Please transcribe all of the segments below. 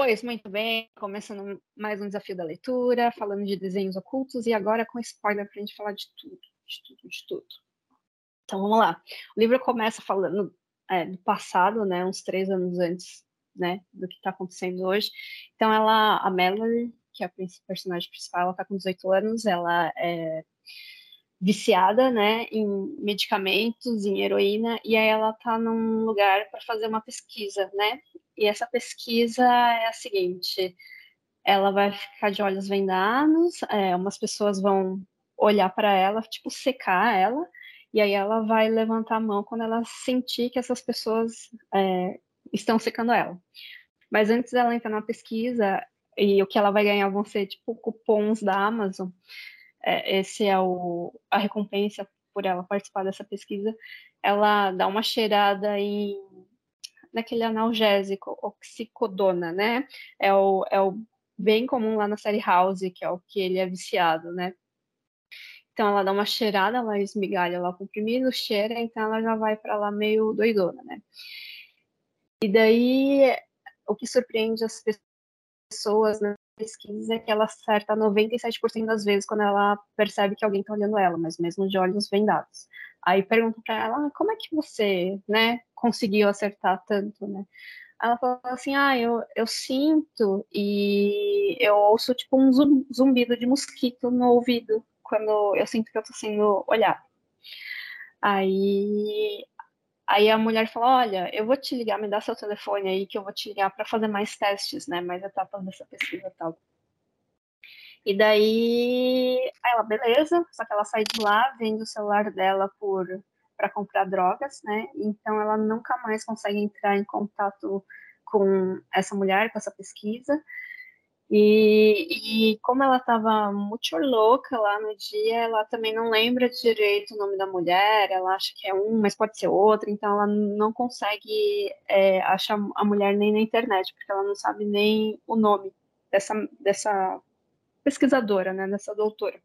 Pois, muito bem, começando mais um desafio da leitura, falando de desenhos ocultos e agora com spoiler para a gente falar de tudo, de tudo, de tudo. Então vamos lá. O livro começa falando é, do passado, né, uns três anos antes, né, do que está acontecendo hoje. Então ela, a Mallory, que é a personagem principal, ela está com 18 anos, ela é viciada, né, em medicamentos, em heroína, e aí ela tá num lugar para fazer uma pesquisa, né? E essa pesquisa é a seguinte: ela vai ficar de olhos vendados, é, umas pessoas vão olhar para ela, tipo secar ela, e aí ela vai levantar a mão quando ela sentir que essas pessoas é, estão secando ela. Mas antes dela entrar na pesquisa, e o que ela vai ganhar vão ser tipo cupons da Amazon é, esse é o, a recompensa por ela participar dessa pesquisa, ela dá uma cheirada em naquele analgésico, oxicodona, né? É o, é o bem comum lá na série House, que é o que ele é viciado, né? Então ela dá uma cheirada, ela esmigalha lá o comprimido, cheira, então ela já vai para lá meio doidona, né? E daí o que surpreende as pessoas, né? Pesquisa é que ela acerta 97% das vezes quando ela percebe que alguém está olhando ela, mas mesmo de olhos vendados. Aí pergunto para ela, ah, como é que você, né, conseguiu acertar tanto, né? Ela fala assim, ah, eu, eu sinto e eu ouço tipo um zumbido de mosquito no ouvido quando eu sinto que eu tô sendo olhada. Aí Aí a mulher falou: Olha, eu vou te ligar, me dá seu telefone aí que eu vou te ligar para fazer mais testes, né? Mais etapas dessa pesquisa e tal. E daí, aí ela, beleza, só que ela sai de lá, vende o celular dela por para comprar drogas, né? Então ela nunca mais consegue entrar em contato com essa mulher, com essa pesquisa. E, e como ela estava muito louca lá no dia, ela também não lembra direito o nome da mulher, ela acha que é um, mas pode ser outra, então ela não consegue é, achar a mulher nem na internet, porque ela não sabe nem o nome dessa, dessa pesquisadora, né, dessa doutora.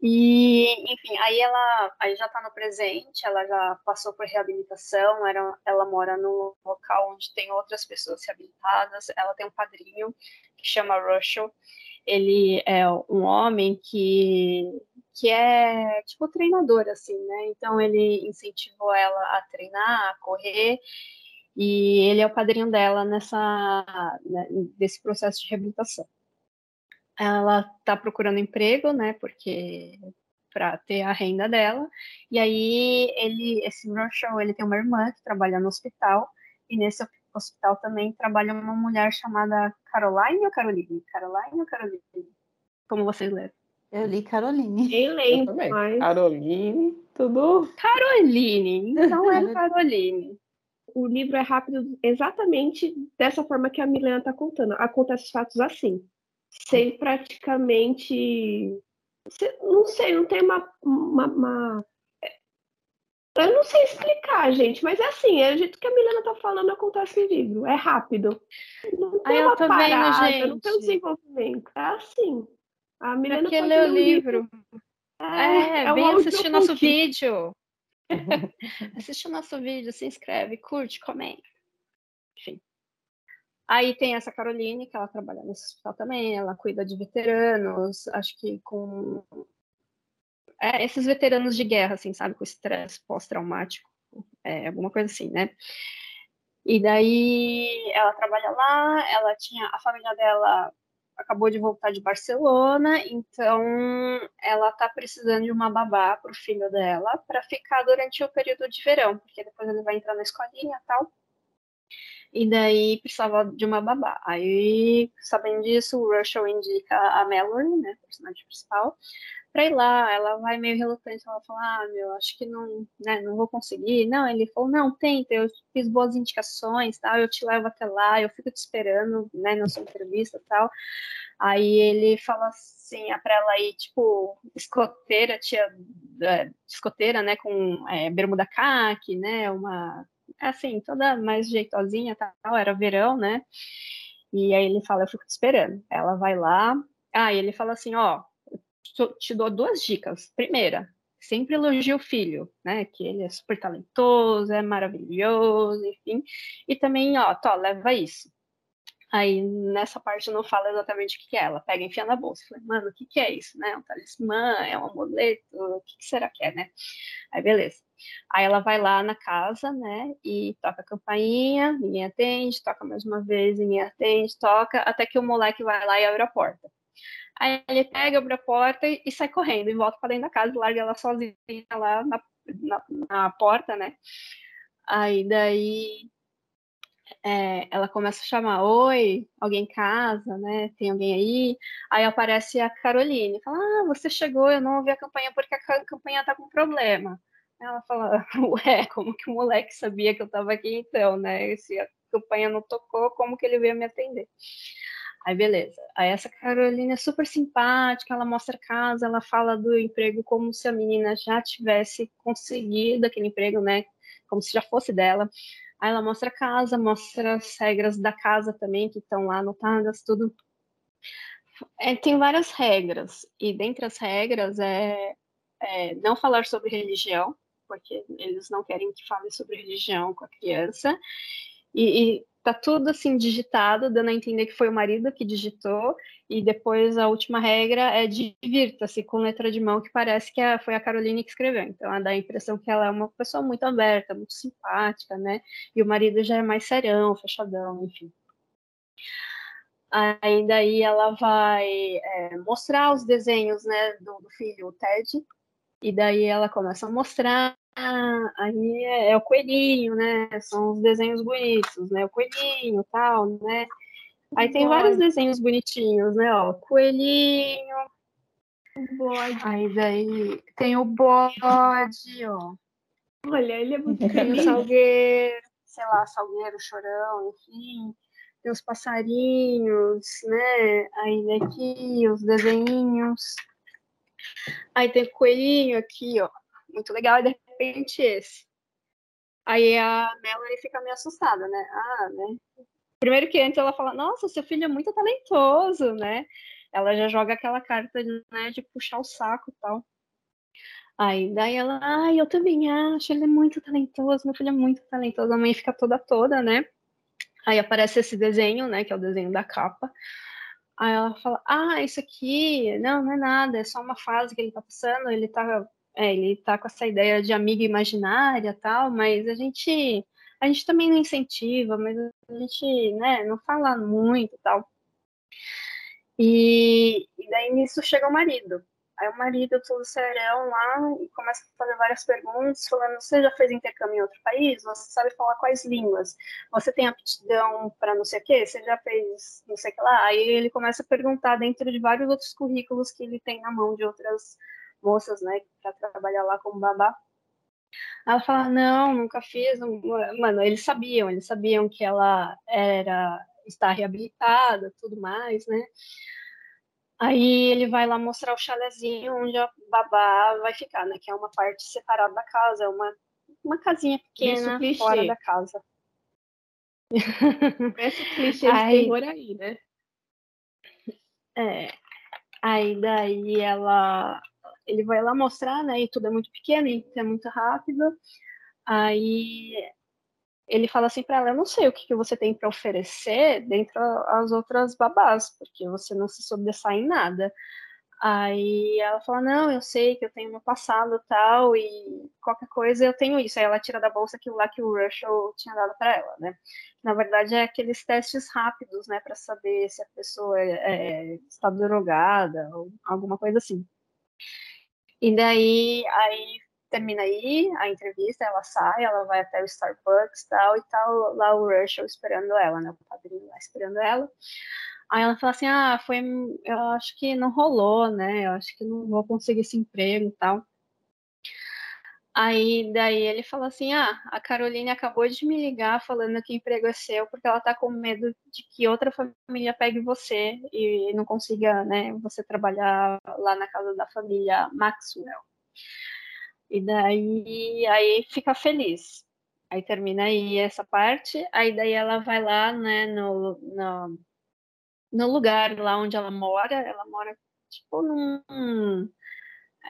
E, enfim, aí ela aí já está no presente, ela já passou por reabilitação, era, ela mora num local onde tem outras pessoas reabilitadas, ela tem um padrinho que chama Russell, ele é um homem que, que é tipo treinador, assim, né? Então ele incentivou ela a treinar, a correr, e ele é o padrinho dela nessa, né, desse processo de reabilitação ela está procurando emprego, né? Porque para ter a renda dela. E aí ele, esse Marshall, ele tem uma irmã que trabalha no hospital e nesse hospital também trabalha uma mulher chamada Caroline ou Caroline? Caroline ou Caroline? Como vocês leram? Eu li Caroline. Eu lembro, mas... Caroline, tudo? Caroline, então é Caroline. O livro é rápido exatamente dessa forma que a Milena está contando. Acontece os fatos assim sem praticamente. Não sei, não tem uma, uma, uma, Eu não sei explicar, gente, mas é assim, é o jeito que a Milena tá falando, acontece no livro. É rápido. Não tem uma parada, vendo, não tem um desenvolvimento. É assim. A Milena Aqui lê o livro. É, é, é vem assistir nosso vídeo. Assiste o nosso vídeo, se inscreve, curte, comenta. Enfim. Aí tem essa Caroline, que ela trabalha nesse hospital também, ela cuida de veteranos, acho que com. É, esses veteranos de guerra, assim, sabe, com estresse pós-traumático, é, alguma coisa assim, né? E daí ela trabalha lá, ela tinha. A família dela acabou de voltar de Barcelona, então ela tá precisando de uma babá pro filho dela para ficar durante o período de verão, porque depois ele vai entrar na escolinha e tal e daí precisava de uma babá. Aí, sabendo disso, o Russell indica a Mallory, né, personagem principal, pra ir lá. Ela vai meio relutante, ela fala, ah, meu, acho que não, né, não vou conseguir. Não, ele falou, não, tenta, eu fiz boas indicações, tal, eu te levo até lá, eu fico te esperando, né, na sua entrevista tal. Aí ele fala assim, pra ela ir, tipo, escoteira, tia, é, escoteira, né, com é, bermuda caque, né, uma assim, toda mais jeitosinha tal, era verão, né? E aí ele fala, eu fico te esperando. Ela vai lá, e ele fala assim, ó, te dou duas dicas. Primeira, sempre elogia o filho, né? Que ele é super talentoso, é maravilhoso, enfim. E também, ó, tô, leva isso. Aí nessa parte não fala exatamente o que, é. Ela pega e enfia na bolsa. Falei, mano, o que, que é isso, né? Um talismã, é um amuleto, o que, que será que é, né? Aí beleza. Aí ela vai lá na casa, né? E toca a campainha, ninguém atende, toca mais uma vez, ninguém atende, toca, até que o moleque vai lá e abre a porta. Aí ele pega, abre a porta e, e sai correndo e volta para dentro da casa e larga ela sozinha lá na, na, na porta, né? Aí daí é, ela começa a chamar, oi, alguém em casa, né? Tem alguém aí? Aí aparece a Caroline, fala, ah, você chegou, eu não ouvi a campanha porque a campanha tá com problema. Ela fala, ué, como que o moleque sabia que eu tava aqui então, né? Se a campanha não tocou, como que ele veio me atender? Aí beleza. Aí essa Carolina é super simpática, ela mostra casa, ela fala do emprego como se a menina já tivesse conseguido aquele emprego, né? Como se já fosse dela. Aí ela mostra a casa, mostra as regras da casa também, que estão lá anotadas, tudo. É, tem várias regras, e dentre as regras é, é não falar sobre religião, porque eles não querem que fale sobre religião com a criança. E, e tá tudo assim digitado, dando a entender que foi o marido que digitou, e depois a última regra é divirta-se com letra de mão, que parece que é, foi a Caroline que escreveu. Então dá a impressão que ela é uma pessoa muito aberta, muito simpática, né? E o marido já é mais serão, fechadão, enfim. Aí daí ela vai é, mostrar os desenhos né, do, do filho, o Ted, e daí ela começa a mostrar ah, aí é, é, o coelhinho, né? São os desenhos bonitos, né? O coelhinho, tal, né? Aí tem vários desenhos bonitinhos, né? Ó, coelhinho. O bode. Aí daí tem o bode, ó. Olha, ele é muito Tem o salgueiro, sei lá, salgueiro, chorão, enfim. Tem os passarinhos, né? Aí daqui, os desenhinhos. Aí tem o coelhinho aqui, ó. Muito legal. E repente esse. Aí a Melanie fica meio assustada, né? Ah, né? Primeiro que antes ela fala, nossa, seu filho é muito talentoso, né? Ela já joga aquela carta né, de puxar o saco e tal. Aí daí ela, ai, ah, eu também acho, ele é muito talentoso, meu filho é muito talentoso. A mãe fica toda toda, né? Aí aparece esse desenho, né, que é o desenho da capa. Aí ela fala, ah, isso aqui, não, não é nada, é só uma fase que ele tá passando, ele tá é, ele tá com essa ideia de amiga imaginária tal, mas a gente a gente também não incentiva, mas a gente, né, não fala muito tal. E, e daí nisso chega o marido. Aí o marido todo serão lá e começa a fazer várias perguntas, falando: você já fez intercâmbio em outro país? Você sabe falar quais línguas? Você tem aptidão para não sei o quê? Você já fez não sei o que lá? Aí ele começa a perguntar dentro de vários outros currículos que ele tem na mão de outras moças, né, para trabalhar lá como babá. Ela fala, não, nunca fiz. Não... Mano, eles sabiam, eles sabiam que ela era está reabilitada, tudo mais, né? Aí ele vai lá mostrar o chalezinho onde a babá vai ficar, né? Que é uma parte separada da casa, é uma, uma casinha pequena fora da casa. Esse clichê aí, terror aí, né? É. Aí daí ela ele vai lá mostrar, né? E tudo é muito pequeno, e é muito rápido. Aí ele fala assim para ela: Eu não sei o que, que você tem para oferecer dentro das outras babás, porque você não se sobressai em nada. Aí ela fala: Não, eu sei que eu tenho meu passado tal, e qualquer coisa eu tenho isso. Aí ela tira da bolsa aquilo lá que o Russell tinha dado para ela, né? Na verdade, é aqueles testes rápidos, né, para saber se a pessoa é, é, está drogada ou alguma coisa assim. E daí, aí termina aí a entrevista, ela sai, ela vai até o Starbucks tal, e tal, lá o Russell esperando ela, né? O padrinho lá esperando ela. Aí ela fala assim, ah, foi, eu acho que não rolou, né? Eu acho que não vou conseguir esse emprego e tal. Aí daí ele falou assim: Ah, a Caroline acabou de me ligar falando que o emprego é seu, porque ela tá com medo de que outra família pegue você e não consiga, né, você trabalhar lá na casa da família Maxwell. E daí aí fica feliz. Aí termina aí essa parte, aí daí ela vai lá, né, no, no, no lugar lá onde ela mora, ela mora tipo num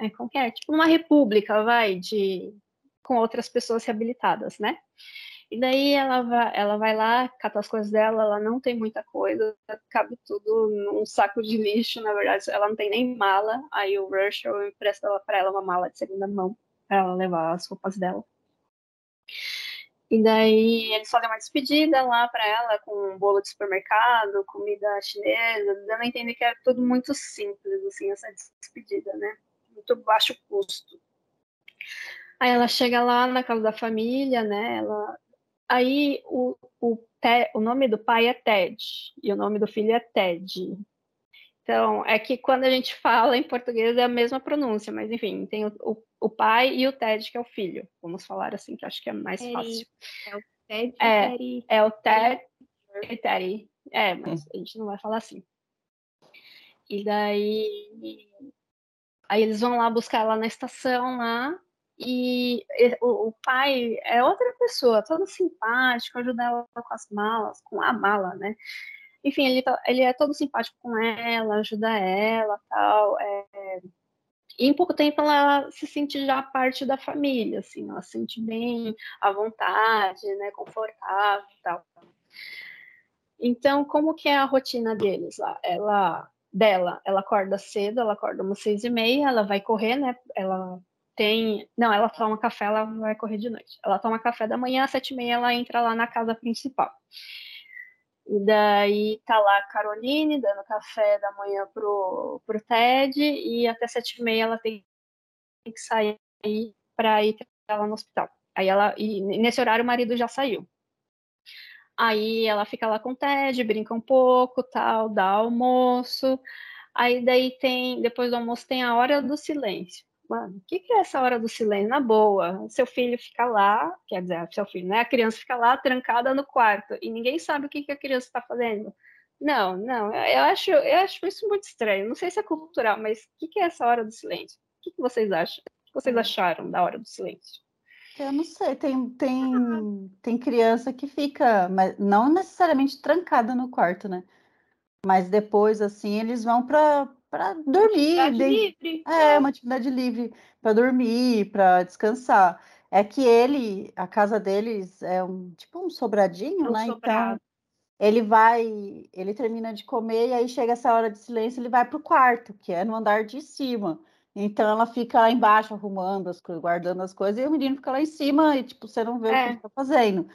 é, como que é? Tipo uma república, vai, de com outras pessoas reabilitadas, né? E daí ela vai, ela vai lá, cata as coisas dela, ela não tem muita coisa, cabe tudo num saco de lixo, na verdade, ela não tem nem mala. Aí o Russell empresta para ela uma mala de segunda mão para ela levar as roupas dela. E daí eles fazem uma despedida lá para ela com um bolo de supermercado, comida chinesa, dando a entender que é tudo muito simples, assim, essa despedida, né? Muito baixo custo. Aí ela chega lá na casa da família, né? Ela... Aí o, o, Te... o nome do pai é Ted e o nome do filho é Ted. Então, é que quando a gente fala em português é a mesma pronúncia, mas enfim, tem o, o, o pai e o Ted, que é o filho. Vamos falar assim, que acho que é mais fácil. É o Ted é, é o Ted e Teddy. É, mas a gente não vai falar assim. E daí. Aí eles vão lá buscar ela na estação lá. E o, pai é outra pessoa, todo simpático, ajuda ela com as malas, com a mala, né? enfim, ele, tá, ele é todo simpático com ela, ajuda ela, tal. É, e em pouco tempo ela se sente já parte da família, assim, ela se sente bem à vontade, né, confortável tal. Então, como que é a rotina deles lá? Ela, dela, ela acorda cedo, ela acorda umas seis e meia, ela vai correr, né, ela tem, não, ela toma café, ela vai correr de noite. Ela toma café da manhã, às sete e meia ela entra lá na casa principal. E daí tá lá a Caroline dando café da manhã pro, pro Ted e até sete e meia ela tem que sair para ir ela no hospital. Aí ela e nesse horário o marido já saiu. Aí ela fica lá com o Ted, brinca um pouco, tal, dá almoço. Aí daí tem, depois do almoço tem a hora do silêncio. Mano, o que, que é essa hora do silêncio? Na boa, seu filho fica lá, quer dizer, seu filho, né? A criança fica lá trancada no quarto e ninguém sabe o que, que a criança está fazendo. Não, não, eu acho, eu acho isso muito estranho. Não sei se é cultural, mas o que, que é essa hora do silêncio? O que, que vocês acham? O que vocês acharam da hora do silêncio? Eu não sei, tem, tem, tem criança que fica, mas não necessariamente trancada no quarto, né? Mas depois, assim, eles vão para para dormir. Atividade de... livre. É, uma atividade livre para dormir, para descansar. É que ele, a casa deles é um tipo um sobradinho, é um né? Então, sobrado. Então ele vai, ele termina de comer e aí chega essa hora de silêncio, ele vai para o quarto, que é no andar de cima. Então ela fica lá embaixo arrumando as coisas, guardando as coisas, e o menino fica lá em cima e tipo, você não vê é. o que é. ele está fazendo.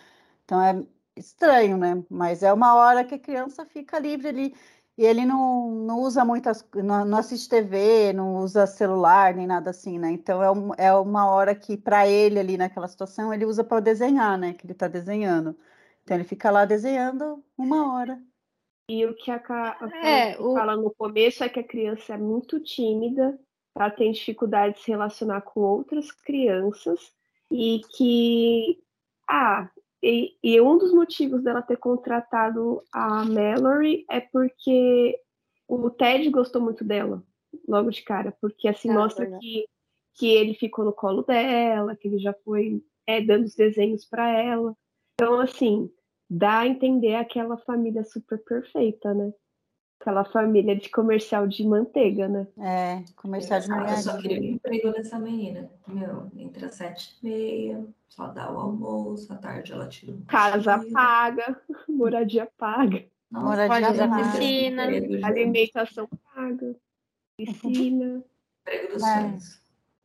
Então é estranho, né? Mas é uma hora que a criança fica livre ali. E ele não, não usa muitas, não, não, assiste TV, não usa celular, nem nada assim, né? Então é, um, é uma hora que, para ele ali naquela situação, ele usa para desenhar, né? Que ele está desenhando. Então ele fica lá desenhando uma hora. E o que a, a é, o... fala no começo é que a criança é muito tímida, ela tem dificuldade de se relacionar com outras crianças e que ah, e, e, um dos motivos dela ter contratado a Mallory é porque o Ted gostou muito dela, logo de cara, porque assim ah, mostra que, que ele ficou no colo dela, que ele já foi é, dando os desenhos para ela. Então, assim, dá a entender aquela família super perfeita, né? Aquela família de comercial de manteiga, né? É, comercial de manteiga. Eu só queria um emprego dessa menina. Meu, entre as sete e meia, só dá o almoço, à tarde ela tira um Casa paga, moradia paga. Nossa, moradia paga. Piscina, alimentação paga, piscina. Emprego dos vai,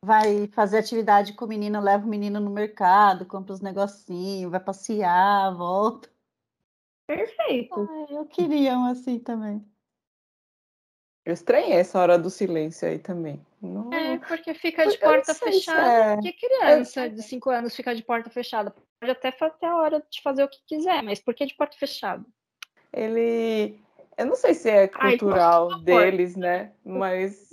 vai fazer atividade com o menino, leva o menino no mercado, compra os negocinhos, vai passear, volta. Perfeito. Ai, eu queria um assim também. Eu estranhei essa hora do silêncio aí também. Não... É, porque fica de porta fechada. É... Porque criança de 5 anos fica de porta fechada. Pode até fazer a hora de fazer o que quiser, mas por que de porta fechada? Ele. Eu não sei se é cultural Ai, deles, né? Mas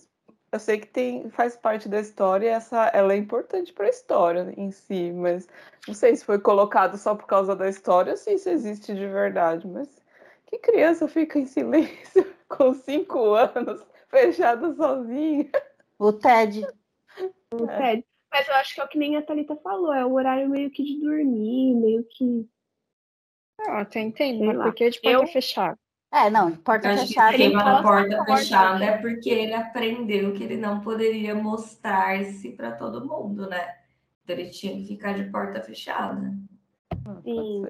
eu sei que tem, faz parte da história, essa, ela é importante para a história em si, mas não sei se foi colocado só por causa da história ou se isso existe de verdade, mas que criança fica em silêncio? Com cinco anos, fechada sozinha. O Ted. O é. Ted. Mas eu acho que é o que nem a Thalita falou, é o horário meio que de dormir, meio que. Ah, até entendo, mas por que de porta eu... fechada? É, não, porta eu fechada. Acho que ele na porta fechada é porque ele aprendeu que ele não poderia mostrar-se para todo mundo, né? Então ele tinha que ficar de porta fechada. Sim,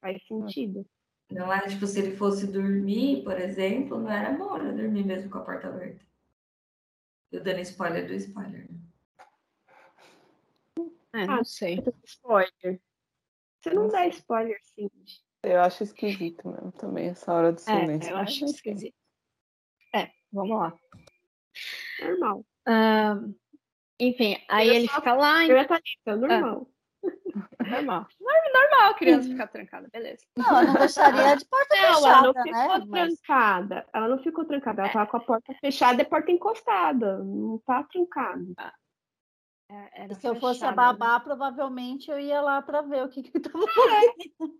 faz sentido. Não era tipo, se ele fosse dormir, por exemplo, não era bom ele dormir mesmo com a porta aberta. Eu dando spoiler do spoiler. Né? É, não ah, sei. Spoiler. Você não dá spoiler, sim. Eu acho esquisito mesmo também, essa hora do silêncio. É, eu acho esquisito. É, vamos lá. Normal. Uh, enfim, aí eu ele só... fica lá. Eu ia estar normal. Normal. Normal a criança ficar trancada, beleza. Não, ela não deixaria de porta não, fechada, ela não ficou né? trancada. Ela não ficou trancada, ela é. tava com a porta fechada e a porta encostada. Não tá trancada. Ah. É, se eu fosse a babá, né? provavelmente eu ia lá para ver o que que tava fazendo.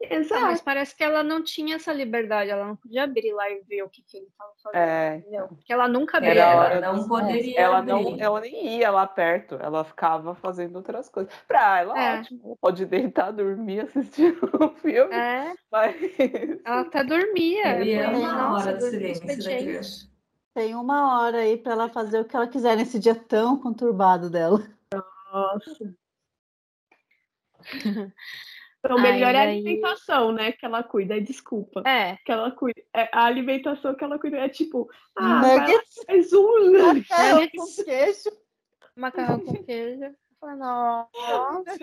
Exato. Mas parece que ela não tinha essa liberdade, ela não podia abrir lá e ver o que, que ele estava fazendo, é. entendeu? Porque ela nunca abriu. Ela não poderia ela não, ela nem ia lá perto, ela ficava fazendo outras coisas. Pra ela, é. ótimo, pode deitar, dormir, assistir um filme. É. Mas... Ela até dormia. Eu ia uma hora de silêncio da criança. Tem uma hora aí para ela fazer o que ela quiser nesse dia tão conturbado dela. Nossa. Então, melhor é a alimentação, né? Que ela cuida, desculpa. É. Que ela cuida. É, a alimentação que ela cuida é tipo, ah, Nuggets. faz um macarrão com queijo. Macarrão com queijo. Nossa,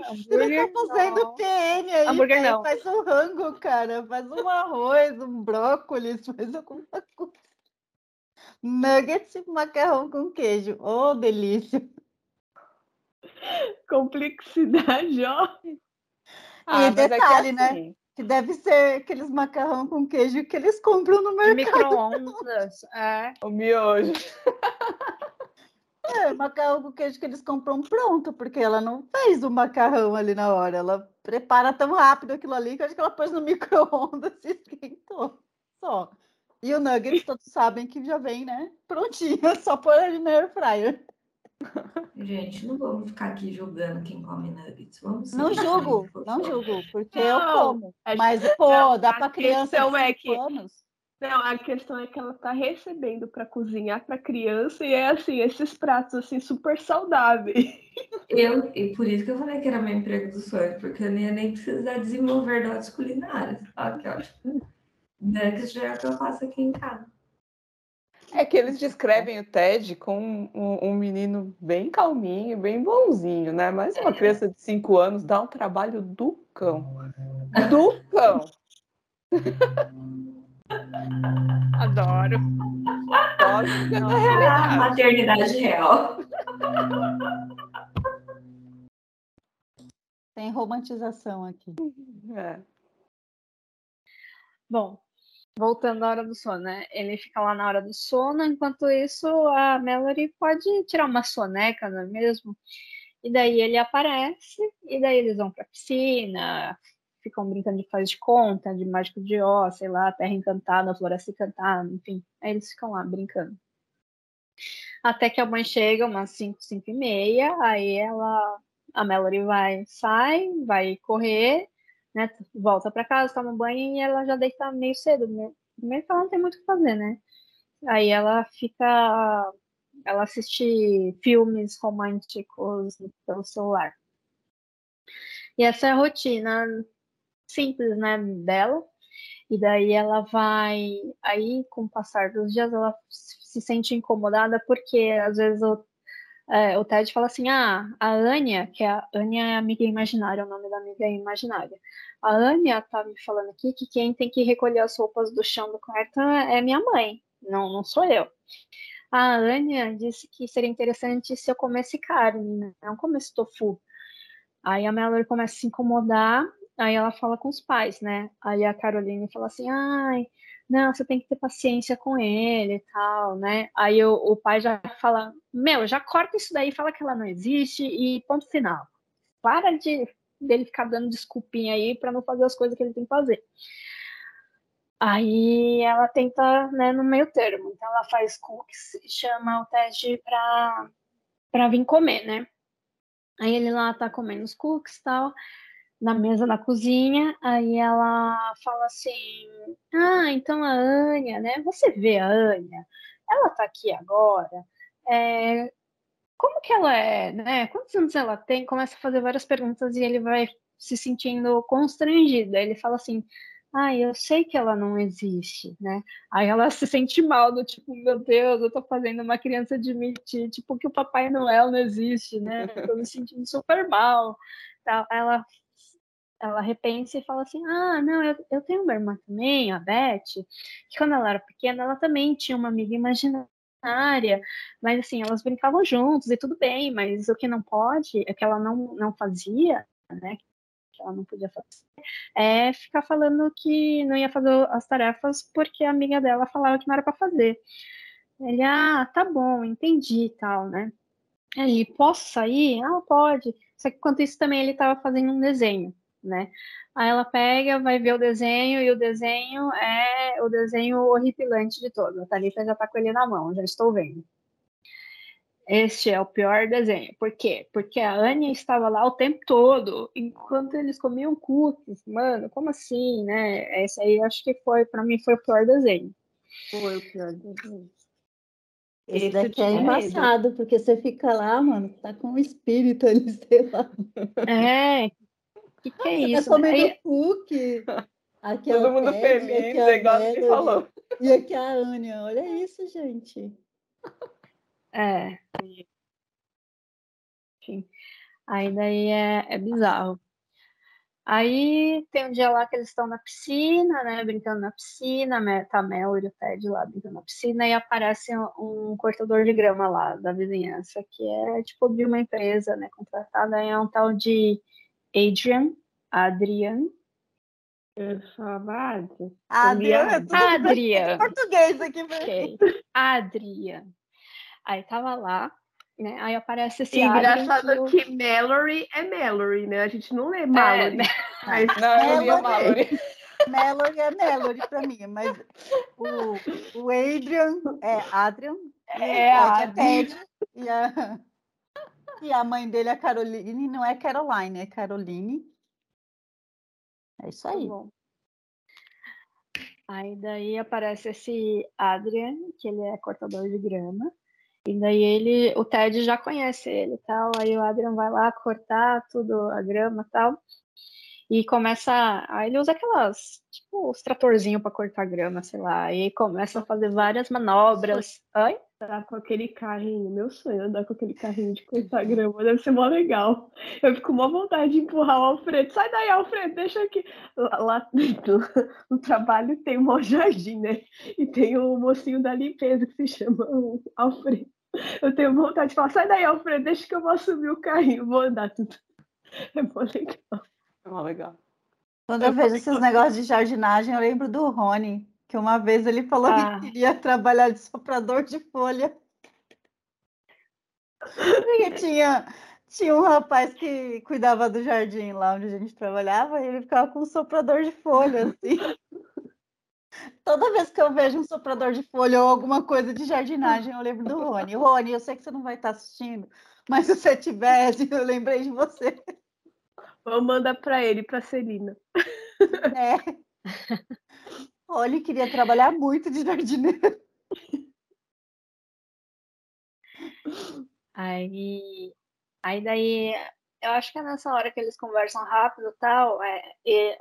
hambúrguer. Tá fazendo não. PN aí. Hambúrguer não. Faz um rango, cara. Faz um arroz, um brócolis, faz alguma coisa. Nuggets e macarrão com queijo. Oh, delícia! Complexidade, ó. Ah, e detalhe, é que né? Assim... Que deve ser aqueles macarrão com queijo que eles compram no mercado. Micro-ondas, é. O miojo. É, macarrão com queijo que eles compram pronto, porque ela não fez o macarrão ali na hora. Ela prepara tão rápido aquilo ali que eu acho que ela pôs no micro-ondas e esquentou. Só. E o nuggets todos sabem que já vem, né? Prontinho, só pôr ali no air fryer. Gente, não vamos ficar aqui julgando quem come nuggets. Vamos não julgo, não julgo, porque não, eu como. Mas, pô, dá para criança de é que... anos. Não, a questão é que ela tá recebendo para cozinhar para criança e é assim, esses pratos assim super saudáveis. Eu, e por isso que eu falei que era meu emprego do sonho, porque eu nem ia nem precisar desenvolver dotes culinárias. Olha que ótimo. Nuggets já é o que eu faço aqui em casa. É que eles descrevem o Ted como um, um, menino bem calminho, bem bonzinho, né? Mas uma é. criança de 5 anos dá um trabalho do cão. Do cão. Adoro. Adoro. Ah, maternidade real. Tem romantização aqui. É. Bom, voltando à hora do sono, né? Ele fica lá na hora do sono, enquanto isso a Mallory pode tirar uma soneca, não é mesmo? E daí ele aparece, e daí eles vão pra piscina, ficam brincando de faz de conta, de mágico de ó, sei lá, terra encantada, floresta encantada, enfim. Aí eles ficam lá brincando. Até que a mãe chega, umas 5, 5 e meia, aí ela, a Mallory vai, sai, vai correr, né? Volta para casa, toma banho e ela já deita meio cedo. Né? Primeiro que ela não tem muito o que fazer, né? Aí ela fica. Ela assiste filmes românticos pelo celular. E essa é a rotina simples, né, dela. E daí ela vai. Aí, com o passar dos dias, ela se sente incomodada porque às vezes é, o Ted fala assim: ah, a Anya, que é a Anya é amiga imaginária, o nome da amiga é imaginária. A Anya tá me falando aqui que quem tem que recolher as roupas do chão do quarto é minha mãe, não, não sou eu. A Anya disse que seria interessante se eu comesse carne, né? não comesse tofu. Aí a Mallory começa a se incomodar, aí ela fala com os pais, né? Aí a Caroline fala assim: ai não, você tem que ter paciência com ele e tal, né? Aí o, o pai já fala, meu, já corta isso daí, fala que ela não existe e ponto final. Para de dele ficar dando desculpinha aí para não fazer as coisas que ele tem que fazer. Aí ela tenta, né, no meio termo. Então ela faz cookies e chama o teste para para vir comer, né? Aí ele lá tá comendo os cookies e tal na mesa da cozinha, aí ela fala assim: Ah, então a Anya, né? Você vê a Anya, ela tá aqui agora. É, como que ela é, né? Quantos anos ela tem? Começa a fazer várias perguntas e ele vai se sentindo constrangida. Ele fala assim: ah, eu sei que ela não existe, né? Aí ela se sente mal, do tipo, meu Deus, eu tô fazendo uma criança admitir, tipo, que o Papai Noel não existe, né? Eu tô me sentindo super mal. Ela, ela repensa e fala assim, ah, não, eu, eu tenho uma irmã também, a Beth, que quando ela era pequena, ela também tinha uma amiga imaginária, mas assim, elas brincavam juntos e tudo bem, mas o que não pode, é que ela não, não fazia, né, que ela não podia fazer, é ficar falando que não ia fazer as tarefas porque a amiga dela falava que não era para fazer. Ele, ah, tá bom, entendi e tal, né? Ele, posso sair? Ah, pode. Só que enquanto isso também ele estava fazendo um desenho, né? Aí ela pega, vai ver o desenho, e o desenho é o desenho horripilante de todos. A Thalita já tá com ele na mão, já estou vendo. Este é o pior desenho. Por quê? Porque a Anya estava lá o tempo todo, enquanto eles comiam cookies. Mano, como assim, né? Esse aí acho que foi, para mim, foi o pior desenho. Foi o pior desenho. Esse daqui é embaçado, porque você fica lá, mano, tá com o espírito ali, sei lá. É, que, que é você isso? Tá comendo aí... cookie. Aqui Todo mundo feliz, igual você falou. E aqui a Anya, olha isso, gente. É. Enfim. Aí daí é, é bizarro. Aí tem um dia lá que eles estão na piscina, né? Brincando na piscina, tá a Mel e o Ted lá brincando na piscina, e aparece um, um cortador de grama lá da vizinhança, que é tipo de uma empresa, né? Contratada, é um tal de Adrian, Adrian. Eu chamava Adrian. Adrian. Adrian. Português aqui, okay. Adrian. Aí tava lá, né? Aí aparece esse Engraçado que, que Mallory é Mallory, né? A gente não lê Mallory. É, mas... Não, eu li a Mallory. Mallory é Mallory pra mim, mas o, o Adrian é Adrian, é, a Ted, e a, e a mãe dele, a Caroline, não é Caroline, é Caroline. É isso aí. Tá aí daí aparece esse Adrian, que ele é cortador de grama. E daí ele, o Ted já conhece ele tal. Aí o Adrian vai lá cortar tudo, a grama e tal. E começa. Aí ele usa aquelas, os tratorzinhos para cortar grama, sei lá. E começa a fazer várias manobras. Oi? Tá com aquele carrinho, meu sonho é andar com aquele carrinho de cortar grama, deve ser mó legal. Eu fico com uma vontade de empurrar o Alfredo. Sai daí, Alfredo, deixa aqui. Lá, lá no trabalho tem um jardim, né? E tem o mocinho da limpeza que se chama Alfredo. Eu tenho vontade de falar, sai daí, Alfredo, deixa que eu vou assumir o carrinho, vou andar tudo. É bom legal. É mó legal. Quando eu, eu vejo esses negócios de jardinagem, eu lembro do Rony, que uma vez ele falou ah. que queria trabalhar de soprador de folha. Porque tinha, tinha um rapaz que cuidava do jardim lá onde a gente trabalhava, e ele ficava com um soprador de folha, assim. Toda vez que eu vejo um soprador de folha ou alguma coisa de jardinagem, eu lembro do Rony. Rony, eu sei que você não vai estar assistindo, mas se você tivesse, eu lembrei de você. Vou mandar para ele, para Celina. É. Rony queria trabalhar muito de jardineiro. Aí, aí daí, eu acho que é nessa hora que eles conversam rápido tal, é,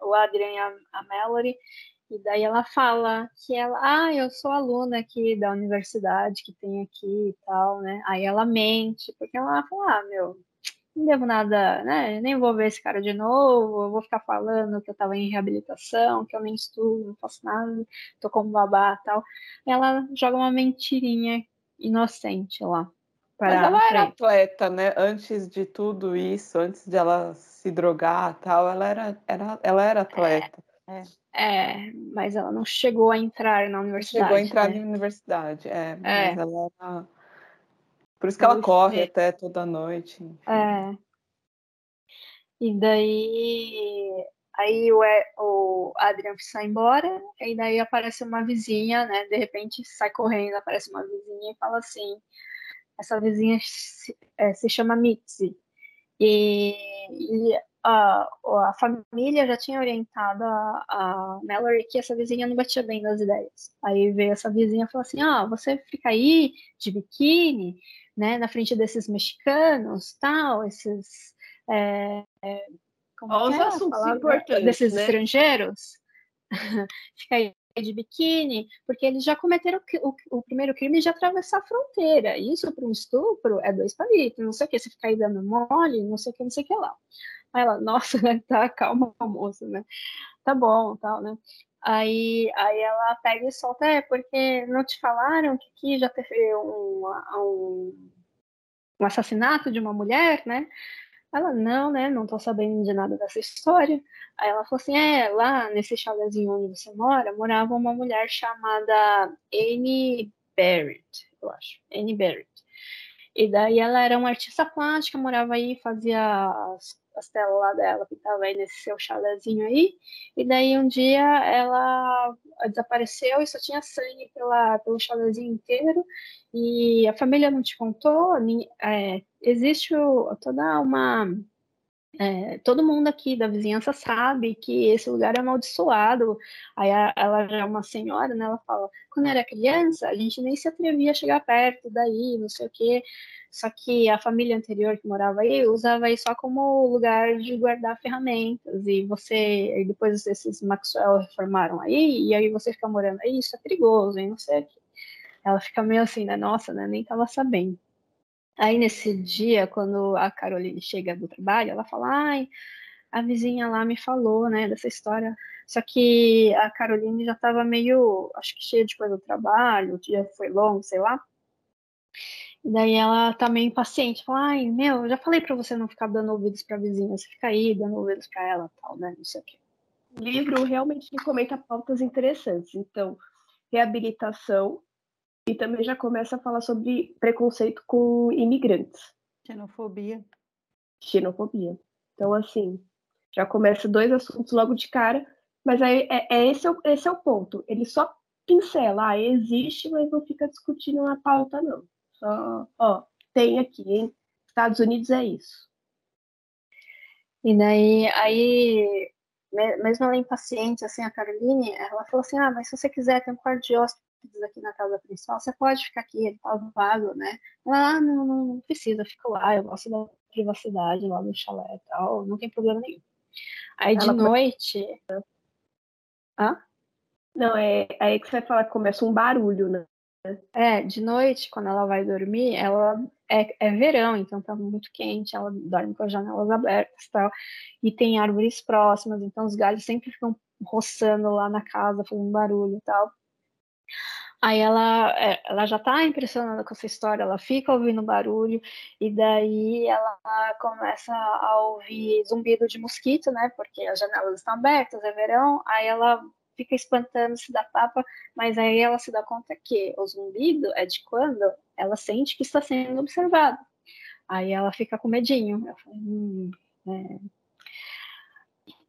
o Adrian e a, a Mallory, e daí ela fala que ela, ah, eu sou aluna aqui da universidade que tem aqui e tal, né? Aí ela mente, porque ela fala, ah, meu, não devo nada, né? Nem vou ver esse cara de novo, eu vou ficar falando que eu tava em reabilitação, que eu nem estudo, não faço nada, tô como babá e tal. E ela joga uma mentirinha inocente lá. Mas ela era atleta, né? Antes de tudo isso, antes de ela se drogar tal, ela era, era, ela era atleta. É. É, mas ela não chegou a entrar na universidade. Chegou a entrar né? na universidade, é. é. Mas ela era... Por isso que ela corre até toda noite. É. E daí aí o, o Adrian sai embora, e daí aparece uma vizinha, né? De repente sai correndo, aparece uma vizinha e fala assim: essa vizinha se, é, se chama Mitzi. E, e a, a família já tinha orientado a, a Mallory que essa vizinha não batia bem das ideias. Aí veio essa vizinha e falou assim: ah, você fica aí de biquíni, né, na frente desses mexicanos, tal, esses. É, é, como Os é assuntos importantes, desses né? estrangeiros, fica aí de biquíni, porque eles já cometeram o, o, o primeiro crime de atravessar a fronteira. Isso para um estupro é dois palitos, não sei o que, você fica aí dando mole, não sei o que, não sei o que lá. Aí ela, nossa, né, tá, calma, moça, né? Tá bom, tal, né? Aí, aí ela pega e solta, é, porque não te falaram que aqui já teve um, um, um assassinato de uma mulher, né? Ela, não, né? Não tô sabendo de nada dessa história. Aí ela falou assim: é, lá nesse chalezinho onde você mora, morava uma mulher chamada Annie Barrett, eu acho. Annie Barrett. E daí ela era uma artista plástica, morava aí, fazia as, as lá dela, pintava aí nesse seu chalezinho aí. E daí um dia ela desapareceu e só tinha sangue pela, pelo chalezinho inteiro. E a família não te contou, é, existe o, toda uma. É, todo mundo aqui da vizinhança sabe que esse lugar é amaldiçoado. Aí a, ela já é uma senhora, né? Ela fala: quando era criança, a gente nem se atrevia a chegar perto daí, não sei o quê. Só que a família anterior que morava aí usava aí só como lugar de guardar ferramentas. E você, e depois esses Maxwell reformaram aí, e aí você fica morando aí, isso é perigoso, hein? Não sei o quê. Ela fica meio assim, né? Nossa, né? Nem tava sabendo. Aí nesse dia, quando a Caroline chega do trabalho, ela fala: ai, a vizinha lá me falou, né, dessa história. Só que a Caroline já estava meio, acho que cheia de coisa do trabalho, o dia foi longo, sei lá. Daí ela tá meio impaciente, fala: ai, meu, já falei para você não ficar dando ouvidos para a vizinha, você fica aí dando ouvidos para ela, tal, né, não sei o quê. O livro realmente comenta pautas interessantes. Então, reabilitação, e também já começa a falar sobre preconceito com imigrantes. Xenofobia. Xenofobia. Então, assim, já começa dois assuntos logo de cara, mas aí é, é esse, é, esse é o ponto. Ele só pincela, ah, existe, mas não fica discutindo na pauta, não. Só, ó, tem aqui, hein? Estados Unidos é isso. E daí, aí, mesmo ela impaciente, assim, a Caroline, ela falou assim, ah, mas se você quiser, tem um quarto de hóspede aqui na casa principal, você pode ficar aqui, ele tá vago, né? Ah, não, não, não precisa, fica lá, eu gosto da privacidade lá no chalé e tal, não tem problema nenhum. Aí de noite. Hã? Não, é aí que você vai falar que começa um barulho, né? É, de noite, quando ela vai dormir, ela é, é verão, então tá muito quente, ela dorme com as janelas abertas e tal, e tem árvores próximas, então os galhos sempre ficam roçando lá na casa, fazendo barulho e tal. Aí ela, é, ela já está impressionada com essa história, ela fica ouvindo barulho, e daí ela começa a ouvir zumbido de mosquito, né? Porque as janelas estão abertas, é verão, aí ela fica espantando, se dá tapa, mas aí ela se dá conta que o zumbido é de quando ela sente que está sendo observada. Aí ela fica com medinho. Fala, hum, é,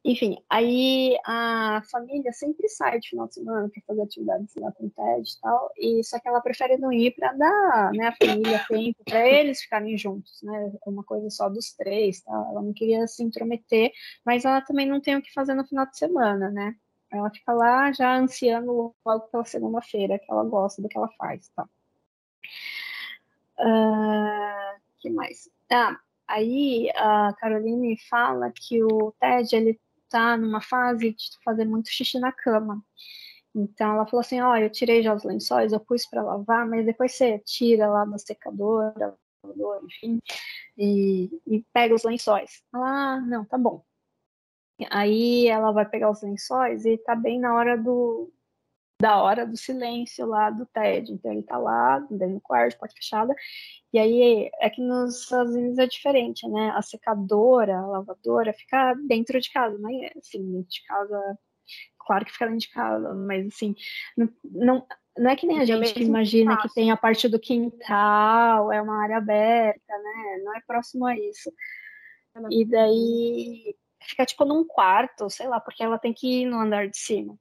enfim, aí a família sempre sai de final de semana para fazer atividades lá com o TED e tal, e só que ela prefere não ir para dar né, a família tempo para eles ficarem juntos, né? Uma coisa só dos três, tá? Ela não queria se intrometer, mas ela também não tem o que fazer no final de semana, né? Ela fica lá já ansiando logo pela segunda-feira, que ela gosta do que ela faz, tá? Uh, que mais? Ah, aí a Caroline fala que o Ted ele tá numa fase de fazer muito xixi na cama. Então ela falou assim: Ó, oh, eu tirei já os lençóis, eu pus para lavar, mas depois você tira lá da secadora, enfim, e, e pega os lençóis. Ah, não, tá bom. Aí ela vai pegar os lençóis e tá bem na hora do da hora do silêncio lá do TED. Então ele tá lá, dentro do quarto, porta fechada, e aí é que nos Estados Unidos é diferente, né? A secadora, a lavadora fica dentro de casa, não é assim, dentro de casa, claro que fica dentro de casa, mas assim, não, não, não é que nem a gente imagina que tem a parte do quintal, é uma área aberta, né? Não é próximo a isso. E daí fica tipo num quarto, sei lá, porque ela tem que ir no andar de cima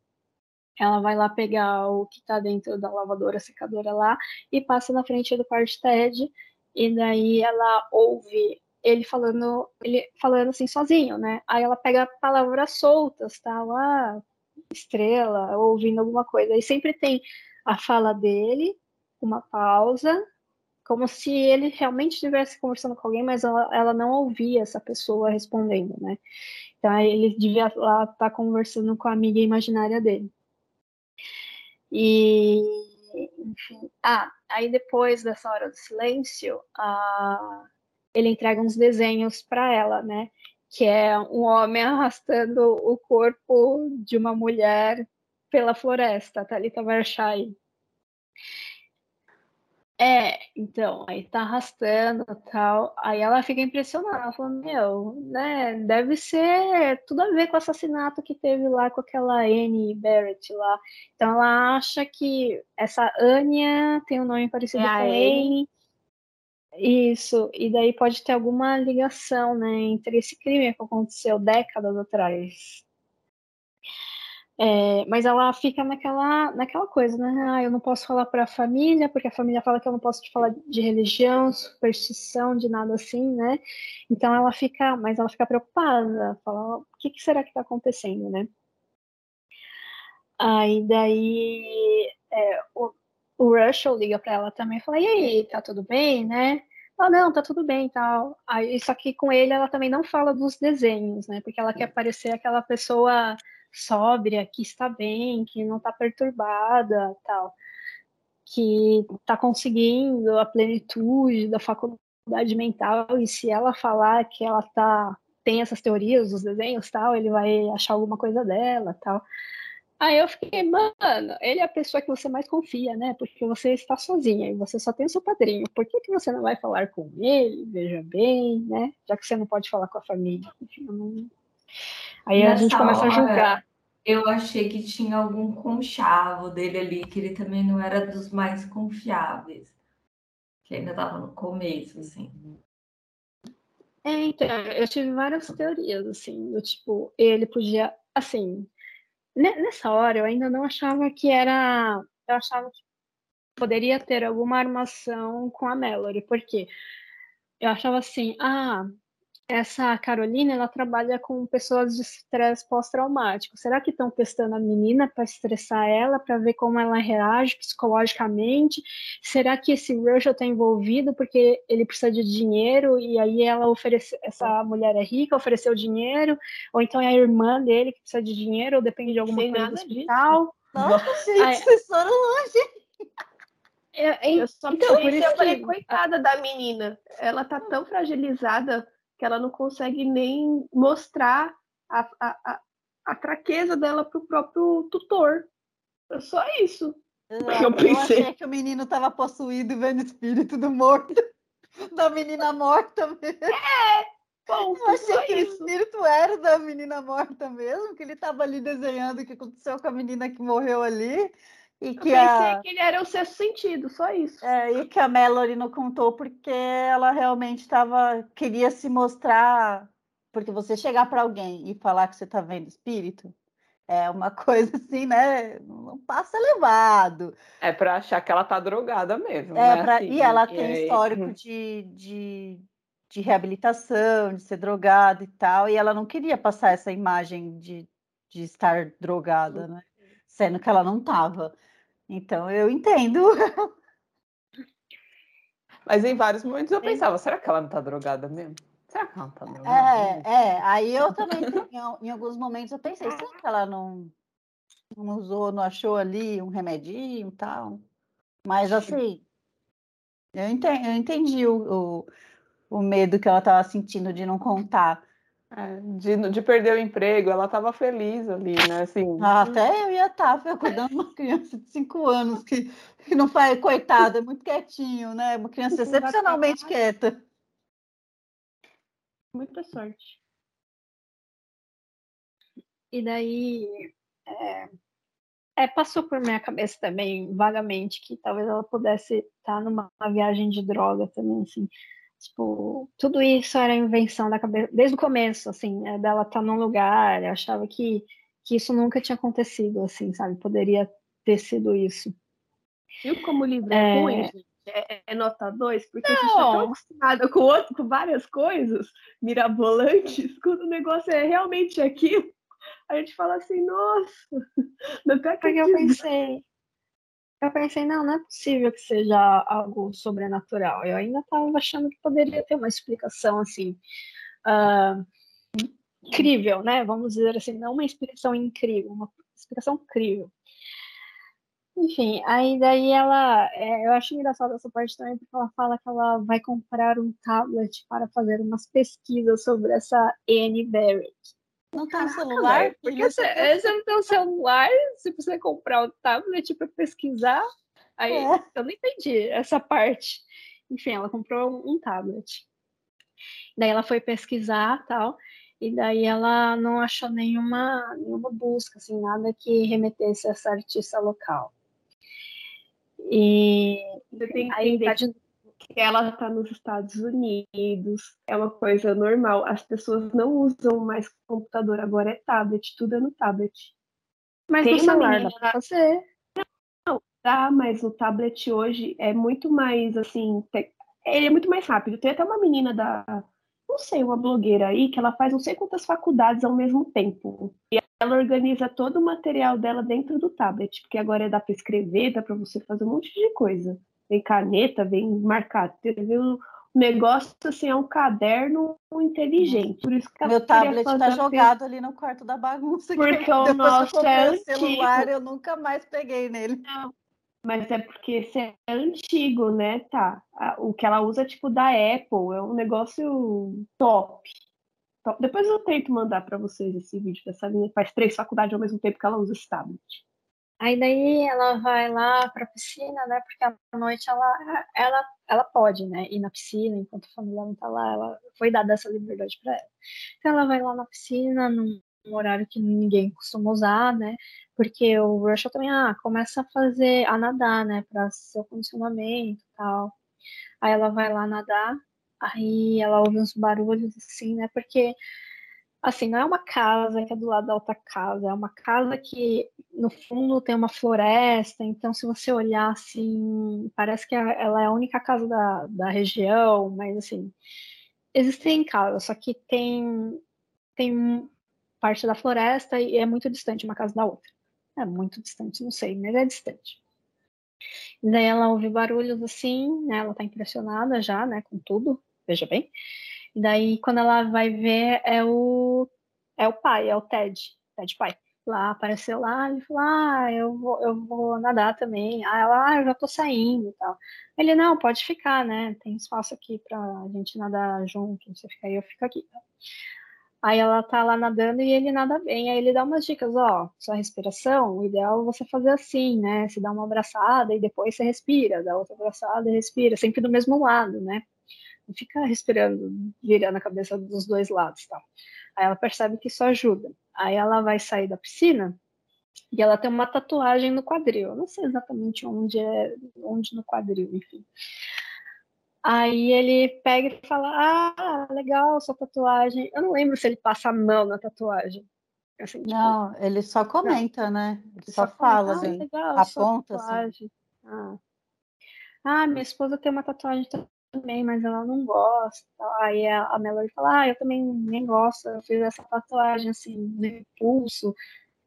ela vai lá pegar o que está dentro da lavadora secadora lá e passa na frente do quarto TED e daí ela ouve ele falando ele falando assim sozinho, né? Aí ela pega palavras soltas, tal, ah, estrela, ouvindo alguma coisa. E sempre tem a fala dele, uma pausa, como se ele realmente estivesse conversando com alguém, mas ela, ela não ouvia essa pessoa respondendo, né? Então ele devia lá estar tá conversando com a amiga imaginária dele. E enfim, ah, aí depois dessa hora do silêncio, ah, ele entrega uns desenhos para ela, né? Que é um homem arrastando o corpo de uma mulher pela floresta, Thalita Varshai. É, então, aí tá arrastando tal. Aí ela fica impressionada, ela fala, meu, né, deve ser tudo a ver com o assassinato que teve lá com aquela Annie Barrett lá. Então ela acha que essa Anya tem um nome parecido é com Annie. Isso, e daí pode ter alguma ligação, né, entre esse crime que aconteceu décadas atrás. É, mas ela fica naquela, naquela coisa, né? Ah, eu não posso falar para a família, porque a família fala que eu não posso te falar de religião, superstição, de nada assim, né? Então ela fica, mas ela fica preocupada, fala, o que, que será que está acontecendo, né? Aí daí é, o, o Russell liga para ela também fala, e aí, tá tudo bem, né? Ah, não, tá tudo bem tal. Aí, só que com ele ela também não fala dos desenhos, né? Porque ela quer parecer aquela pessoa sóbria, que está bem, que não está perturbada, tal, que está conseguindo a plenitude da faculdade mental e se ela falar que ela tá tem essas teorias dos desenhos, tal, ele vai achar alguma coisa dela, tal. Aí eu fiquei, mano, ele é a pessoa que você mais confia, né? Porque você está sozinha e você só tem o seu padrinho. Por que, que você não vai falar com ele? Veja bem, né? Já que você não pode falar com a família. Enfim, não... Aí Nessa a gente começa hora, a julgar. Eu achei que tinha algum conchavo dele ali, que ele também não era dos mais confiáveis. Que ainda estava no começo, assim. É, então, eu tive várias teorias, assim, do tipo, ele podia, assim, nessa hora eu ainda não achava que era, eu achava que poderia ter alguma armação com a Mallory, porque eu achava assim, ah, essa Carolina, ela trabalha com pessoas de estresse pós-traumático. Será que estão testando a menina para estressar ela, para ver como ela reage psicologicamente? Será que esse Russell está envolvido porque ele precisa de dinheiro e aí ela oferece, essa mulher é rica, ofereceu dinheiro? Ou então é a irmã dele que precisa de dinheiro, ou depende de alguma Sem coisa do hospital? Nossa, gente, Ai, vocês foram longe. É, eu só então, por isso eu falei, coitada da menina. Ela tá tão fragilizada que ela não consegue nem mostrar a, a, a, a fraqueza dela para o próprio tutor. É só isso. É, eu, pensei. eu achei que o menino estava possuído e vendo espírito do morto, da menina morta mesmo. É! Bom, eu achei que isso. o espírito era da menina morta mesmo, que ele estava ali desenhando o que aconteceu com a menina que morreu ali. E que eu pensei a... que ele era o sexto sentido, só isso. É, e que a Mallory não contou porque ela realmente estava queria se mostrar, porque você chegar para alguém e falar que você está vendo espírito é uma coisa assim, né? Não passa levado. É para achar que ela tá drogada mesmo. É né? pra... assim, e ela tem e histórico aí... de, de, de reabilitação, de ser drogada e tal, e ela não queria passar essa imagem de, de estar drogada, né? Sendo que ela não estava. Então eu entendo. Mas em vários momentos eu pensava, será que ela não tá drogada mesmo? Será que ela não tá drogada? É, é. Aí eu também, em, em alguns momentos, eu pensei, será que ela não, não usou, não achou ali um remedinho e tal? Mas assim, eu entendi, eu entendi o, o, o medo que ela estava sentindo de não contar. É, de, de perder o emprego, ela estava feliz ali, né? Assim, ah, até eu ia estar tá, cuidando de uma criança de cinco anos que, que não faz, coitada, é muito quietinho, né? Uma criança excepcionalmente quieta. Muita sorte. E daí é, é, passou por minha cabeça também, vagamente, que talvez ela pudesse estar numa viagem de droga também, assim. Tipo, tudo isso era invenção da cabeça, desde o começo, assim, né, dela estar tá num lugar, eu achava que, que isso nunca tinha acontecido, assim, sabe? Poderia ter sido isso. Viu como o livro é, é ruim, gente? É, é, nota 2, porque não. a gente está tão acostumada com, outro, com várias coisas mirabolantes, quando o negócio é realmente aquilo, a gente fala assim, nossa, não quer que eu pensei. Eu pensei, não, não é possível que seja algo sobrenatural. Eu ainda estava achando que poderia ter uma explicação assim. Uh, incrível, né? Vamos dizer assim, não uma explicação incrível, uma explicação incrível. Enfim, aí daí ela, é, eu acho engraçado essa parte também, porque ela fala que ela vai comprar um tablet para fazer umas pesquisas sobre essa Anne Barrett. Não tem um celular? Véio, porque você, você não tem um celular, se você comprar um tablet para pesquisar, aí é. eu não entendi essa parte. Enfim, ela comprou um tablet. Daí ela foi pesquisar tal, e daí ela não achou nenhuma, nenhuma busca, assim, nada que remetesse a essa artista local. E você tem que entender de... que ela está nos Estados Unidos, é uma coisa normal. As pessoas não usam mais computador, agora é tablet, tudo é no tablet. Mas tem no celular dá pra fazer. Não, dá, mas o tablet hoje é muito mais assim, ele é muito mais rápido. Tem até uma menina da não sei, uma blogueira aí que ela faz não sei quantas faculdades ao mesmo tempo. E ela organiza todo o material dela dentro do tablet, porque agora dá para escrever, dá para você fazer um monte de coisa. Vem caneta, vem marcar. O negócio assim é um caderno inteligente. Por isso que Meu tablet está jogado ali no quarto da bagunça. Porque o nosso é o celular, eu nunca mais peguei nele. Não. Mas é porque esse é antigo, né? Tá. O que ela usa, tipo, da Apple, é um negócio top. top. Depois eu tento mandar para vocês esse vídeo dessa linha. Faz três faculdades ao mesmo tempo que ela usa esse tablet. Aí daí ela vai lá para a piscina, né? Porque à noite ela, ela, ela pode, né? Ir na piscina enquanto a família não tá lá. Ela foi dada essa liberdade para ela. Então ela vai lá na piscina num horário que ninguém costuma usar, né? Porque o Russell também, ah, começa a fazer, a nadar, né, para seu condicionamento tal. Aí ela vai lá nadar, aí ela ouve uns barulhos assim, né, porque, assim, não é uma casa que é do lado da outra casa, é uma casa que no fundo tem uma floresta, então se você olhar assim, parece que ela é a única casa da, da região, mas assim, existem casas, só que tem, tem parte da floresta e é muito distante uma casa da outra. É muito distante, não sei, mas é distante. E daí ela ouve barulhos assim, né? Ela tá impressionada já, né? Com tudo, veja bem. E daí quando ela vai ver é o é o pai, é o Ted, Ted pai. Lá apareceu lá, ele falou: "Ah, eu vou eu vou nadar também". Ah, ela: "Ah, eu já tô saindo", e tal. Ele: "Não, pode ficar, né? Tem espaço aqui pra gente nadar junto, você fica aí, eu fico aqui". Aí ela tá lá nadando e ele nada bem. Aí ele dá umas dicas, ó, sua respiração, o ideal é você fazer assim, né? Se dá uma abraçada e depois você respira, dá outra abraçada e respira, sempre do mesmo lado, né? Fica respirando, virando a cabeça dos dois lados, tá? Aí ela percebe que isso ajuda. Aí ela vai sair da piscina e ela tem uma tatuagem no quadril. Eu não sei exatamente onde é, onde no quadril, enfim. Aí ele pega e fala: Ah, legal, sua tatuagem. Eu não lembro se ele passa a mão na tatuagem. Assim, tipo, não, ele só comenta, não. né? Ele, ele só, só, fala, comenta, assim, ah, legal, aponta. Assim. Ah. ah, minha esposa tem uma tatuagem também, mas ela não gosta. Aí a Melody fala: Ah, eu também nem gosto. Eu fiz essa tatuagem assim, no impulso,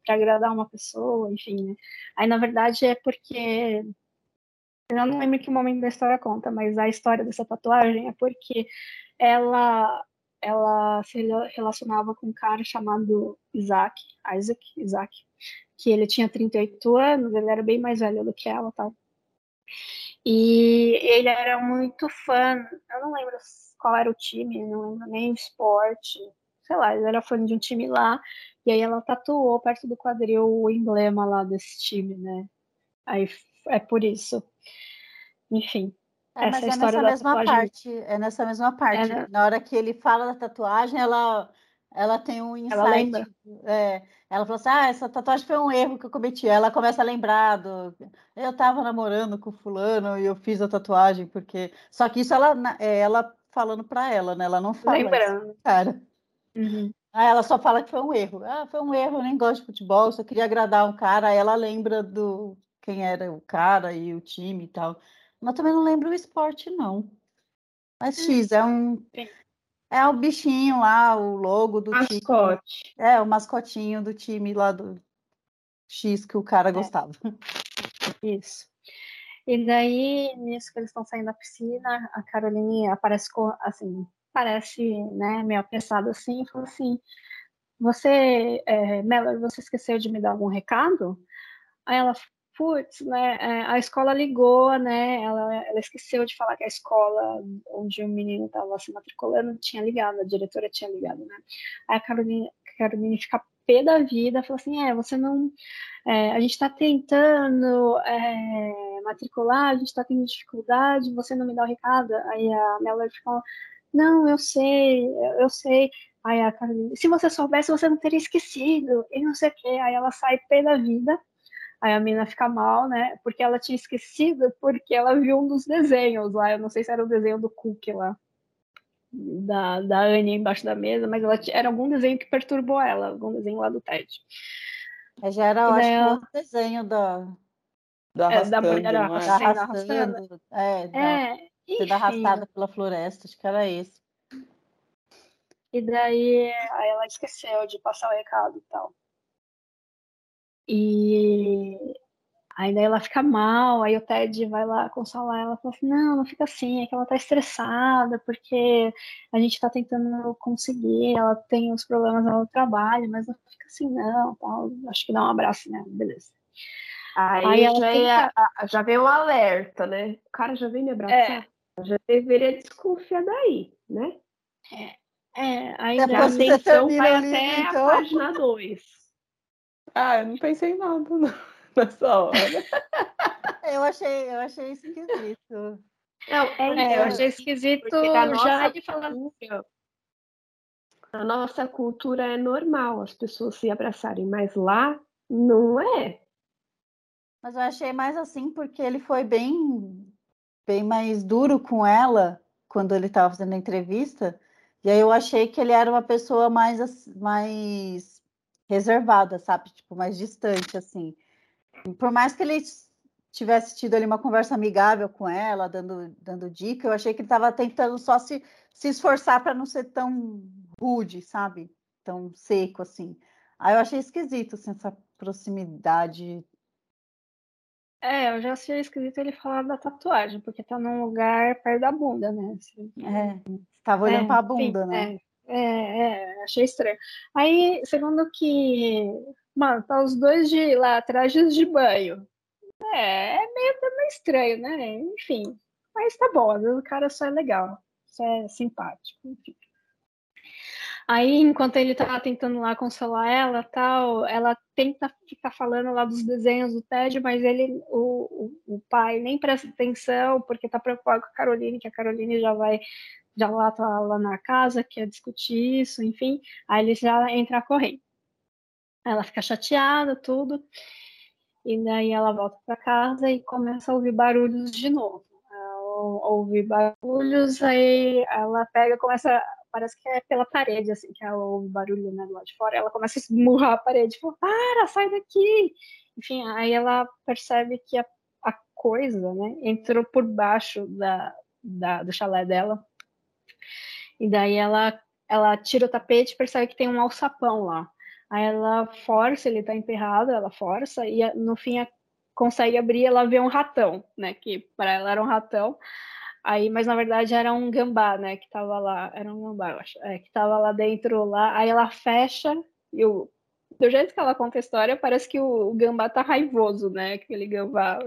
para agradar uma pessoa, enfim. Né? Aí na verdade é porque eu não lembro que momento da história conta, mas a história dessa tatuagem é porque ela ela se relacionava com um cara chamado Isaac, Isaac, Isaac, que ele tinha 38 anos, ele era bem mais velho do que ela, tal. E ele era muito fã, eu não lembro qual era o time, não lembro nem o esporte, sei lá, ele era fã de um time lá, e aí ela tatuou perto do quadril o emblema lá desse time, né? Aí é por isso. Enfim. É, essa mas é, é nessa mesma tatuagem. parte. É nessa mesma parte. É, Na hora que ele fala da tatuagem, ela, ela tem um insight. Ela lembra. É, ela falou assim: ah, essa tatuagem foi um erro que eu cometi. Ela começa a lembrar do. Eu tava namorando com fulano e eu fiz a tatuagem, porque. Só que isso ela, é ela falando para ela, né? Ela não fala. Lembrando. Cara. Uhum. Aí ela só fala que foi um erro. Ah, foi um erro, eu nem gosto de futebol, só queria agradar um cara. Aí ela lembra do quem era o cara e o time e tal. Mas também não lembro o esporte, não. Mas hum. X, é um. É o bichinho lá, o logo do Mascote. time. É, o mascotinho do time lá do X que o cara é. gostava. Isso. E daí, nisso que eles estão saindo da piscina, a Caroline aparece assim, parece, né, meio apressada assim, e fala assim, você, é, Mellor, você esqueceu de me dar algum recado? Aí ela, putz, né, é, a escola ligou, né, ela, ela esqueceu de falar que a escola onde o menino estava se matriculando tinha ligado, a diretora tinha ligado, né. Aí a Caroline, a Caroline fica pé da vida, fala assim, é, você não, é, a gente está tentando é, matricular, a gente está tendo dificuldade, você não me dá o recado? Aí a Mellor fica, não, eu sei, eu sei. Aí a Caroline, se você soubesse, você não teria esquecido, e não sei o quê. Aí ela sai pé da vida, aí a menina fica mal, né? Porque ela tinha esquecido, porque ela viu um dos desenhos lá, eu não sei se era o desenho do Cook lá, da, da Annie embaixo da mesa, mas ela, era algum desenho que perturbou ela, algum desenho lá do Ted. Já era, eu acho, o desenho da... Do arrastando, é, da mulher arrastando, arrastando. É, da, é, sendo arrastada pela floresta, acho que era esse. E daí aí ela esqueceu de passar o recado e tal. E aí daí ela fica mal, aí o Ted vai lá consolar ela e fala assim, não, não fica assim, é que ela tá estressada, porque a gente tá tentando conseguir, ela tem uns problemas no trabalho, mas não fica assim, não, tal. Acho que dá um abraço, né? Beleza. Aí, aí já, ia, já veio o alerta, né? O cara já veio me abraçar. É. Já deveria desconfiar daí, né? É. É, aí a atenção vai até então... a página 2. Ah, eu não pensei em nada não, nessa hora. eu, achei, eu achei esquisito. Não, é, é eu achei esquisito já de falar. A nossa cultura é normal as pessoas se abraçarem, mas lá não é. Mas eu achei mais assim porque ele foi bem, bem mais duro com ela quando ele estava fazendo a entrevista e aí eu achei que ele era uma pessoa mais, mais reservada, sabe? Tipo, mais distante, assim. E por mais que ele tivesse tido ali uma conversa amigável com ela, dando, dando dica, eu achei que ele estava tentando só se, se esforçar para não ser tão rude, sabe? Tão seco, assim. Aí eu achei esquisito, assim, essa proximidade. É, eu já achei esquisito ele falar da tatuagem, porque tá num lugar perto da bunda, né? Assim, é. Tava olhando é, para a bunda, né? É, é, é, achei estranho. Aí, segundo que, mano, tá os dois de lá, trajes de banho. É, é meio, meio estranho, né? Enfim, mas tá bom, o cara só é legal, só é simpático, enfim. Aí, enquanto ele tá tentando lá consolar ela, tal, ela tenta ficar falando lá dos desenhos do Ted, mas ele, o, o, o pai, nem presta atenção, porque tá preocupado com a Caroline, que a Caroline já vai já lá tá lá na casa, quer discutir isso, enfim, aí ele já entra a correr. Ela fica chateada, tudo, e daí ela volta para casa e começa a ouvir barulhos de novo. Ouve barulhos, aí ela pega, começa, parece que é pela parede, assim, que ela ouve barulho né, do lado de fora, ela começa a esmurrar a parede, fala, para, sai daqui! Enfim, aí ela percebe que a, a coisa, né, entrou por baixo da, da, do chalé dela, e daí ela, ela tira o tapete e percebe que tem um alçapão lá. Aí ela força, ele tá enterrado, ela força, e no fim a, consegue abrir, ela vê um ratão, né? Que para ela era um ratão. Aí, mas na verdade era um gambá, né? Que tava lá, era um gambá, eu acho, é, que tava lá dentro lá. Aí ela fecha e o do jeito que ela conta a história, parece que o, o gambá tá raivoso, né? Aquele gambá.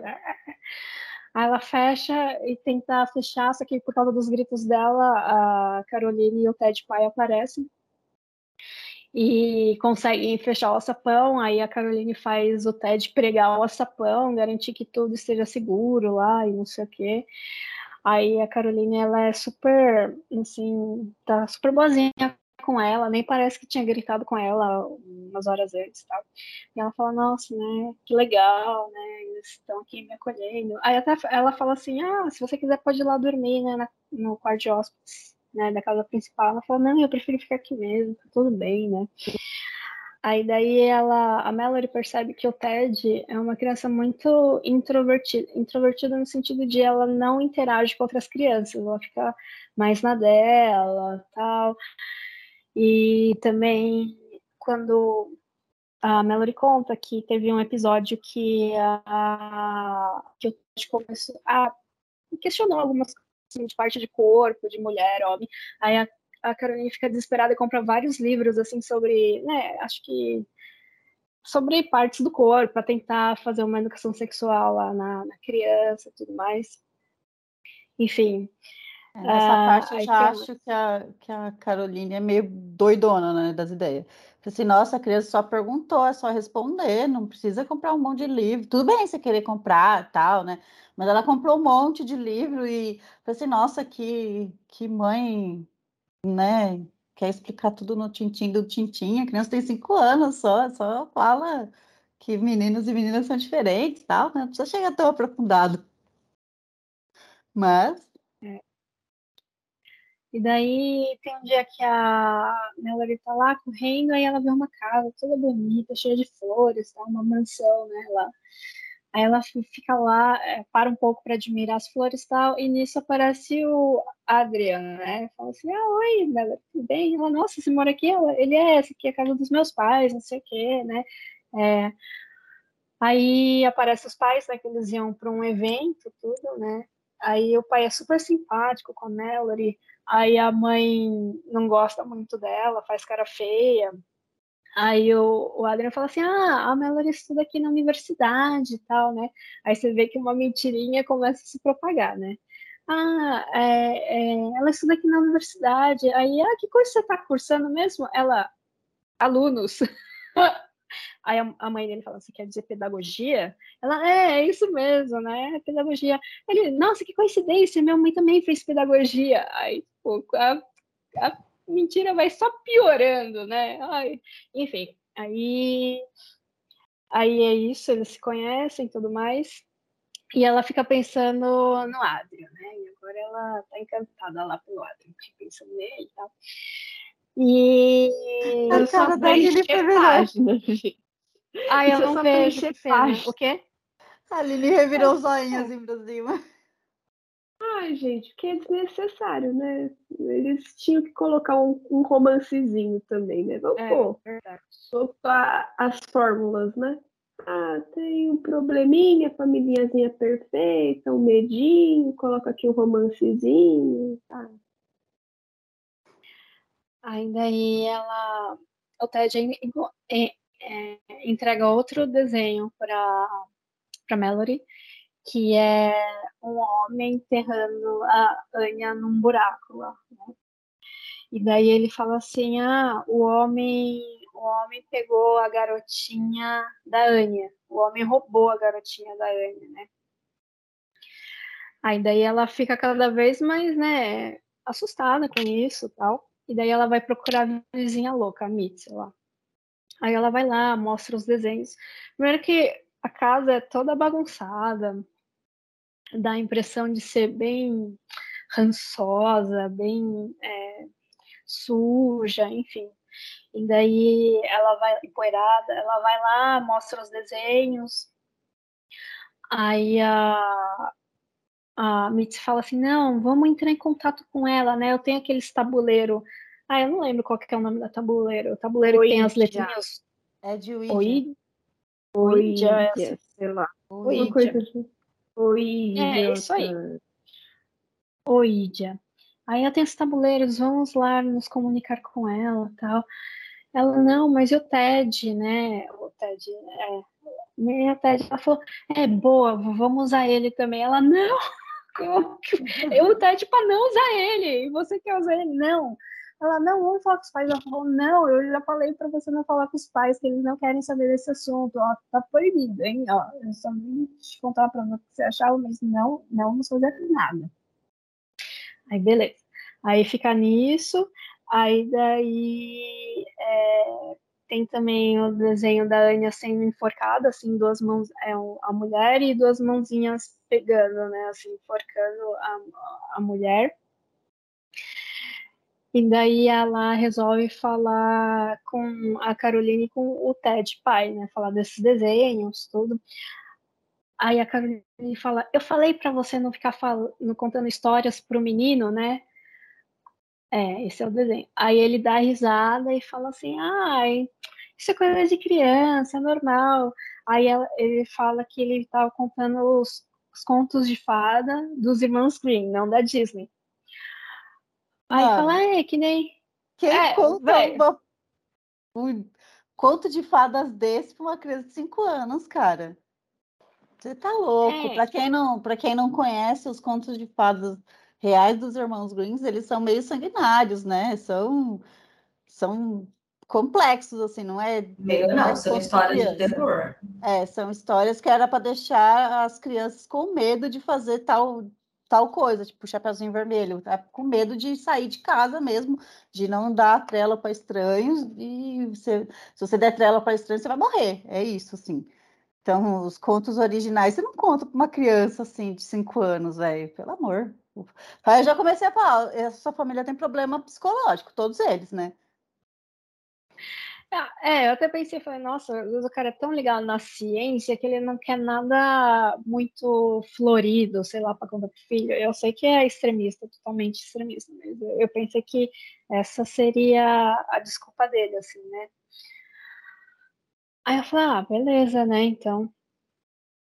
Aí ela fecha e tenta fechar, só que por causa dos gritos dela, a Caroline e o Ted pai aparecem e conseguem fechar o alçapão. Aí a Caroline faz o Ted pregar o alçapão, garantir que tudo esteja seguro lá e não sei o quê. Aí a Caroline, ela é super, assim, tá super boazinha com ela, nem parece que tinha gritado com ela umas horas antes, tá? E ela fala, nossa, né, que legal, né, eles estão aqui me acolhendo. Aí até ela fala assim, ah, se você quiser pode ir lá dormir, né, no quarto de hóspedes, né, da casa principal. Ela fala, não, eu prefiro ficar aqui mesmo, tá tudo bem, né. Aí daí ela, a Mallory percebe que o Ted é uma criança muito introvertida, introvertida no sentido de ela não interage com outras crianças, ela fica mais na dela, tal. E também quando a Mallory conta que teve um episódio que, a, que o começou a questionar algumas coisas assim, de parte de corpo, de mulher, homem. Aí a, a Caroline fica desesperada e compra vários livros assim sobre, né, acho que sobre partes do corpo, para tentar fazer uma educação sexual lá na, na criança e tudo mais. Enfim. É, nessa uh, parte eu já acho que a, que a Caroline é meio doidona, né, das ideias. Assim, nossa, a criança só perguntou, é só responder, não precisa comprar um monte de livro. Tudo bem você querer comprar, tal, né? Mas ela comprou um monte de livro e falei assim, nossa, que, que mãe, né? Quer explicar tudo no tintim do tintim. A criança tem cinco anos só, só fala que meninos e meninas são diferentes, tal, né? Não precisa chegar tão aprofundado. Mas é. E daí tem um dia que a Melody tá lá correndo, aí ela vê uma casa toda bonita, cheia de flores, tá? uma mansão, né, lá. Aí ela fica lá, é, para um pouco para admirar as flores e tal, e nisso aparece o Adriano, né? Fala assim, ah, oi, Melody, tudo bem? Ela, nossa, você mora aqui? Ela, ele é, essa aqui é a casa dos meus pais, não sei o quê, né? É, aí aparece os pais, né, que eles iam para um evento, tudo, né? Aí o pai é super simpático com a Melody, aí a mãe não gosta muito dela, faz cara feia. Aí o, o Adrian fala assim: Ah, a Melody estuda aqui na universidade e tal, né? Aí você vê que uma mentirinha começa a se propagar, né? Ah, é, é, ela estuda aqui na universidade. Aí, ah, que coisa você está cursando mesmo? Ela, alunos. Aí a, mãe dele fala, você quer dizer pedagogia? Ela, é, é isso mesmo, né? Pedagogia. Ele, nossa, que coincidência, minha mãe também fez pedagogia. Aí, pô, a, a mentira vai só piorando, né? Ai, enfim, aí, aí é isso, eles se conhecem e tudo mais. E ela fica pensando no Adrian, né? E agora ela tá encantada lá pelo Adrian, pensando nele e tal. E a cara da Lili gente. Ai, eu não vejo. O quê? A Lili revirou os olhinhos em pra cima. Ai, gente, porque é desnecessário, né? Eles tinham que colocar um, um romancezinho também, né? Vamos é, pôr. as fórmulas, né? Ah, tem um probleminha, famíliazinha perfeita, um medinho, coloca aqui um romancezinho, tá? Ainda aí ela. O Ted é, entrega outro desenho para para Mallory, que é um homem enterrando a Anya num buraco lá. Né? E daí ele fala assim: ah, o homem, o homem pegou a garotinha da Anya, o homem roubou a garotinha da Anya, né? Aí daí ela fica cada vez mais, né, assustada com isso, tal. E daí ela vai procurar a vizinha louca, a Mitzi lá. Aí ela vai lá, mostra os desenhos. Primeiro que a casa é toda bagunçada, dá a impressão de ser bem rançosa, bem é, suja, enfim. E daí ela vai empoeirada, ela vai lá, mostra os desenhos. Aí a, a Mitzi fala assim, não, vamos entrar em contato com ela, né? Eu tenho aqueles tabuleiro. Ah, eu não lembro qual que é o nome da tabuleiro. O tabuleiro Oidia. que tem as letrinhas. É de Ouija. Ouija, sei lá. Ouija. Assim. Ouija. É, isso aí. Ouija. Aí eu tenho os tabuleiros, vamos lá nos comunicar com ela tal. Ela, não, mas e o TED, né? O TED, é. Minha TED, ela falou, é boa, vamos usar ele também. Ela, não, eu o TED para não usar ele, e você quer usar ele? Não. Ela, não, vamos falar com os pais. Ela falou, não, eu já falei para você não falar com os pais, que eles não querem saber desse assunto. Ó, tá proibido, hein? Ó, eu só vim te contar para o que você achava, mas não, não vamos fazer nada. Aí, beleza. Aí fica nisso. Aí daí é, tem também o desenho da Anya sendo enforcada, assim, duas mãos, é a mulher e duas mãozinhas pegando, né, assim, enforcando a, a mulher. E daí ela resolve falar com a Caroline com o Ted pai, né? Falar desses desenhos, tudo. Aí a Caroline fala: Eu falei para você não ficar falando, contando histórias pro menino, né? É, esse é o desenho. Aí ele dá risada e fala assim: Ai, isso é coisa de criança, é normal. Aí ela, ele fala que ele estava contando os, os contos de fada dos irmãos Green, não da Disney. Aí ah, fala, é, que nem. Quem é, conta uma... um conto de fadas desse para uma criança de 5 anos, cara? Você tá louco. É. Para quem, não, quem não conhece os contos de fadas reais dos irmãos Green, eles são meio sanguinários, né? São, são complexos, assim, não é? Meio não, não é são histórias de terror. É, são histórias que era para deixar as crianças com medo de fazer tal tal coisa, tipo Chapeuzinho Vermelho, tá com medo de sair de casa mesmo, de não dar trela para estranhos, e você, se você der trela para estranhos, você vai morrer, é isso, assim. Então, os contos originais, você não conta para uma criança, assim, de cinco anos, velho, pelo amor. Aí eu já comecei a falar, essa sua família tem problema psicológico, todos eles, né? Ah, é, eu até pensei, falei, nossa, o cara é tão ligado na ciência que ele não quer nada muito florido, sei lá, para contar pro filho. Eu sei que é extremista, totalmente extremista, mas eu pensei que essa seria a desculpa dele, assim, né? Aí eu falei, ah, beleza, né, então.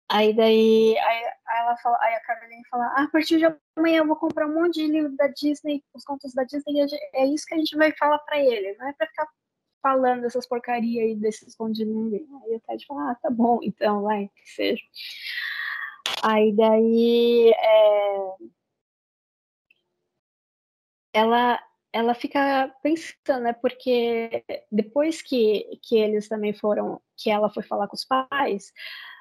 Aí daí, aí, aí ela fala, aí a Caroline fala, ah, a partir de amanhã eu vou comprar um monte de livro da Disney, os contos da Disney, é isso que a gente vai falar para ele, não é para ficar falando essas porcaria aí desses de ninguém. Aí a Ted fala, ah, tá bom, então, vai, que seja. Aí daí é... ela ela fica pensando, né? Porque depois que, que eles também foram, que ela foi falar com os pais,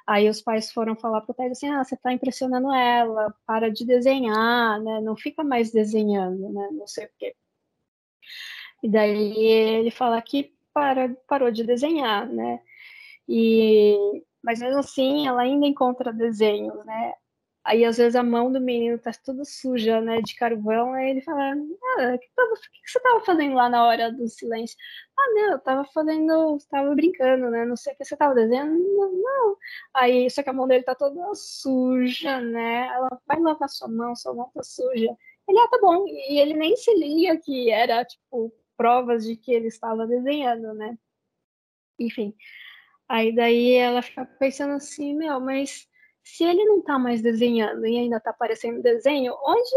aí os pais foram falar pro Ted assim, ah, você tá impressionando ela, para de desenhar, né? Não fica mais desenhando, né? Não sei o quê. E daí ele fala que para, parou de desenhar, né? E, mas mesmo assim, ela ainda encontra desenhos, né? Aí às vezes a mão do menino tá tudo suja, né, de carvão, aí ele fala, ah, o que, que, você tava fazendo lá na hora do silêncio? Ah, não, eu tava fazendo, tava brincando, né, não sei o que você tava desenhando, não, não. Aí, só que a mão dele tá toda suja, né, ela vai lavar sua mão, sua mão tá suja. Ele, ah, tá bom, e ele nem se liga que era, tipo, provas de que ele estava desenhando, né? Enfim. Aí daí ela fica pensando assim, meu, mas se ele não tá mais desenhando e ainda tá aparecendo desenho, onde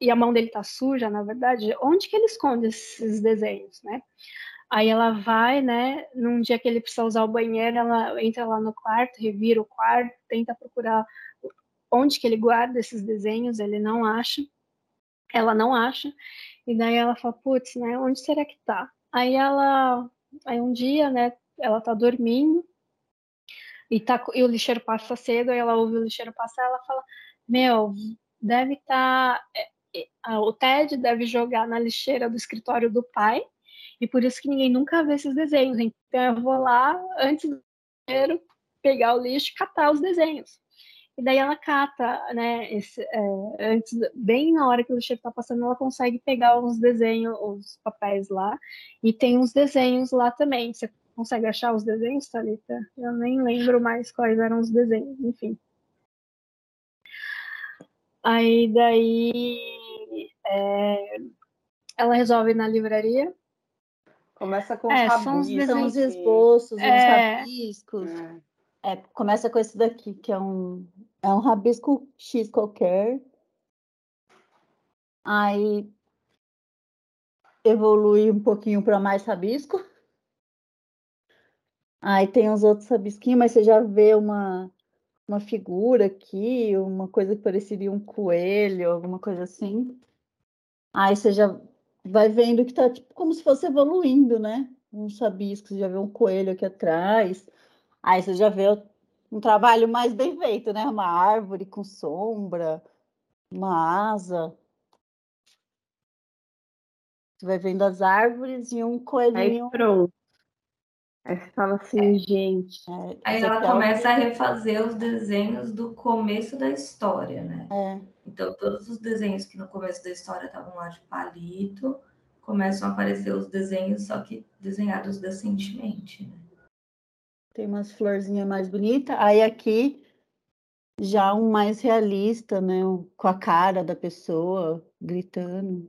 e a mão dele tá suja, na verdade, onde que ele esconde esses desenhos, né? Aí ela vai, né? Num dia que ele precisa usar o banheiro, ela entra lá no quarto, revira o quarto, tenta procurar onde que ele guarda esses desenhos, ele não acha. Ela não acha. E daí ela fala, putz, né, onde será que tá? Aí ela, aí um dia, né, ela tá dormindo e, tá, e o lixeiro passa cedo, aí ela ouve o lixeiro passar, ela fala, meu, deve estar, tá, é, é, o Ted deve jogar na lixeira do escritório do pai, e por isso que ninguém nunca vê esses desenhos. Então eu vou lá antes do lixeiro pegar o lixo e catar os desenhos. E daí ela cata, né, esse, é, antes, bem na hora que o lixeiro tá passando, ela consegue pegar os desenhos, os papéis lá, e tem uns desenhos lá também. Você consegue achar os desenhos, Thalita? Eu nem lembro mais quais eram os desenhos, enfim. Aí daí é, ela resolve ir na livraria. Começa com é, os são os, são os esboços, é, os rabiscos. É. É, começa com esse daqui, que é um, é um rabisco X qualquer. Aí evolui um pouquinho para mais rabisco. Aí tem uns outros rabisquinhos, mas você já vê uma, uma figura aqui, uma coisa que pareceria um coelho, alguma coisa assim. Aí você já vai vendo que tá tipo como se fosse evoluindo, né? Uns rabiscos, já vê um coelho aqui atrás. Aí você já vê um trabalho mais bem feito, né? Uma árvore com sombra, uma asa. Você vai vendo as árvores e um coelhinho. Aí pronto. Aí você fala assim, é. gente. É, Aí ela começa a refazer os desenhos do começo da história, né? É. Então, todos os desenhos que no começo da história estavam lá de palito, começam a aparecer os desenhos, só que desenhados decentemente, né? Tem umas florzinhas mais bonitas. Aí aqui já um mais realista, né? Com a cara da pessoa gritando.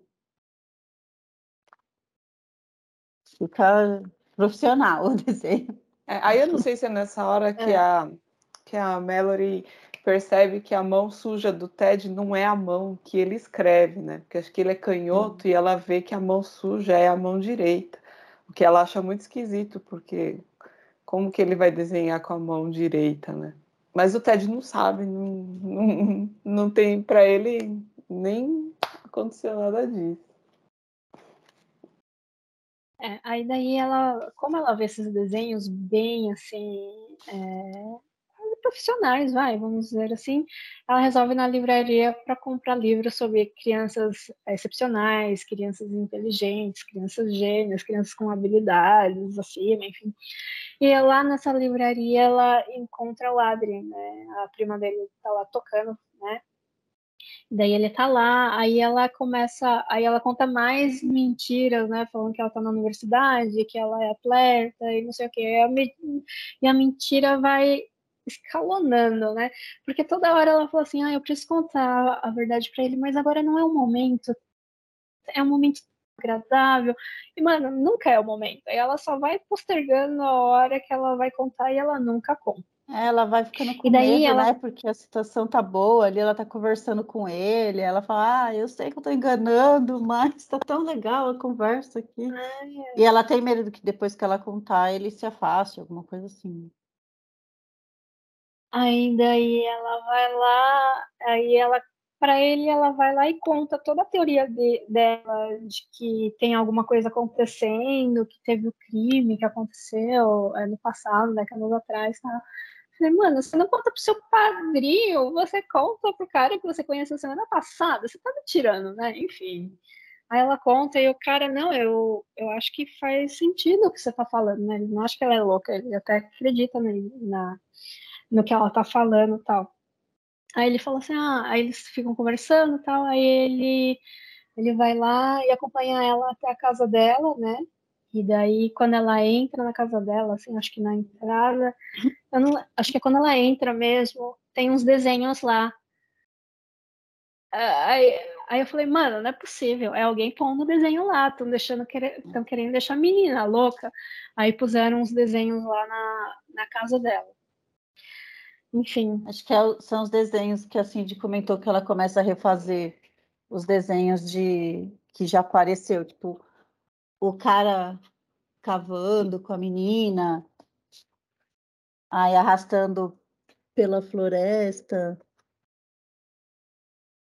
Fica profissional o desenho. É, aí eu não sei se é nessa hora que, é. a, que a Mallory percebe que a mão suja do Ted não é a mão que ele escreve, né? Porque acho que ele é canhoto uhum. e ela vê que a mão suja é a mão direita. O que ela acha muito esquisito, porque como que ele vai desenhar com a mão direita, né? Mas o Ted não sabe, não, não, não tem para ele nem aconteceu nada disso. É, aí daí ela, como ela vê esses desenhos bem assim, é, profissionais, vai, vamos dizer assim, ela resolve ir na livraria para comprar livros sobre crianças excepcionais, crianças inteligentes, crianças gênias, crianças com habilidades acima, enfim. E lá nessa livraria ela encontra o Adrien, né? A prima dele está lá tocando, né? Daí ele tá lá, aí ela começa, aí ela conta mais mentiras, né? Falando que ela tá na universidade, que ela é atleta e não sei o que. E a mentira vai escalonando, né? Porque toda hora ela fala assim: ah, eu preciso contar a verdade para ele, mas agora não é o momento. É um momento agradável. E, mano, nunca é o momento. Aí ela só vai postergando a hora que ela vai contar e ela nunca conta. É, ela vai ficando com e daí medo, ela... né? Porque a situação tá boa, ali ela tá conversando com ele, ela fala, ah, eu sei que eu tô enganando, mas tá tão legal a conversa aqui. Ai, ai. E ela tem medo que depois que ela contar, ele se afaste, alguma coisa assim. Aí daí ela vai lá, aí ela para ele ela vai lá e conta toda a teoria de, dela de que tem alguma coisa acontecendo, que teve o crime que aconteceu é, no passado, décadas atrás, tá? Falei, mano, você não conta pro seu padrinho, você conta pro cara que você conheceu semana passada, você tá me tirando, né? Enfim. Aí ela conta e o cara, não, eu, eu acho que faz sentido o que você tá falando, né? Ele não acha que ela é louca, ele até acredita na, no que ela tá falando tal. Aí ele falou assim, ah, aí eles ficam conversando tal, aí ele, ele vai lá e acompanha ela até a casa dela, né? E daí, quando ela entra na casa dela, assim, acho que na entrada, eu não, acho que é quando ela entra mesmo, tem uns desenhos lá. Aí, aí eu falei, mano, não é possível, é alguém pondo desenho lá, estão deixando, estão querendo deixar a menina louca. Aí puseram uns desenhos lá na, na casa dela. Enfim. Acho que é, são os desenhos que a Cindy comentou que ela começa a refazer os desenhos de que já apareceu, tipo, o cara cavando com a menina, aí arrastando pela floresta.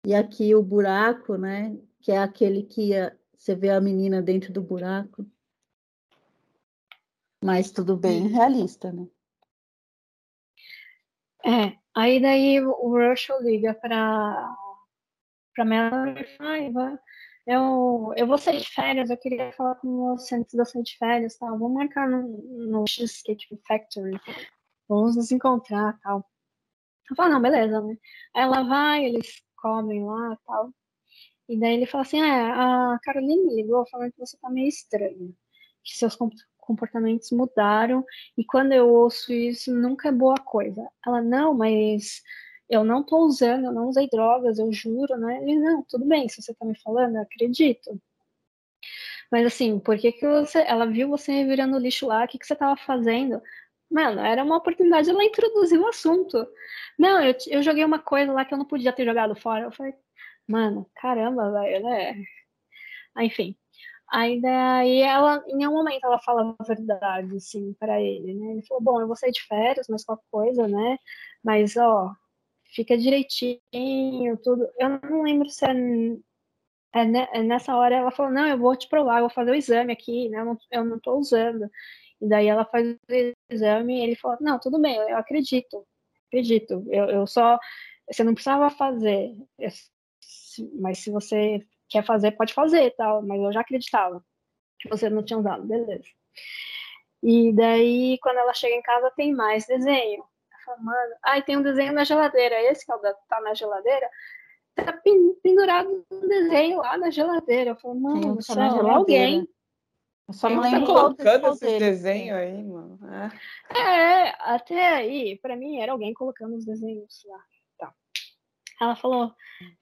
E aqui o buraco, né? Que é aquele que ia, você vê a menina dentro do buraco. Mas tudo bem realista, né? É, aí daí o Russell liga para para Melanie e fala, eu, eu vou sair de férias, eu queria falar com você antes de eu sair de férias, tal. Vamos marcar no, no Cheesecake Factory, vamos nos encontrar, tal. Eu falo, não, beleza, né? Aí ela vai, eles comem lá, tal. E daí ele fala assim, ah, a Caroline me ligou falando que você tá meio estranha, que seus comportamentos mudaram e quando eu ouço isso nunca é boa coisa. Ela não, mas eu não tô usando, eu não usei drogas, eu juro, né? Ele não, tudo bem, se você tá me falando, eu acredito. Mas assim, por que que você, ela viu você virando lixo lá, o que que você tava fazendo? Mano, era uma oportunidade, ela introduziu o assunto. Não, eu, eu joguei uma coisa lá que eu não podia ter jogado fora. Eu falei, mano, caramba, velho, né? Enfim, Aí daí ela, em nenhum momento ela fala a verdade, assim, para ele, né? Ele falou, bom, eu vou sair de férias, mas qualquer coisa, né? Mas, ó, fica direitinho, tudo. Eu não lembro se é, é, é, nessa hora ela falou, não, eu vou te provar, eu vou fazer o exame aqui, né? Eu não, eu não tô usando. E daí ela faz o exame e ele falou, não, tudo bem, eu acredito, acredito. Eu, eu só, você não precisava fazer, mas se você quer fazer, pode fazer, tal, mas eu já acreditava que você não tinha usado, beleza. E daí, quando ela chega em casa, tem mais desenho. Ela fala, mano, ai, tem um desenho na geladeira, esse que é tá na geladeira, tá pendurado um desenho lá na geladeira. Eu falo, mano, do céu, é alguém. Eu só não lembro tá colocando esse desenho aí, mano. É. é, até aí, pra mim, era alguém colocando os desenhos lá. Ela falou: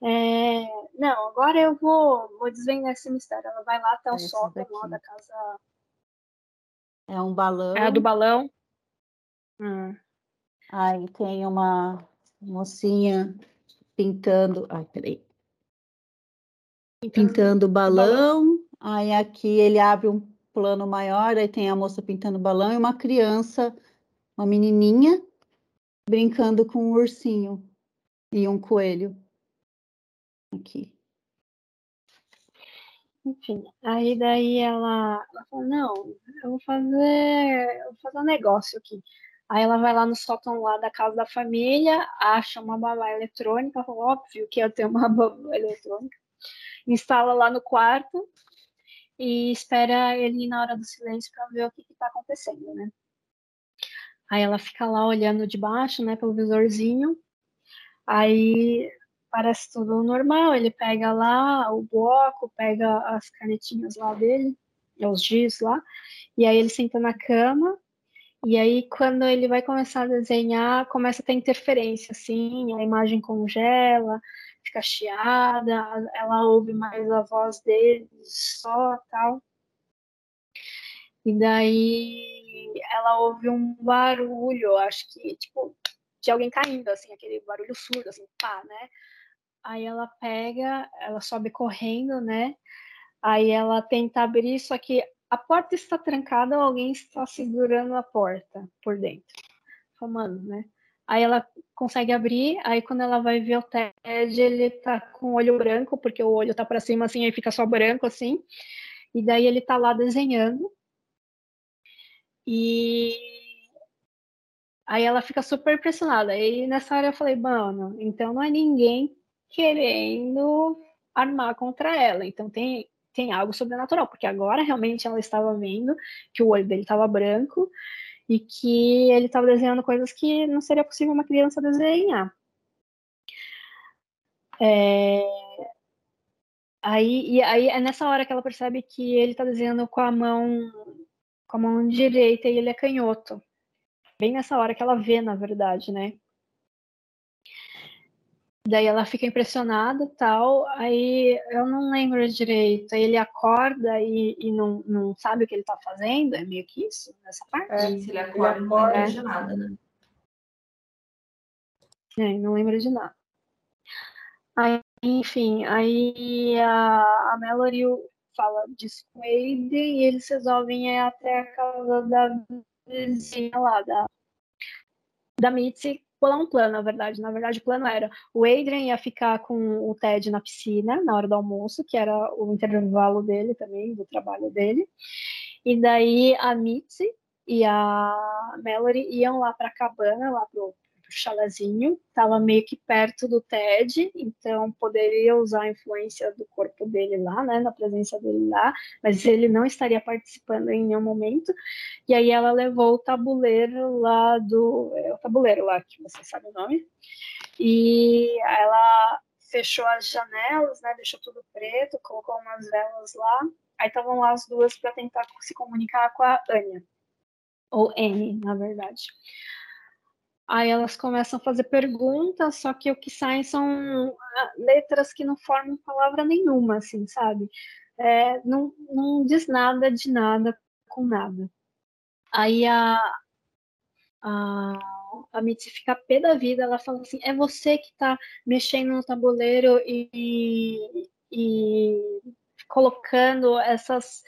é, Não, agora eu vou, vou desvendar esse mistério. Ela vai lá até o sótão lá da casa. É um balão. É do balão. Hum. Aí tem uma mocinha pintando. Ai, peraí. Pintando balão. Aí aqui ele abre um plano maior, aí tem a moça pintando balão e uma criança, uma menininha, brincando com um ursinho e um coelho. Aqui. Enfim, aí daí ela, ela fala, não, eu vou fazer, eu vou fazer um negócio aqui. Aí ela vai lá no sótão lá da casa da família, acha uma babá eletrônica, óbvio que eu tenho uma babá eletrônica, instala lá no quarto e espera ele na hora do silêncio para ver o que está acontecendo, né? Aí ela fica lá olhando de baixo, né, pelo visorzinho. Aí parece tudo normal. Ele pega lá o bloco, pega as canetinhas lá dele, os giz lá, e aí ele senta na cama. E aí, quando ele vai começar a desenhar, começa a ter interferência, assim, a imagem congela, fica chiada, ela ouve mais a voz dele só, tal. E daí ela ouve um barulho, acho que, tipo, de alguém caindo, assim, aquele barulho surdo, assim, pá, né? Aí ela pega, ela sobe correndo, né? Aí ela tenta abrir, só que a porta está trancada ou alguém está segurando a porta por dentro. Mano, né? Aí ela consegue abrir, aí quando ela vai ver o Ted, ele tá com o olho branco, porque o olho tá para cima assim, aí fica só branco assim. E daí ele tá lá desenhando. E aí ela fica super impressionada. E nessa hora eu falei, mano, então não é ninguém querendo armar contra ela. Então tem, tem algo sobrenatural, porque agora realmente ela estava vendo que o olho dele estava branco e que ele estava desenhando coisas que não seria possível uma criança desenhar. É... Aí, e aí é nessa hora que ela percebe que ele está desenhando com a mão com a mão direita e ele é canhoto. Bem nessa hora que ela vê, na verdade, né? Daí ela fica impressionada tal, aí eu não lembro direito. Aí ele acorda e, e não, não sabe o que ele tá fazendo, é meio que isso, nessa parte. É, se ele acorda, ele não lembra de nada, né? É, não lembra de nada. Aí, enfim, aí a, a Mallory fala disso com ele e eles resolvem ir até a casa da vizinha lá, da, da Mitzi, pular um plano, na verdade. Na verdade, o plano era o Adrian ia ficar com o Ted na piscina na hora do almoço, que era o intervalo dele também, do trabalho dele. E daí a Mitzi e a Mallory iam lá para a cabana, lá pro pro chalezinho, estava meio que perto do Ted, então poderia usar a influência do corpo dele lá, né, na presença dele lá, mas ele não estaria participando em nenhum momento. E aí ela levou o tabuleiro lá do, é, o tabuleiro lá que você sabe o nome, e ela fechou as janelas, né, deixou tudo preto, colocou umas velas lá. Aí estavam lá as duas para tentar se comunicar com a Anya, ou Anne, na verdade. Aí elas começam a fazer perguntas, só que o que sai são ah, letras que não formam palavra nenhuma, assim, sabe? É, não, não diz nada de nada com nada. Aí a, a, a Mitzi fica pé da vida, ela fala assim, é você que está mexendo no tabuleiro e, e colocando essas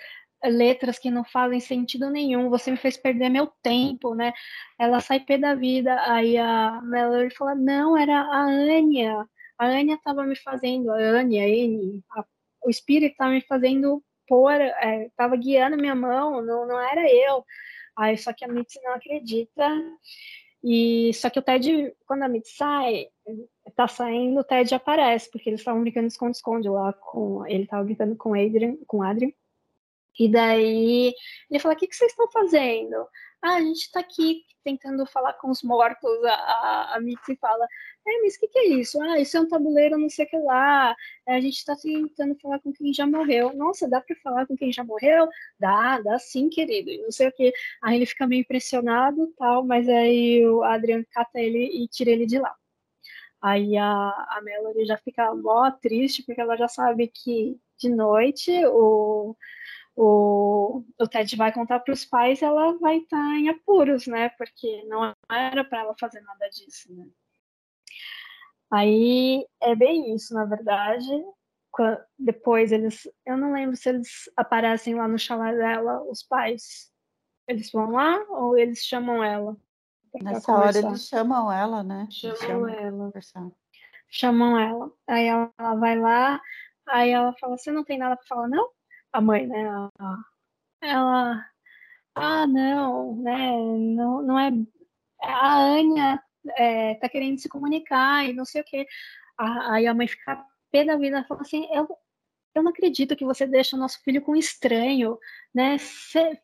letras que não fazem sentido nenhum, você me fez perder meu tempo, né? Ela sai pé da vida, aí a Melody fala, não, era a Anya, a Anya estava me fazendo, a Anya, a, o espírito estava me fazendo pôr, estava é, guiando minha mão, não, não era eu. Aí só que a Mitzi não acredita, e só que o Ted, quando a Mitzi sai, tá saindo, o Ted aparece, porque eles estavam brincando esconde-esconde lá com. Ele estava brincando com Adrian, com Adrian. E daí ele fala: O que, que vocês estão fazendo? Ah, a gente está aqui tentando falar com os mortos. A, a Mitzi fala: É, mas o que, que é isso? Ah, isso é um tabuleiro, não sei o que lá. É, a gente está tentando falar com quem já morreu. Nossa, dá para falar com quem já morreu? Dá, dá sim, querido. Não sei o que. Aí ele fica meio impressionado tal, mas aí o Adriano cata ele e tira ele de lá. Aí a, a Melody já fica mó triste, porque ela já sabe que de noite o o, o Ted vai contar para os pais, ela vai estar tá em apuros, né? Porque não era para ela fazer nada disso, né? Aí é bem isso, na verdade. Depois eles, eu não lembro se eles aparecem lá no chalé dela, os pais. Eles vão lá ou eles chamam ela? Nessa hora eles chamam ela, né? Chamam, chamam ela. Chamam ela. Aí ela, ela, vai lá, aí ela fala: Você não tem nada para falar, não? A mãe, né? Ela, ah, não, né? Não, não é. A Anya é, tá querendo se comunicar e não sei o quê. Aí a mãe fica pé da vida, fala assim: eu, eu não acredito que você deixa o nosso filho com estranho, né? Cê,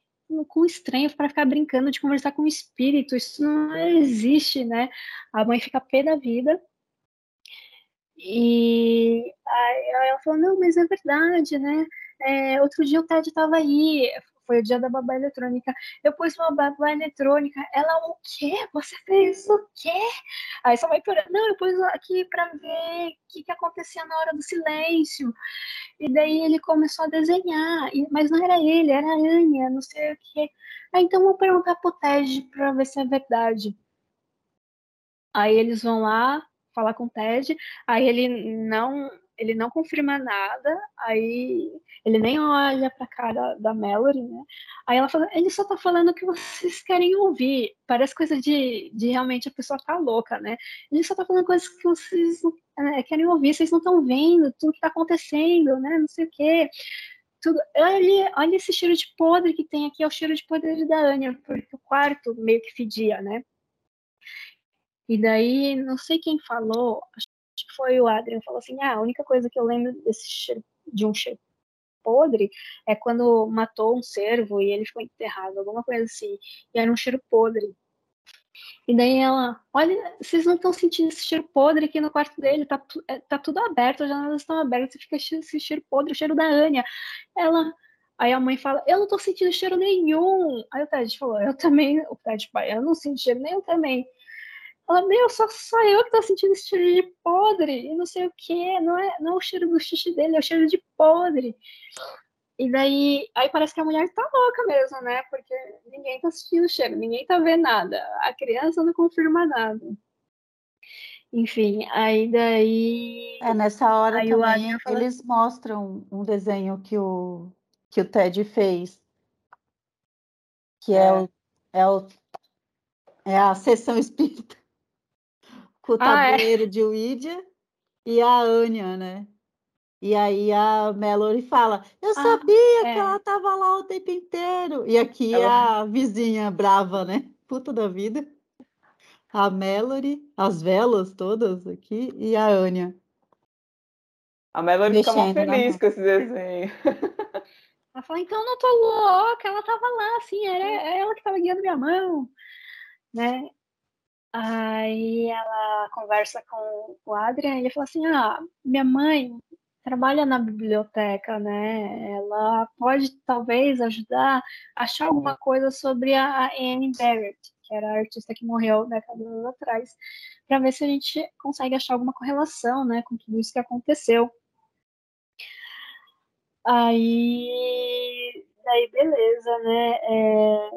com estranho para ficar brincando de conversar com o espírito, isso não existe, né? A mãe fica pé da vida. E aí ela falou: não, mas é verdade, né? É, outro dia o Ted estava aí, foi o dia da babá eletrônica. Eu pus uma babá eletrônica. Ela, o quê? Você fez o quê? Aí só vai por não, eu pus aqui para ver o que, que acontecia na hora do silêncio. E daí ele começou a desenhar, mas não era ele, era a Anya, não sei o quê. Aí então vou perguntar pro Ted para ver se é verdade. Aí eles vão lá falar com o Ted, aí ele não ele não confirma nada, aí ele nem olha pra cara da Mallory, né? Aí ela fala, ele só tá falando o que vocês querem ouvir. Parece coisa de, de realmente a pessoa tá louca, né? Ele só tá falando coisas que vocês é, querem ouvir, vocês não estão vendo tudo que tá acontecendo, né? Não sei o quê. Tudo. Olha, olha esse cheiro de podre que tem aqui, é o cheiro de podre da Anya, porque o quarto meio que fedia, né? E daí, não sei quem falou, foi o Adrian, falou assim: ah, a única coisa que eu lembro desse cheiro, de um cheiro podre é quando matou um cervo e ele ficou enterrado, alguma coisa assim. E era um cheiro podre. E daí ela, olha, vocês não estão sentindo esse cheiro podre aqui no quarto dele, tá, é, tá tudo aberto, as janelas estão abertas, fica esse cheiro podre, o cheiro da Anya. Ela, aí a mãe fala, eu não tô sentindo cheiro nenhum. Aí o Ted falou, eu também, o Ted pai, eu não sinto cheiro nenhum também. Ela, meu, só, só eu que tô sentindo esse cheiro de podre, e não sei o que, não é, não é o cheiro do xixi dele, é o cheiro de podre. E daí, aí parece que a mulher tá louca mesmo, né? Porque ninguém tá sentindo o cheiro, ninguém tá vendo nada. A criança não confirma nada. Enfim, aí daí. É, nessa hora também eles mostram um desenho que o, que o Ted fez. Que é, é o, é o é a sessão espírita com o tabuleiro ah, é. de Ouija e a Anya, né? E aí a Mallory fala: Eu ah, sabia é. que ela tava lá o tempo inteiro. E aqui ela... a vizinha brava, né? Puta da vida. A Mallory, as velas todas aqui e a Anya. A Mallory ficava feliz com esse desenho. Ela fala, então não tô louca, ela tava lá, assim, era ela que tava guiando minha mão, né? Aí ela conversa com o Adrian e ele fala assim: Ah, minha mãe trabalha na biblioteca, né? Ela pode talvez ajudar a achar alguma coisa sobre a Anne Barrett, que era a artista que morreu décadas atrás, para ver se a gente consegue achar alguma correlação, né, com tudo isso que aconteceu. Aí, daí beleza, né? É,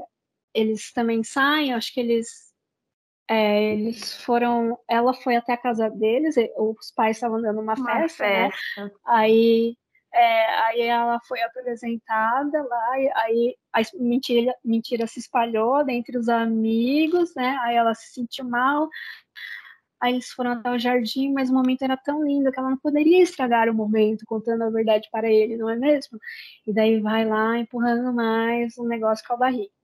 eles também saem, acho que eles é, eles foram. Ela foi até a casa deles, os pais estavam dando uma, uma festa, festa, né? Aí, é, aí ela foi apresentada lá, aí a mentira, mentira se espalhou dentre os amigos, né? Aí ela se sentiu mal. Aí eles foram até o jardim, mas o momento era tão lindo que ela não poderia estragar o momento contando a verdade para ele, não é mesmo? E daí vai lá empurrando mais um negócio com a barriga.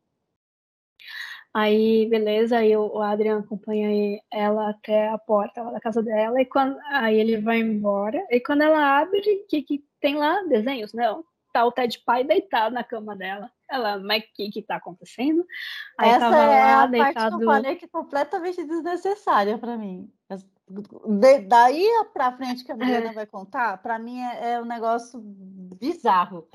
Aí, beleza, aí o Adrian acompanha ela até a porta da casa dela, e quando aí ele vai embora, e quando ela abre, o que, que tem lá? Desenhos? Não, tá o Ted Pai deitado na cama dela. Ela, mas o que que tá acontecendo? Aí Essa tava é lá, a deitado... parte que eu falei que é completamente desnecessária para mim. De, daí para frente que a Juliana é. vai contar, para mim é, é um negócio bizarro.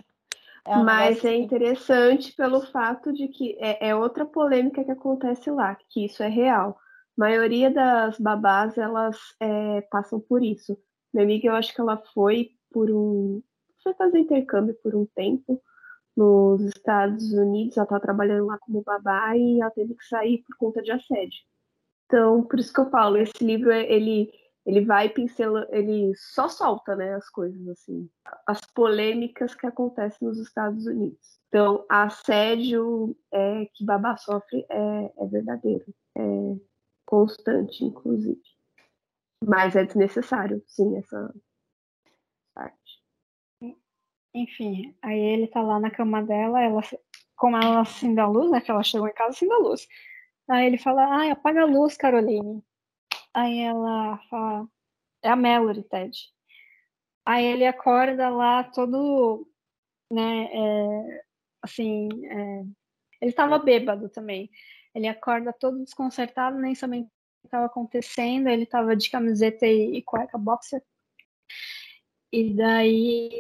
É Mas é interessante pelo fato de que é, é, outra polêmica que acontece lá, que isso é real. A maioria das babás, elas é, passam por isso. Minha amiga, eu acho que ela foi por um... Foi fazer intercâmbio por um tempo nos Estados Unidos, ela estava trabalhando lá como babá e ela teve que sair por conta de assédio. Então, por isso que eu falo, esse livro, ele, ele vai pincelando, ele só solta, né, as coisas assim, as polêmicas que acontecem nos Estados Unidos. Então, assédio é, que Babá sofre é, é verdadeiro, é constante, inclusive. Mas é desnecessário, sim, essa parte. Enfim, aí ele tá lá na cama dela, ela, como ela acende a luz, né, que ela chegou em casa acende a luz. Aí ele fala, ai, apaga a luz, Caroline. Aí ela fala, é a Mallory, Ted. Aí ele acorda lá todo, né, é, assim, é, ele estava bêbado também. Ele acorda todo desconcertado, nem sabendo o que estava acontecendo. Ele estava de camiseta e, e cueca boxer. E daí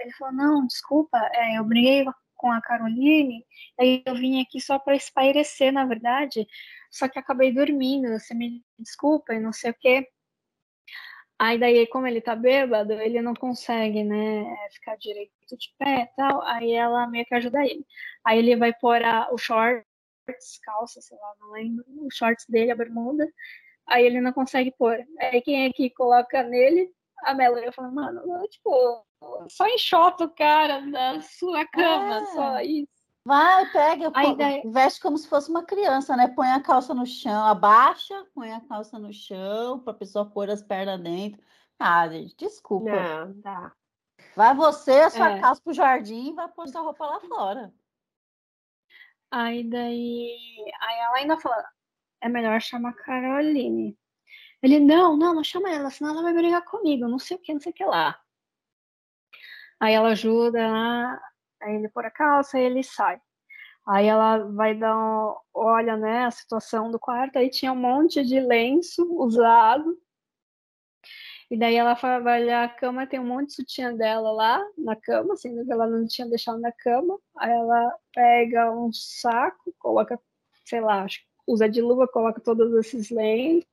ele falou, não, desculpa, é, eu briguei com a Caroline, aí eu vim aqui só para espairecer, na verdade, só que acabei dormindo, você me desculpa e não sei o quê. Aí daí, como ele tá bêbado, ele não consegue, né, ficar direito de pé e tal, aí ela meio que ajuda ele. Aí ele vai pôr a, o shorts, calça, sei lá, não lembro, os shorts dele, a bermuda, aí ele não consegue pôr. Aí quem é que coloca nele? A Melanie falou, mano, tipo, só enxota o cara na sua cama, é. só isso. Vai, pega, Aí, daí... veste como se fosse uma criança, né? Põe a calça no chão, abaixa, põe a calça no chão, para a pessoa pôr as pernas dentro. Ah, gente, desculpa. Não, tá. Vai você, a sua é. calça pro jardim e vai pôr sua roupa lá fora. Aí daí. Aí ela ainda fala: é melhor chamar a Caroline. Ele, não, não, não chama ela, senão ela vai brigar comigo, não sei o que, não sei o que lá. Aí ela ajuda, aí ele pôr a calça e ele sai. Aí ela vai dar, um, olha, né, a situação do quarto, aí tinha um monte de lenço usado. E daí ela vai olhar a cama, tem um monte de sutiã dela lá na cama, sendo que ela não tinha deixado na cama. Aí ela pega um saco, coloca, sei lá, usa de luva, coloca todos esses lenços,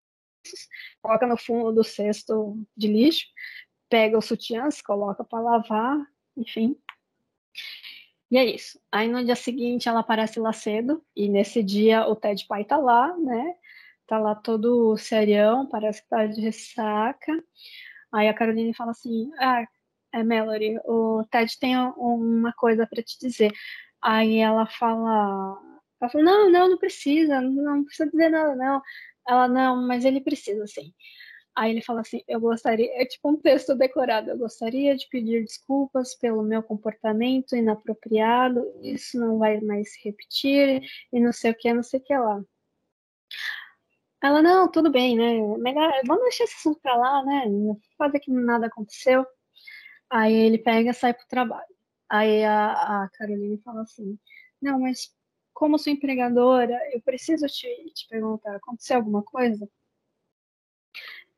coloca no fundo do cesto de lixo, pega os sutiãs, coloca para lavar, enfim. E é isso. Aí no dia seguinte ela aparece lá cedo, e nesse dia o Ted Pai tá lá, né? Tá lá todo serião, parece que tá de ressaca. Aí a Caroline fala assim: Ah, é Melody, o Ted tem uma coisa para te dizer. Aí ela fala. Ela fala, não, não, não precisa, não precisa dizer nada, não. Ela, não, mas ele precisa, sim. Aí ele fala assim: Eu gostaria, é tipo um texto decorado, eu gostaria de pedir desculpas pelo meu comportamento inapropriado, isso não vai mais se repetir, e não sei o que, não sei o que lá. Ela, não, tudo bem, né? Melhor, vamos deixar esse assunto pra lá, né? Fazer que nada aconteceu. Aí ele pega e sai pro trabalho. Aí a, a Caroline fala assim: Não, mas como sua empregadora, eu preciso te, te perguntar: aconteceu alguma coisa?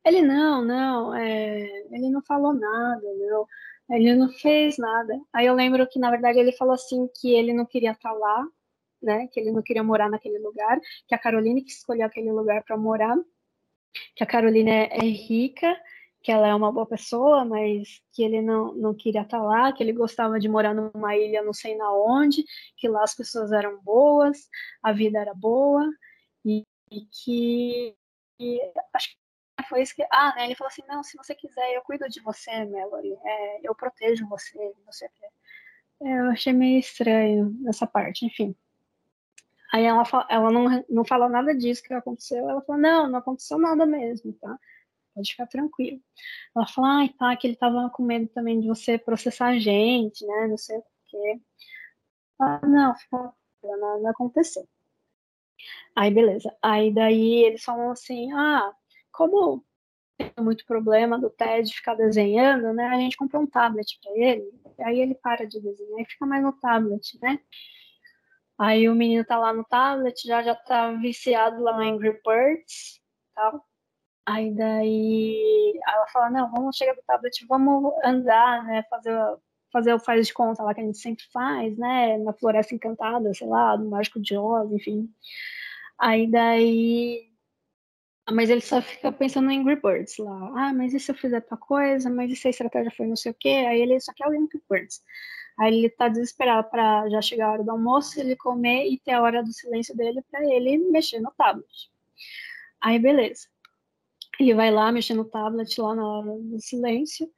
Ele não, não, é, ele não falou nada, não, ele não fez nada. Aí eu lembro que, na verdade, ele falou assim que ele não queria estar lá, né, que ele não queria morar naquele lugar, que a Caroline que escolheu aquele lugar para morar, que a Caroline é, é, rica, que ela é uma boa pessoa, mas que ele não, não queria estar lá, que ele gostava de morar numa ilha não sei na onde, que lá as pessoas eram boas, a vida era boa, e, e que e acho foi isso que. Ah, né? Ele falou assim: não, se você quiser, eu cuido de você, Melody. É, eu protejo você. é, eu achei meio estranho essa parte, enfim. Aí ela, ela não, não falou nada disso que aconteceu. Ela falou: não, não aconteceu nada mesmo, tá? Pode ficar tranquilo. Ela falou: ai, tá, que ele tava com medo também de você processar a gente, né? Não sei o quê. Ah, não, ficou, nada aconteceu. Aí, beleza. Aí, daí, eles falam assim: ah, como tem muito problema do Ted ficar desenhando, né? A gente comprou um tablet para ele, aí ele para de desenhar e fica mais no tablet, né? Aí o menino tá lá no tablet, já já tá viciado lá no Angry Birds, tal. Aí daí ela fala, não, vamos chegar pro tablet, vamos andar, né? Fazer fazer o faz de conta lá que a gente sempre faz, né? Na Floresta Encantada, sei lá, no Mágico de Oz, enfim. Aí daí mas ele só fica pensando em Angry Birds lá. Ah, mas e se eu fizer tal coisa? Mas e se a estratégia foi não sei o quê? Aí ele só quer o Angry Birds. Aí ele tá desesperado para já chegar a hora do almoço, ele comer e ter a hora do silêncio dele para ele mexer no tablet. Aí beleza. e vai lá mexer no tablet lá na hora do silêncio.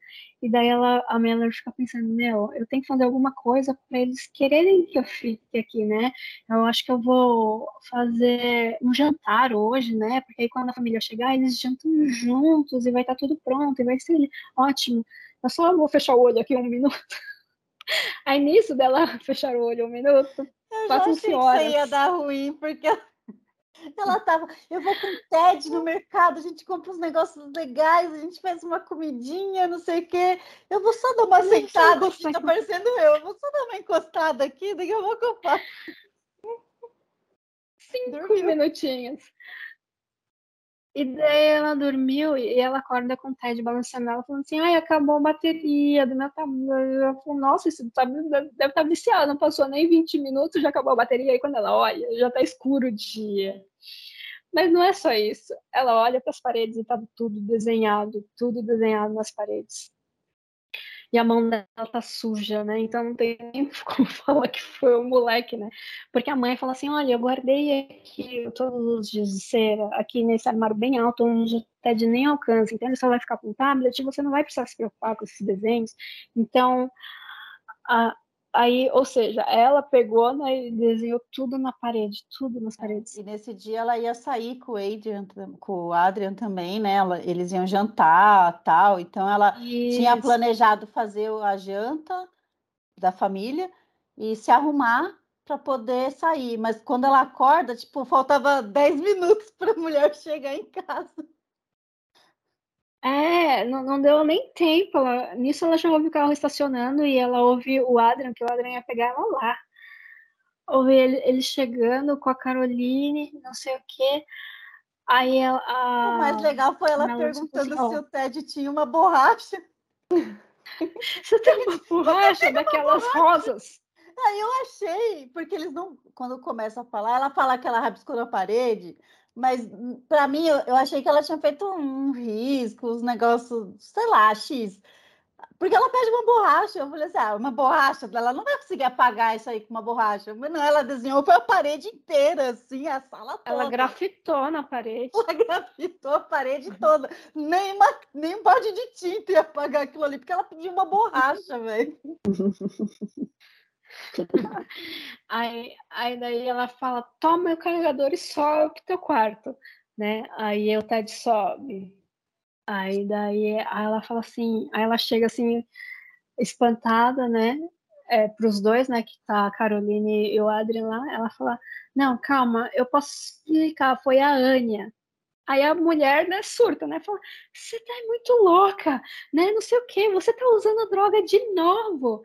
E daí ela, a Melanie fica pensando, meu, eu tenho que fazer alguma coisa para eles quererem que eu fique aqui, né? Eu acho que eu vou fazer um jantar hoje, né? Porque aí quando a família chegar, eles jantam juntos e vai estar tá tudo pronto e vai ser ótimo. Eu só vou fechar o olho aqui um minuto. Aí nisso dela fechar o olho um minuto, eu já achei horas. que isso ia dar ruim, porque ela tava, eu vou com o TED no mercado, a gente compra uns negócios legais, a gente faz uma comidinha, não sei o quê. Eu vou só dar uma sentada, aqui, tá parecendo eu, eu vou só dar uma encostada aqui, pouco eu faço. Cinco Dormiu. minutinhos. E daí ela dormiu e ela acorda com o Ted balançando ela, falando assim, ai, acabou a bateria do meu tablet. Ela falou, nossa, esse tablet deve estar tá viciado, não passou nem 20 minutos, já acabou a bateria. Aí quando ela olha, já tá escuro o dia. Mas não é só isso. Ela olha para as paredes e tá tudo desenhado, tudo desenhado nas paredes e a mão dela tá suja, né? Então não tem nem como falar que foi o moleque, né? Porque a mãe fala assim: olha, eu guardei aqui todos os dias de cera aqui nesse armário bem alto, onde até de nem alcance. Então só vai ficar com o tablet e você não vai precisar se preocupar com esses desenhos. Então a, Aí, ou seja, ela pegou né, e desenhou tudo na parede, tudo nas paredes. E nesse dia ela ia sair com o Adrian, com o Adrian também, né? Ela, eles iam jantar, tal. Então ela Isso. tinha planejado fazer a janta da família e se arrumar para poder sair. Mas quando ela acorda, tipo, faltava 10 minutos para a mulher chegar em casa. É, não, não deu nem tempo. Ela, nisso ela já ouve o carro estacionando e ela ouve o Adrian, que o Adrian ia pegar ela lá. Ouve ele, ele chegando com a Caroline, não sei o quê. Aí ela, a... O mais legal foi ela perguntando assim, se o Ted tinha uma borracha. Você tem uma borracha daquelas rosas? Aí eu achei, porque eles não, quando começa a falar, ela fala que ela rabiscou na parede, mas hum, para mim, eu, eu, achei que ela tinha feito um risco, os negócios, sei lá, X. Porque ela pede uma borracha. Eu falei assim: ah, uma borracha, ela não vai conseguir apagar isso aí com uma borracha. Mas não, ela desenhou foi a parede inteira, assim, a sala toda. Ela grafitou na parede. Ela grafitou a parede toda. nem, uma, nem um balde de tinta ia apagar aquilo ali, porque ela pediu uma borracha, velho. aí, aí daí ela fala, toma o carregador e sobe pro teu quarto, né? Aí o Ted sobe. Aí daí aí ela fala assim, aí ela chega assim, espantada, né? É, para os dois, né? Que tá a Caroline e o Adrian lá, ela fala, não, calma, eu posso explicar, foi a Anya. Aí a mulher, né, surta, né? Fala, você tá muito louca, né? Não sei o que, você tá usando droga de novo.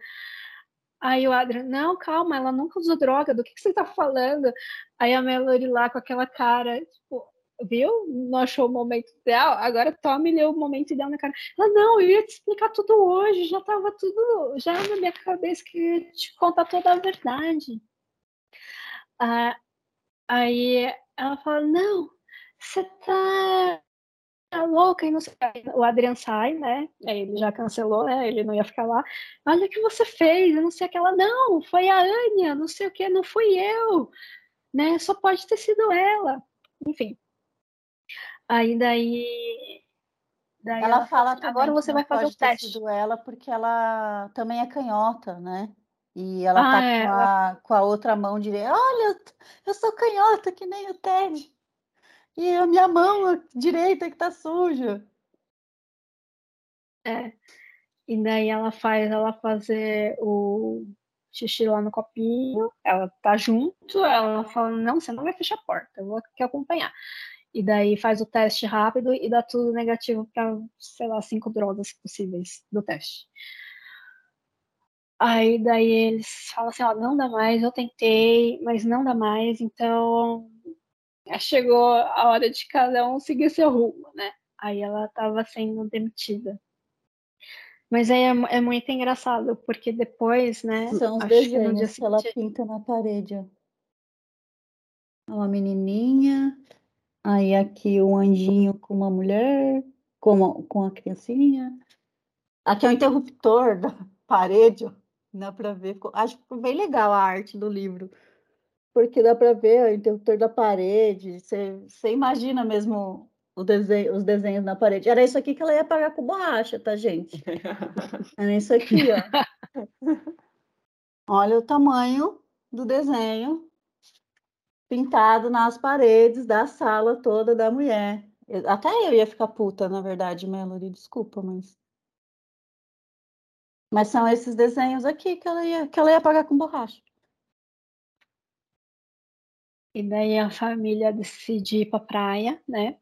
Aí o Adrian, não, calma, ela nunca usou droga, do que, que você tá falando? Aí a Melody lá com aquela cara, tipo, viu? Não achou o momento ideal? Agora tome-lhe o momento ideal na cara. Ela, não, eu ia te explicar tudo hoje, já tava tudo, já na minha cabeça que eu ia te contar toda a verdade. Ah, aí ela fala, não, você tá tá louca e não sei. O Adrian sai, né? Ele já cancelou, né? Ele não ia ficar lá. Olha o que você fez, eu não sei aquela. Não, foi a Anya, não sei o que, não fui eu, né? Só pode ter sido ela. Enfim. Aí daí. daí ela, ela fala assim, agora você vai fazer o teste. Sido ela porque ela também é canhota, né? E ela ah, tá é, com, a, ela... com a outra mão direita. Olha, eu sou canhota, que nem o Ted. E a minha mão direita que tá suja. É. E daí ela faz ela fazer o xixi lá no copinho, ela tá junto, ela fala, não, você não vai fechar a porta, eu vou aqui acompanhar. E daí faz o teste rápido e dá tudo negativo para, sei lá, cinco drogas possíveis do teste. Aí daí eles falam assim, ó, não dá mais, eu tentei, mas não dá mais, então chegou a hora de cada um seguir seu rumo, né? Aí ela estava sendo demitida. Mas aí é, é, muito engraçado, porque depois, né? São os desenhos que, que ela pinta na parede. Ó. Uma menininha, aí aqui um anjinho com uma mulher, com, uma, com a criancinha. Aqui é o interruptor da parede, ó. Dá para ver. Acho bem legal a arte do livro porque dá para ver o interruptor da parede, você, você imagina mesmo desenho, os desenhos na parede. Era isso aqui que ela ia pagar com borracha, tá, gente? Era isso aqui, ó. Olha o tamanho do desenho pintado nas paredes da sala toda da mulher. Até eu ia ficar puta, na verdade, Melody, desculpa, mas. Mas são esses desenhos aqui que ela ia, que ela ia pagar com borracha. E daí a família decide ir pra praia, né?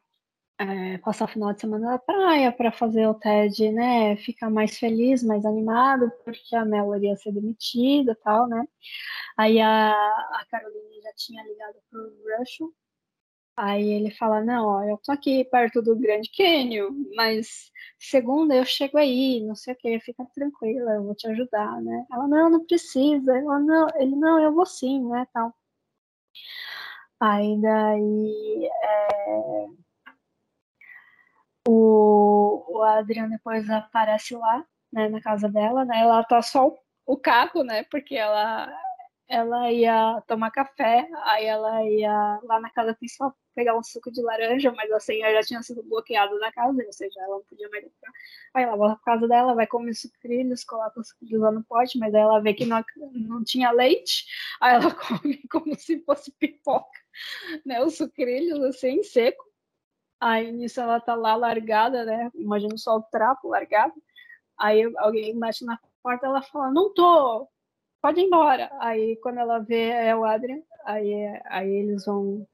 É, passar o final de semana na praia para fazer o Ted, né, ficar mais feliz, mais animado, porque a Mel ia ser demitida e tal, né? Aí a, a Caroline já tinha ligado pro Russell, Aí ele fala, não, ó, eu tô aqui perto do Grande Canyon, mas segunda eu chego aí, não sei o que, fica tranquila, eu vou te ajudar, né? Ela, não, não precisa. Ela, não, ele, não, eu vou sim, né, tal. Aí é, o, o Adriano depois aparece lá, né, na casa dela, né? Ela tá só o, o né? Porque ela ela ia tomar café, aí ela ia lá na casa principal pegar um suco de laranja, mas a senha já tinha sido bloqueada na casa, ou seja, ela não podia mais entrar. Aí ela vai pra casa dela, vai comer sucrilhos, coloca os sucrilhos lá no pote, mas aí ela vê que não, não tinha leite, aí ela come como se fosse pipoca, né, os sucrilhos assim, seco. Aí nisso ela tá lá largada, né, imagina só o trapo largado. Aí alguém bate na porta, ela fala, não tô, pode ir embora. Aí quando ela vê é o Adrian, aí, aí eles vão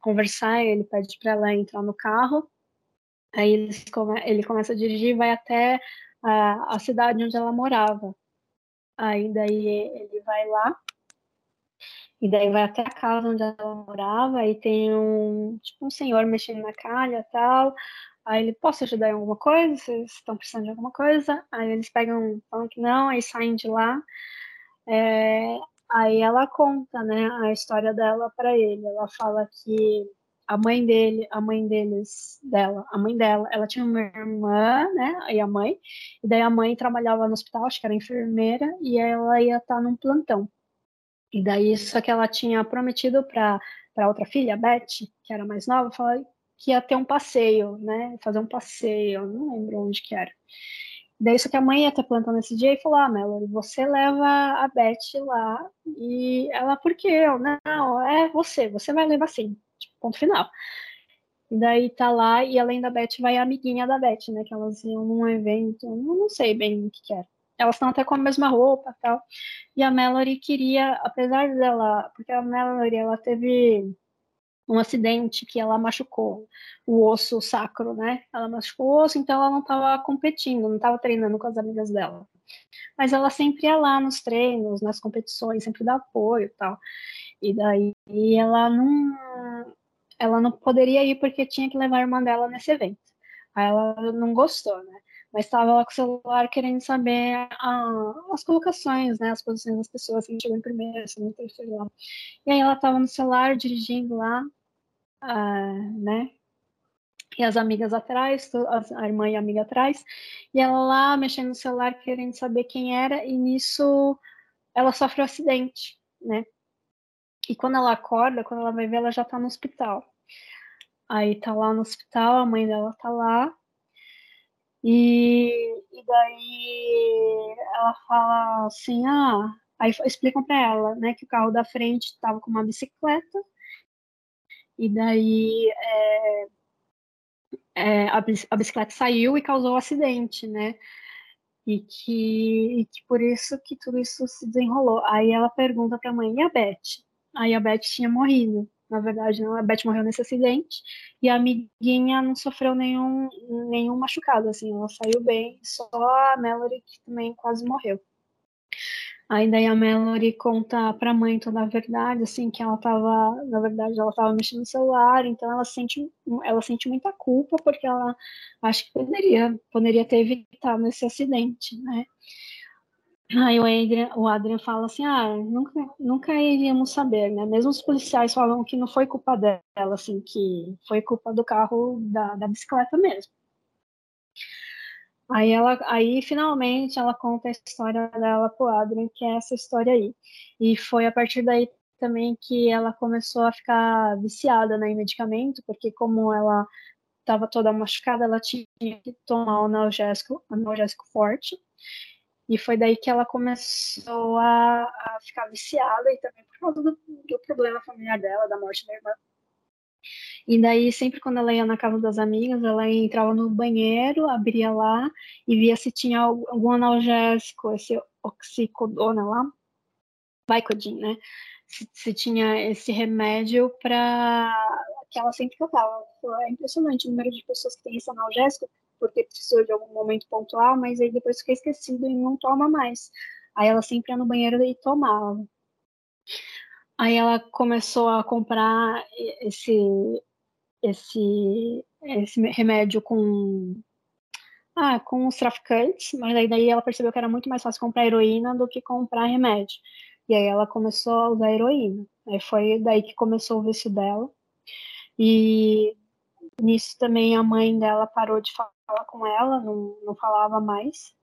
conversar, ele pede para ela entrar no carro. Aí eles ele começa a dirigir vai até a, a cidade onde ela morava. Aí daí ele vai lá e daí vai até a casa onde ela morava e tem um tipo um senhor mexendo na calha e tal. Aí ele, posso ajudar em alguma coisa? Vocês estão precisando de alguma coisa? Aí eles pegam, falam que não, aí saem de lá. É, aí ela conta, né, a história dela para ele. Ela fala que a mãe dele, a mãe deles, dela, a mãe dela, ela tinha uma irmã, né, e a mãe, e daí a mãe trabalhava no hospital, acho que era enfermeira, e ela ia estar tá num plantão. E daí isso que ela tinha prometido para para outra filha, a Beth, que era mais nova, que ia ter um passeio, né, fazer um passeio, não lembro onde que era. Daí só que a mãe ia estar plantando esse dia e falou, ah, Melody, você leva a Beth lá. E ela, por quê? Eu, não, é você, você vai levar sim. Tipo, ponto final. E daí tá lá, e além da Beth, vai a amiguinha da Beth, né? Que elas iam num evento, não, não sei bem o que, que era. Elas estão até com a mesma roupa e tal. E a Melody queria, apesar dela, porque a Melody, ela teve um acidente que ela machucou o osso sacro, né? Ela machucou o osso, então ela não estava competindo, não estava treinando com as amigas dela. Mas ela sempre ia lá nos treinos, nas competições, sempre dá apoio e tal. E daí ela não, ela não poderia ir porque tinha que levar a irmã dela nesse evento. Aí ela não gostou, né? Mas estava lá com o celular querendo saber a, as colocações, né? As posições das pessoas, quem chegou em primeiro, segundo, terceiro lá. E aí ela estava no celular, dirigindo lá, uh, né? E as amigas atrás, a irmã e a amiga atrás, e ela lá mexendo no celular, querendo saber quem era, e nisso ela sofre um acidente, né? E quando ela acorda, quando ela vai ver, ela já tá no hospital. Aí tá lá no hospital, a mãe dela tá lá, e, e daí ela fala assim, ah, aí explicam para ela, né, que o carro da frente estava com uma bicicleta e daí é, é, a, a, bicicleta saiu e causou um acidente, né? E que, e que por isso que tudo isso se desenrolou. Aí ela pergunta para a mãe, e a Beth? Aí a Beth tinha morrido. Na verdade, não, a Beth morreu nesse acidente e a amiguinha não sofreu nenhum, nenhum machucado, assim, ela saiu bem, só a Melody que também quase morreu. Aí daí a Melody conta pra mãe toda a verdade, assim, que ela tava, na verdade, ela tava mexendo no celular, então ela sente, ela sente muita culpa porque ela acho que poderia, poderia ter evitado esse acidente, né? Aí o Adrian, o Adrian fala assim, ah, nunca, nunca iríamos saber, né? Mesmo os policiais falam que não foi culpa dela, assim, que foi culpa do carro da, da bicicleta mesmo. Aí ela, aí finalmente ela conta a história dela pro Adrian, que é essa história aí. E foi a partir daí também que ela começou a ficar viciada né, em medicamento, porque como ela estava toda machucada, ela tinha que tomar um analgésico, analgésico forte. E foi daí que ela começou a, a ficar viciada e também por causa do, do, problema familiar dela, da morte da irmã. E daí, sempre quando ela ia na casa das amigas, ela entrava no banheiro, abria lá e via se tinha algum analgésico, esse oxicodona lá, Vicodin, né? Se, se, tinha esse remédio para que ela sempre tratava. É impressionante o número de pessoas que têm esse analgésico porque precisou de algum momento pontual, mas aí depois fica esquecido e não toma mais. Aí ela sempre ia no banheiro e tomava. Aí ela começou a comprar esse esse esse remédio com ah, com os traficantes, mas aí daí ela percebeu que era muito mais fácil comprar heroína do que comprar remédio. E aí ela começou a usar heroína. Aí foi daí que começou o vício dela. E nisso também a mãe dela parou de falar com ela, não, não falava mais.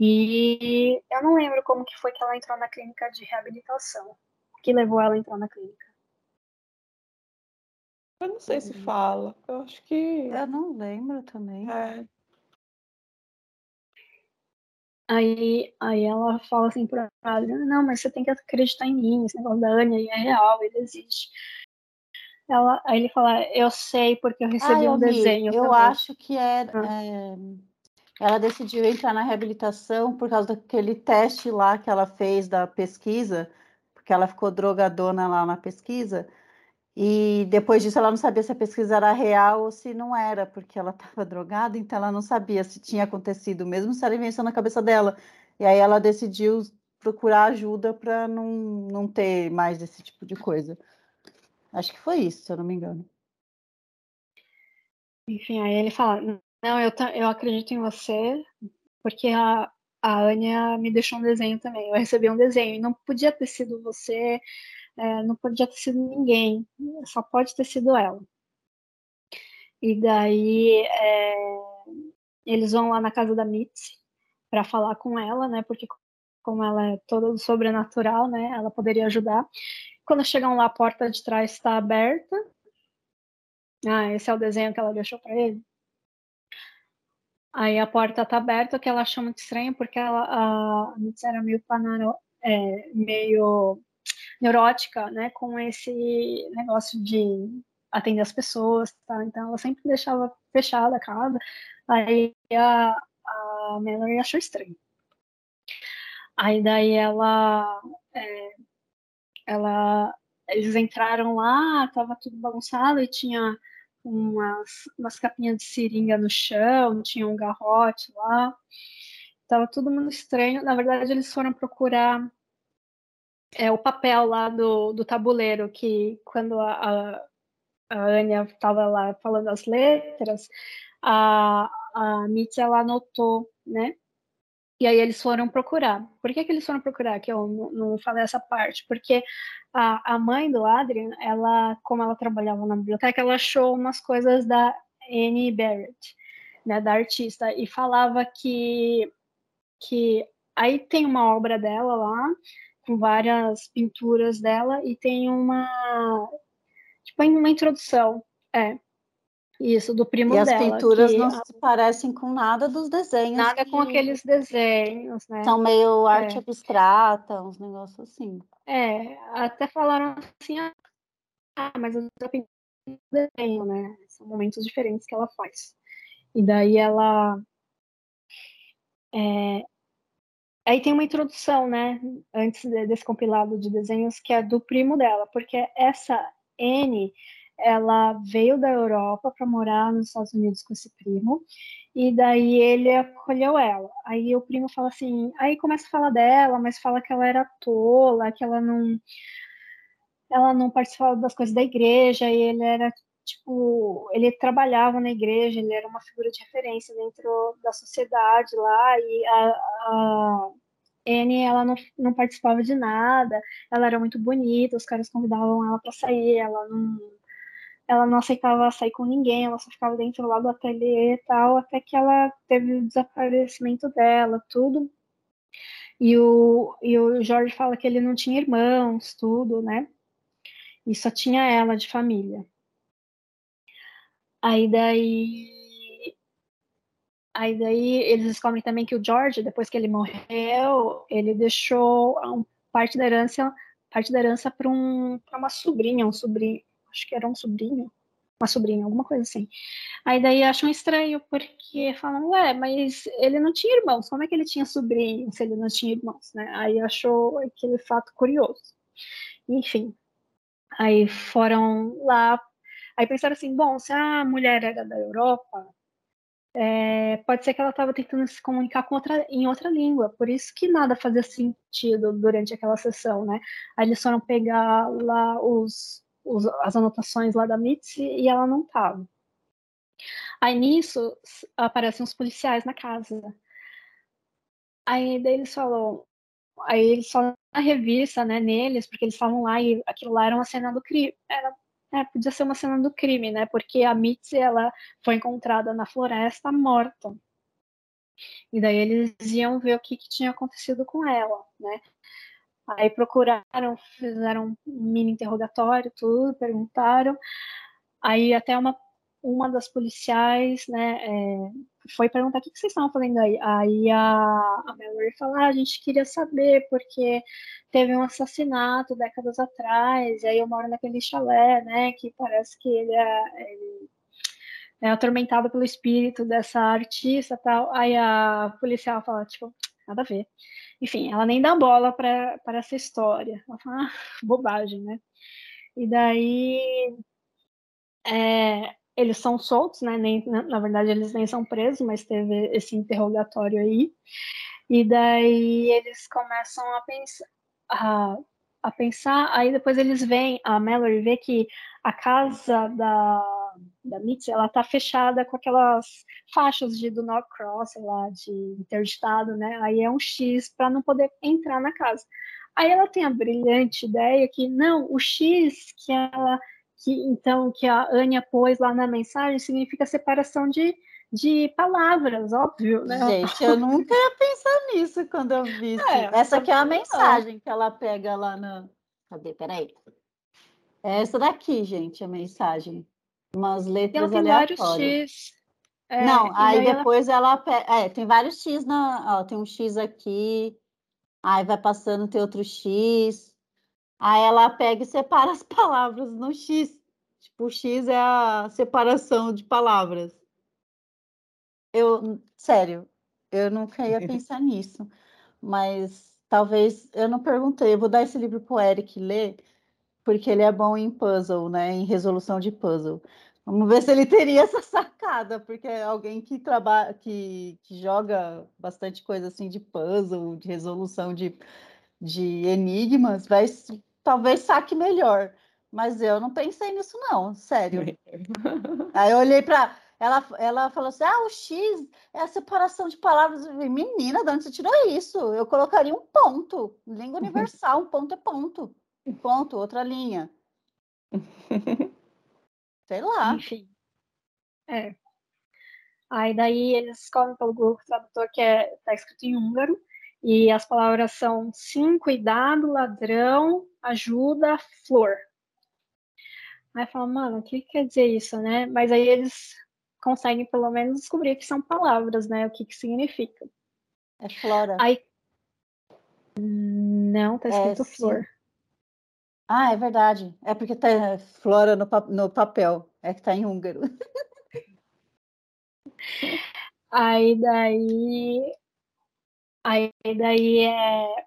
E eu não lembro como que foi que ela entrou na clínica de reabilitação. que levou ela a entrar na clínica? Eu não sei se uhum. fala. Eu acho que. Eu não lembro também. É. Aí, aí ela fala assim pra ela, não, mas você tem que acreditar em mim, esse negócio da Anya é real, ele existe. Ela, aí ele fala, eu sei porque eu recebi ah, um desenho. Eu também. acho que é, ah. é, ela decidiu entrar na reabilitação por causa daquele teste lá que ela fez da pesquisa, porque ela ficou drogadona lá na pesquisa. E depois disso ela não sabia se a pesquisa era real ou se não era, porque ela estava drogada, então ela não sabia se tinha acontecido, mesmo se era invenção na cabeça dela. E aí ela decidiu procurar ajuda para não, não ter mais esse tipo de coisa. Acho que foi isso, se eu não me engano. Enfim, aí ele fala: Não, eu, eu acredito em você, porque a, a Anya me deixou um desenho também. Eu recebi um desenho e não podia ter sido você, é, não podia ter sido ninguém, só pode ter sido ela. E daí é, eles vão lá na casa da Mitzi para falar com ela, né? Porque como ela é toda sobrenatural, né? Ela poderia ajudar. Quando chegam lá, a porta de trás está aberta. Ah, esse é o desenho que ela deixou para ele. Aí a porta está aberta, o que ela achou muito estranho, porque ela, a Mitzi era meio, panaro, é, meio neurótica, né, com esse negócio de atender as pessoas, tá? Então ela sempre deixava fechada a casa. Aí a, a Mallory achou estranho. Aí daí ela é, ela, eles entraram lá, tava tudo bagunçado e tinha umas, umas capinhas de seringa no chão, tinha um garrote lá. Tava tudo muito estranho. Na verdade, eles foram procurar é, o papel lá do, do tabuleiro, que quando a, a, a Anya estava lá falando as letras, a, a ela anotou, né? E aí eles foram procurar. Por que, que eles foram procurar? Que eu não, não falei essa parte. Porque a, a mãe do Adrian, ela, como ela trabalhava na biblioteca, ela achou umas coisas da Annie Barrett, né, da artista, e falava que, que aí tem uma obra dela lá, com várias pinturas dela, e tem uma tipo uma introdução, é, isso, do primo dela. E as pinturas não se parecem com nada dos desenhos. Nada com aqueles desenhos, né? São meio arte é. abstrata, uns negócios assim. É, até falaram assim, ah, mas eu já pintei desenho, né? São momentos diferentes que ela faz. E daí ela... É, aí tem uma introdução, né? Antes desse compilado de desenhos, que é do primo dela, porque essa N ela veio da Europa para morar nos Estados Unidos com esse primo, e daí ele acolheu ela. Aí o primo fala assim, aí começa a falar dela, mas fala que ela era tola, que ela não ela não participava das coisas da igreja, e ele era tipo, ele trabalhava na igreja, ele era uma figura de referência dentro da sociedade lá, e a, a Anne, ela não, não participava de nada, ela era muito bonita, os caras convidavam ela para sair, ela não ela não aceitava sair com ninguém, ela só ficava dentro lá do ateliê e tal, até que ela teve o desaparecimento dela, tudo. E o, e o Jorge fala que ele não tinha irmãos, tudo, né? E só tinha ela de família. Aí daí. Aí daí eles descobrem também que o George, depois que ele morreu, ele deixou parte da herança, parte da herança para um, uma sobrinha, um sobrinho, acho que era um sobrinho, uma sobrinha, alguma coisa assim. Aí daí acham estranho, porque falam, ué, mas ele não tinha irmãos, como é que ele tinha sobrinho se ele não tinha irmãos, né? Aí achou aquele fato curioso. Enfim, aí foram lá, aí pensaram assim, bom, se a mulher era da Europa, é, pode ser que ela estava tentando se comunicar outra, em outra língua, por isso que nada fazia sentido durante aquela sessão, né? Aí eles foram pegar lá os, os, as anotações lá da Mitzi e ela não estava. Aí nisso aparecem os policiais na casa. Aí daí eles falam, aí eles falam na revista, né, neles, porque eles estavam lá e aquilo lá era uma cena do crime, era, é, podia ser uma cena do crime, né, porque a Mitzi, ela foi encontrada na floresta morta. E daí eles iam ver o que, que tinha acontecido com ela, né. Aí procuraram, fizeram um mini interrogatório, tudo, perguntaram. Aí até uma, uma das policiais, né, é, foi perguntar o que, vocês estavam fazendo aí. Aí a, a Mallory falou, ah, a gente queria saber, porque teve um assassinato décadas atrás, e aí eu moro naquele chalé, né, que parece que ele é, ele é atormentado pelo espírito dessa artista tal. Aí a policial fala, tipo, nada a ver. Enfim, ela nem dá bola para essa história. Ela fala, ah, bobagem, né? E daí é, eles são soltos, né? Nem, na verdade, eles nem são presos, mas teve esse interrogatório aí. E daí eles começam a pensar, a, a pensar, aí depois eles veem, a Mallory vê que a casa da da Mitzi, ela tá fechada com aquelas faixas de do not cross, lá, de interditado, né? Aí é um X para não poder entrar na casa. Aí ela tem a brilhante ideia que não, o X que ela que então que a Anya pôs lá na mensagem significa separação de, de palavras, óbvio, né? Gente, eu nunca ia pensar nisso quando eu vi. É, Essa aqui é a mensagem que ela pega lá na. Cadê? Peraí. É essa daqui, gente, a mensagem umas letras tem aleatórias. vários X. É, não, aí depois ela, ela é, tem vários X na, ó, tem um X aqui, aí vai passando tem outro X. Aí ela pega e separa as palavras no X. Tipo, o X é a separação de palavras. Eu, sério, eu nunca ia pensar nisso, mas talvez eu não perguntei. Eu vou dar esse livro para o Eric ler, porque ele é bom em puzzle, né? Em resolução de puzzle. Vamos ver se ele teria essa sacada, porque é alguém que trabalha, que, que joga bastante coisa assim de puzzle, de resolução de, de enigmas, vai talvez saque melhor. Mas eu não pensei nisso, não, sério. Aí eu olhei para ela, ela falou assim: ah, o X é a separação de palavras. Menina, de onde você tirou isso? Eu colocaria um ponto. Língua universal, um ponto é ponto. Um ponto, outra linha. Sei lá. Enfim. É. Aí daí eles descobrem pelo Google Tradutor que é, tá escrito em húngaro, e as palavras são sim, cuidado, ladrão, ajuda, flor. Aí fala, mano, o que quer dizer isso, né? Mas aí eles conseguem pelo menos descobrir que são palavras, né? O que que significa. É flora. Aí não, tá escrito é, flor. Ah, é verdade. É porque tá Flora no, no papel. É que tá em húngaro. Aí daí. Aí daí é.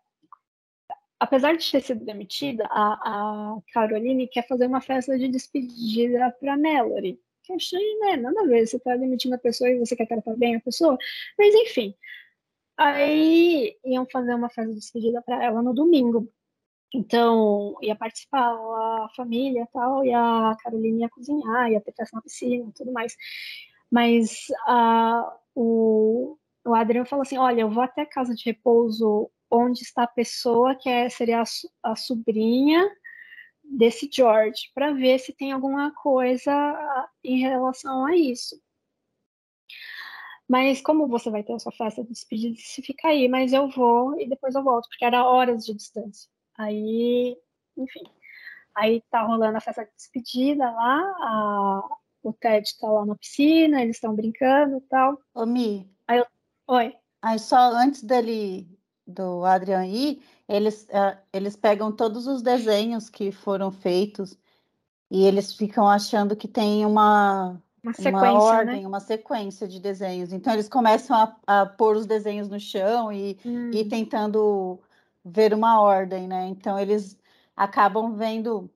Apesar de ter sido demitida, a, a Caroline quer fazer uma festa de despedida para Mallory. Que achei, né? Nada a ver. Você tá demitindo a pessoa e você quer tratar bem a pessoa. Mas enfim. Aí iam fazer uma festa de despedida para ela no domingo. Então, ia participar a família e tal, e a Carolina ia cozinhar, ia ter festa na piscina e tudo mais. Mas o, o Adriano falou assim: olha, eu vou até a casa de repouso onde está a pessoa que é, seria a, a sobrinha desse George, para ver se tem alguma coisa em relação a isso. Mas como você vai ter a sua festa de despedida, se fica aí, mas eu vou e depois eu volto, porque era horas de distância. Aí, enfim, aí tá rolando a festa de despedida lá, a, o Ted está lá na piscina, eles estão brincando e tal. Ô, Mi. Aí eu, oi. Aí só antes dele, do Adrian ir, eles, uh, eles pegam todos os desenhos que foram feitos e eles ficam achando que tem uma, uma, sequência, uma ordem, né? uma sequência de desenhos. Então eles começam a, a pôr os desenhos no chão e, hum. e tentando ver uma ordem, né? Então eles acabam vendo,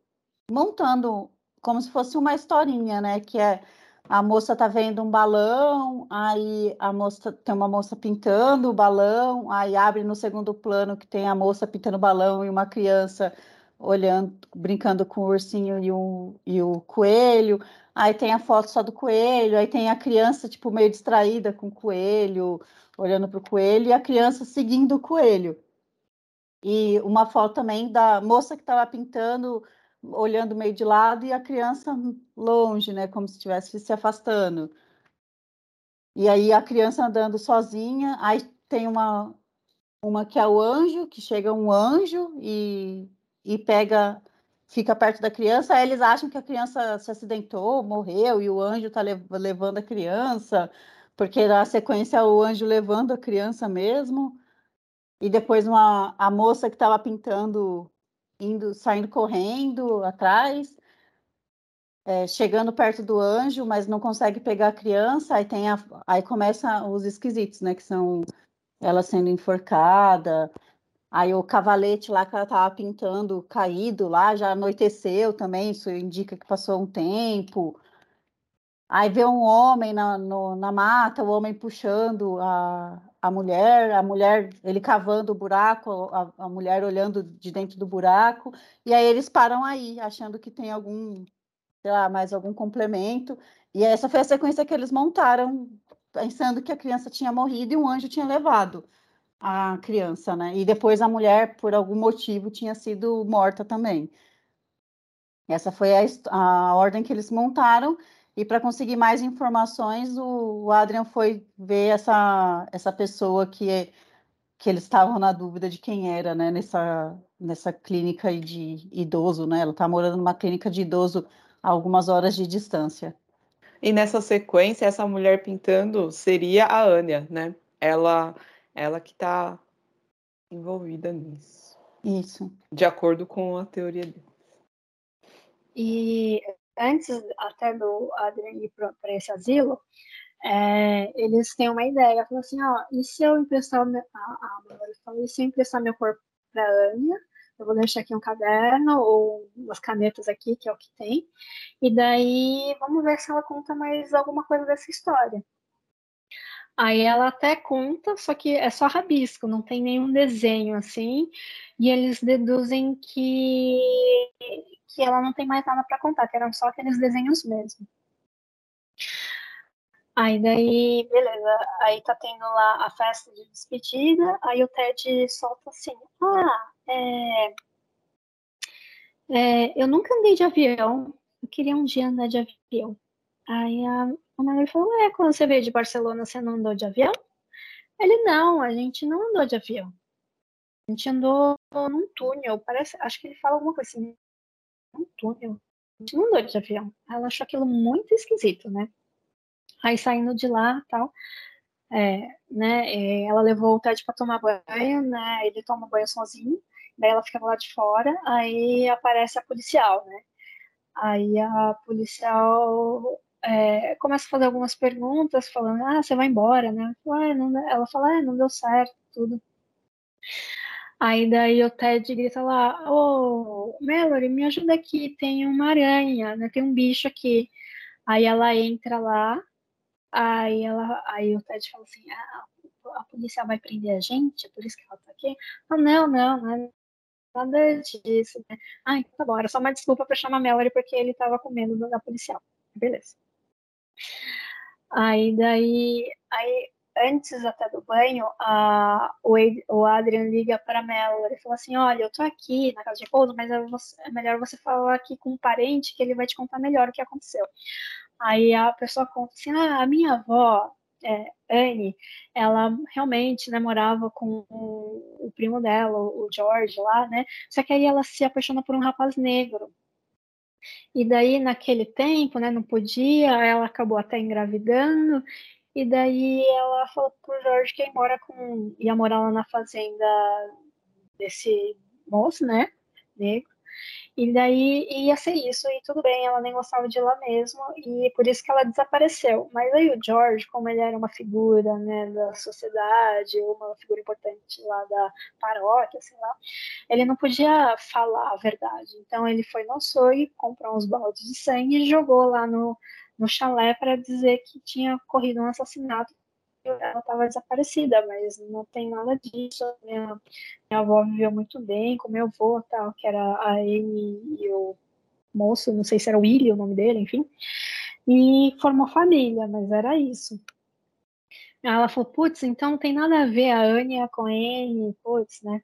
montando como se fosse uma historinha, né? Que é a moça tá vendo um balão, aí a moça tem uma moça pintando o balão, aí abre no segundo plano que tem a moça pintando o balão e uma criança olhando, brincando com o ursinho e o, e o coelho. Aí tem a foto só do coelho, aí tem a criança tipo meio distraída com o coelho, olhando para o coelho e a criança seguindo o coelho. E uma foto também da moça que estava pintando, olhando meio de lado, e a criança longe, né? Como se estivesse se afastando. E aí a criança andando sozinha, aí tem uma, uma que é o anjo, que chega um anjo e, e pega, fica perto da criança, aí eles acham que a criança se acidentou, morreu, e o anjo está levando a criança, porque na sequência o anjo levando a criança mesmo e depois uma, a moça que estava pintando, indo, saindo correndo atrás, é, chegando perto do anjo, mas não consegue pegar a criança, aí tem a, aí começa os esquisitos, né? Que são ela sendo enforcada, aí o cavalete lá que ela estava pintando caído lá, já anoiteceu também, isso indica que passou um tempo. Aí vê um homem na, no, na mata, o homem puxando a, a mulher, a mulher, ele cavando o buraco, a, a, mulher olhando de dentro do buraco, e aí eles param aí, achando que tem algum, sei lá, mais algum complemento. E essa foi a sequência que eles montaram, pensando que a criança tinha morrido e um anjo tinha levado a criança, né? E depois a mulher, por algum motivo, tinha sido morta também. Essa foi a, a ordem que eles montaram. E para conseguir mais informações, o, Adrian foi ver essa, essa pessoa que, que eles estavam na dúvida de quem era, né, nessa, nessa clínica de idoso, né? Ela está morando numa clínica de idoso a algumas horas de distância. E nessa sequência, essa mulher pintando seria a Anya, né? Ela, ela que está envolvida nisso. Isso. De acordo com a teoria dele. E antes até do Adrian ir para esse asilo, é, eles têm uma ideia, falam assim, ó, e se eu emprestar, a, a falou, e se eu emprestar meu corpo para a Anya, eu vou deixar aqui um caderno ou umas canetas aqui, que é o que tem, e daí vamos ver se ela conta mais alguma coisa dessa história. Aí ela até conta, só que é só rabisco, não tem nenhum desenho assim, e eles deduzem que que ela não tem mais nada para contar, que eram só aqueles desenhos mesmo. Aí daí, beleza, aí tá tendo lá a festa de despedida, aí o Ted solta assim, ah, é, é, eu nunca andei de avião, eu queria um dia andar de avião. Aí a, a Melanie falou, é, quando você veio de Barcelona, você não andou de avião? Ele, não, a gente não andou de avião. A gente andou num túnel, parece, acho que ele fala alguma coisa assim, um túnel. A gente não andou de avião. Ela achou aquilo muito esquisito, né? Aí saindo de lá tal, é, né? É, ela levou o Ted para tomar banho, né? Ele toma banho sozinho, daí ela fica lá de fora, aí aparece a policial, né? Aí a policial é, começa a fazer algumas perguntas, falando, ah, você vai embora, né? Ela fala, ah, não deu certo, tudo. Aí daí o Ted grita lá, ô, oh, Mallory, me ajuda aqui, tem uma aranha, né? Tem um bicho aqui. Aí ela entra lá, aí ela, aí o Ted fala assim, ah, a polícia vai prender a gente, é por isso que ela tá aqui? Ah, não, não, não é nada disso, né? Ah, então tá bom, era só uma desculpa para chamar Mallory porque ele tava com medo da policial. Beleza. Aí daí, aí antes até do banho, a, o, o Adrian liga para Melody e fala assim: Olha, eu tô aqui na casa de repouso, mas é, você, é, melhor você falar aqui com um parente que ele vai te contar melhor o que aconteceu. Aí a pessoa conta assim: Ah, a minha avó, é, Anne, ela realmente né, com o, o primo dela, o George lá, né? Só que aí ela se apaixona por um rapaz negro. E daí, naquele tempo, né, não podia, ela acabou até engravidando, e daí ela falou pro Jorge que ia, mora com, ia morar lá na fazenda desse moço, né, negro, e daí ia ser isso, e tudo bem, ela nem gostava de lá mesmo, e por isso que ela desapareceu. Mas aí o George, como ele era uma figura né, da sociedade, uma figura importante lá da paróquia, sei lá, ele não podia falar a verdade. Então ele foi no açougue, comprou uns baldes de sangue e jogou lá no, no chalé para dizer que tinha ocorrido um assassinato ela estava desaparecida, mas não tem nada disso. Minha, minha avó viveu muito bem com meu avô, tal, que era a Amy e o moço, não sei se era o Willy o nome dele, enfim. E formou família, mas era isso. Ela falou, putz, então não tem nada a ver a Ania com ele, putz, né?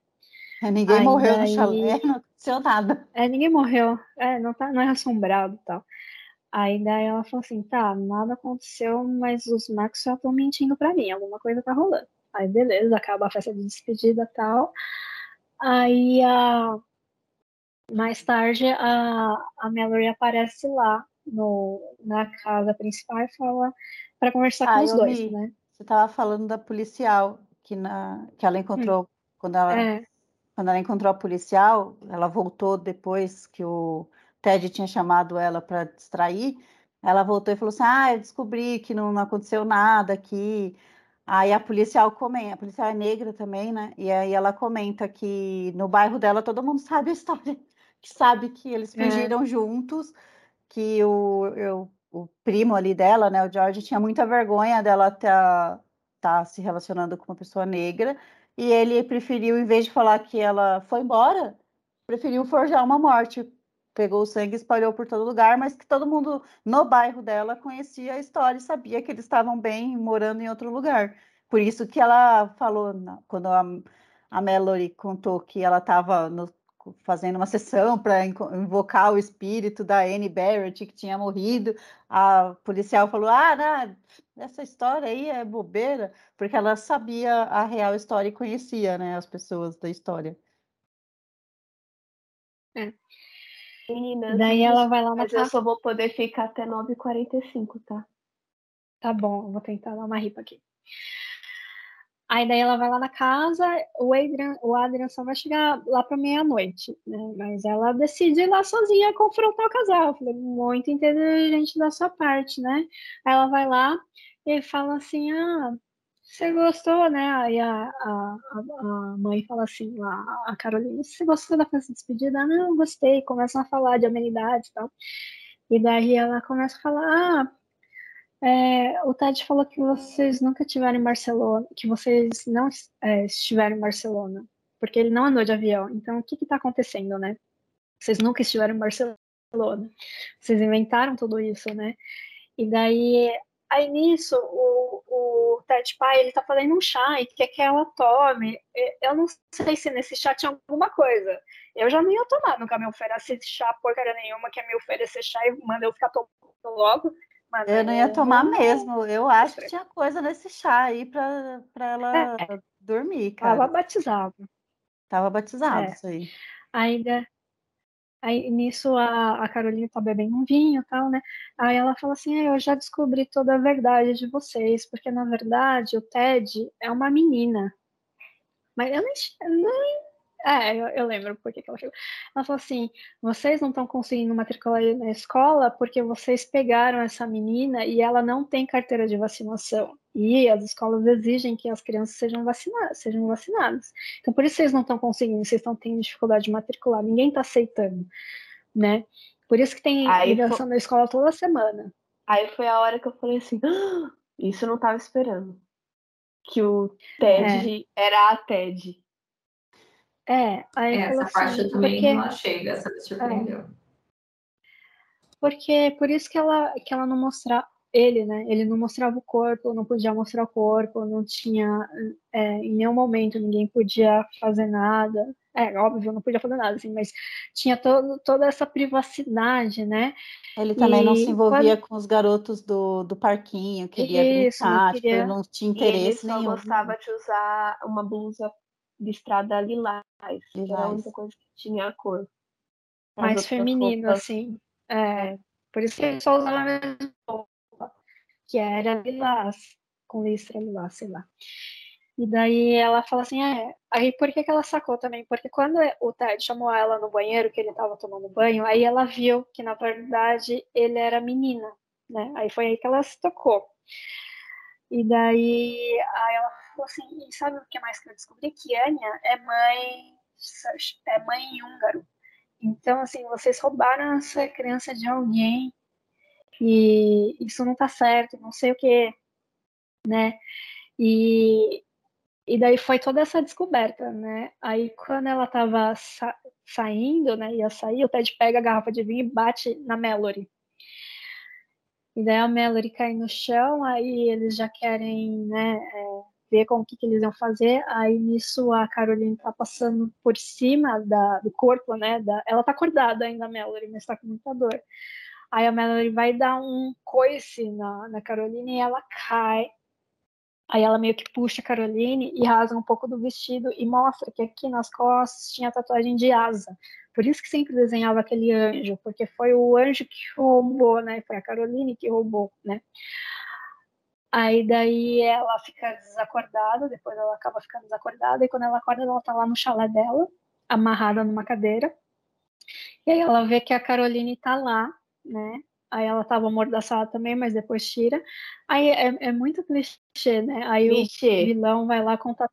É, ninguém Aí morreu no chalé, não aconteceu nada. É, ninguém morreu, é, não, tá, não é assombrado tal. Aí daí ela falou assim, tá, nada aconteceu, mas os Marcos já estão mentindo para mim, alguma coisa tá rolando. Aí beleza, acaba a festa de despedida e tal. Aí a mais tarde a, a Mallory aparece lá no, na casa principal e fala para conversar ah, com os dois, vi. né? Você tava falando da policial que, na, que ela encontrou hum. quando ela é. quando ela encontrou a policial, ela voltou depois que o Ted tinha chamado ela para distrair, ela voltou e falou assim: Ah, eu descobri que não, não aconteceu nada aqui. Aí a policial comenta, a policial é negra também, né? E aí ela comenta que no bairro dela todo mundo sabe a história, que sabe que eles fugiram é. juntos, que o, eu, o primo ali dela, né, o George, tinha muita vergonha dela estar tá, tá se relacionando com uma pessoa negra, e ele preferiu, em vez de falar que ela foi embora, preferiu forjar uma morte pegou o sangue e espalhou por todo lugar, mas que todo mundo no bairro dela conhecia a história e sabia que eles estavam bem morando em outro lugar. Por isso que ela falou, quando a, a Mallory contou que ela estava fazendo uma sessão para invocar o espírito da Anne Barrett que tinha morrido, a policial falou: Ah, não, essa história aí é bobeira, porque ela sabia a real história e conhecia né, as pessoas da história. É. Meninas, Daí ela vai lá na Mas eu só vou poder ficar até 9h45, tá? Tá bom, vou tentar dar uma ripa aqui. Aí daí ela vai lá na casa, o Adrian, o Adrian só vai chegar lá para meia-noite, né? Mas ela decide ir lá sozinha confrontar o casal. Eu falei, muito inteligente da sua parte, né? Aí ela vai lá e fala assim: ah, você gostou, né? Aí a, a, a mãe fala assim, a, a Carolina, você gostou da festa de despedida? Não, gostei. Começam a falar de amenidade e tal. E daí ela começa a falar, ah, é, o Ted falou que vocês nunca tiveram em Barcelona, que vocês não é, estiveram em Barcelona, porque ele não andou de avião. Então, o que está acontecendo, né? Vocês nunca estiveram em Barcelona. Vocês inventaram tudo isso, né? E daí Aí nisso, o, o Ted Pai, ele tá fazendo um chá e quer que ela tome. Eu não sei se nesse chá tinha alguma coisa. Eu já não ia tomar, nunca me oferece chá porcaria nenhuma, quer me oferecer chá e manda eu ficar tomando logo. Mas eu não ia tomar não... mesmo. Eu acho que tinha coisa nesse chá aí pra, pra ela é. dormir, cara. Tava batizado. Tava batizado, é. isso aí. Ainda Aí nisso a, a Carolina tá bebendo um vinho e tal, né? Aí ela fala assim: ah, Eu já descobri toda a verdade de vocês, porque na verdade o Ted é uma menina. Mas eu nem, nem é, eu, eu lembro porque que ela chegou. Ela falou assim: vocês não estão conseguindo matricular na escola porque vocês pegaram essa menina e ela não tem carteira de vacinação. E as escolas exigem que as crianças sejam vacinadas, sejam vacinadas. Então, por isso vocês não estão conseguindo, vocês estão tendo dificuldade de matricular, ninguém está aceitando, né? Por isso que tem Aí, ligação foi... na escola toda semana. Aí foi a hora que eu falei assim: ah, isso eu não estava esperando. Que o TED é. era a TED. É, aí é, essa parte assim, eu também porque... não achei, essa me surpreendeu. É. Porque por isso que ela, que ela não mostrava ele, né? Ele não mostrava o corpo, não podia mostrar o corpo, não tinha é, em nenhum momento ninguém podia fazer nada. É, óbvio, não podia fazer nada, assim, mas tinha todo, toda essa privacidade, né? Ele também e não se envolvia quando... com os garotos do, do parquinho, queria Isso, brincar, não, queria... Tipo, não tinha interesse ele só nenhum. gostava de usar uma blusa listrada lilás, lilás. era a única coisa que tinha a cor. Mais feminino, roupas... assim. É, por isso que ele só usava a mesma que era lilás, com listra lilás, sei lá. E daí ela fala assim, é, aí por que, que ela sacou também? Porque quando o Ted chamou ela no banheiro, que ele estava tomando banho, aí ela viu que na verdade ele era menina, né? Aí foi aí que ela se tocou. E daí aí ela falou assim, e sabe o que mais que eu descobri? Que Anya é mãe, é mãe húngaro. Então, assim, vocês roubaram essa criança de alguém e isso não tá certo, não sei o que, né? E, e daí foi toda essa descoberta, né? Aí quando ela tava sa saindo, né, ia sair, o Ted pega a garrafa de vinho e bate na Mallory. E daí a Mallory cai no chão, aí eles já querem, né, é, ver com o que, que, eles iam fazer. Aí nisso a Caroline tá passando por cima da, do corpo, né? Da, ela tá acordada ainda, a Mallory, mas tá com muita dor. Aí a Mallory vai dar um coice na, na Caroline e ela cai. Aí ela meio que puxa a Caroline e rasga um pouco do vestido e mostra que aqui nas costas tinha tatuagem de asa. Por isso que sempre desenhava aquele anjo, porque foi o anjo que roubou, né? Foi a Caroline que roubou, né? Aí daí ela fica desacordada, depois ela acaba ficando desacordada, e quando ela acorda, ela tá lá no chalé dela, amarrada numa cadeira. E aí ela vê que a Caroline tá lá, né? Aí ela tava amordaçada também, mas depois tira. Aí é, é muito clichê, né? Aí clichê. o vilão vai lá contar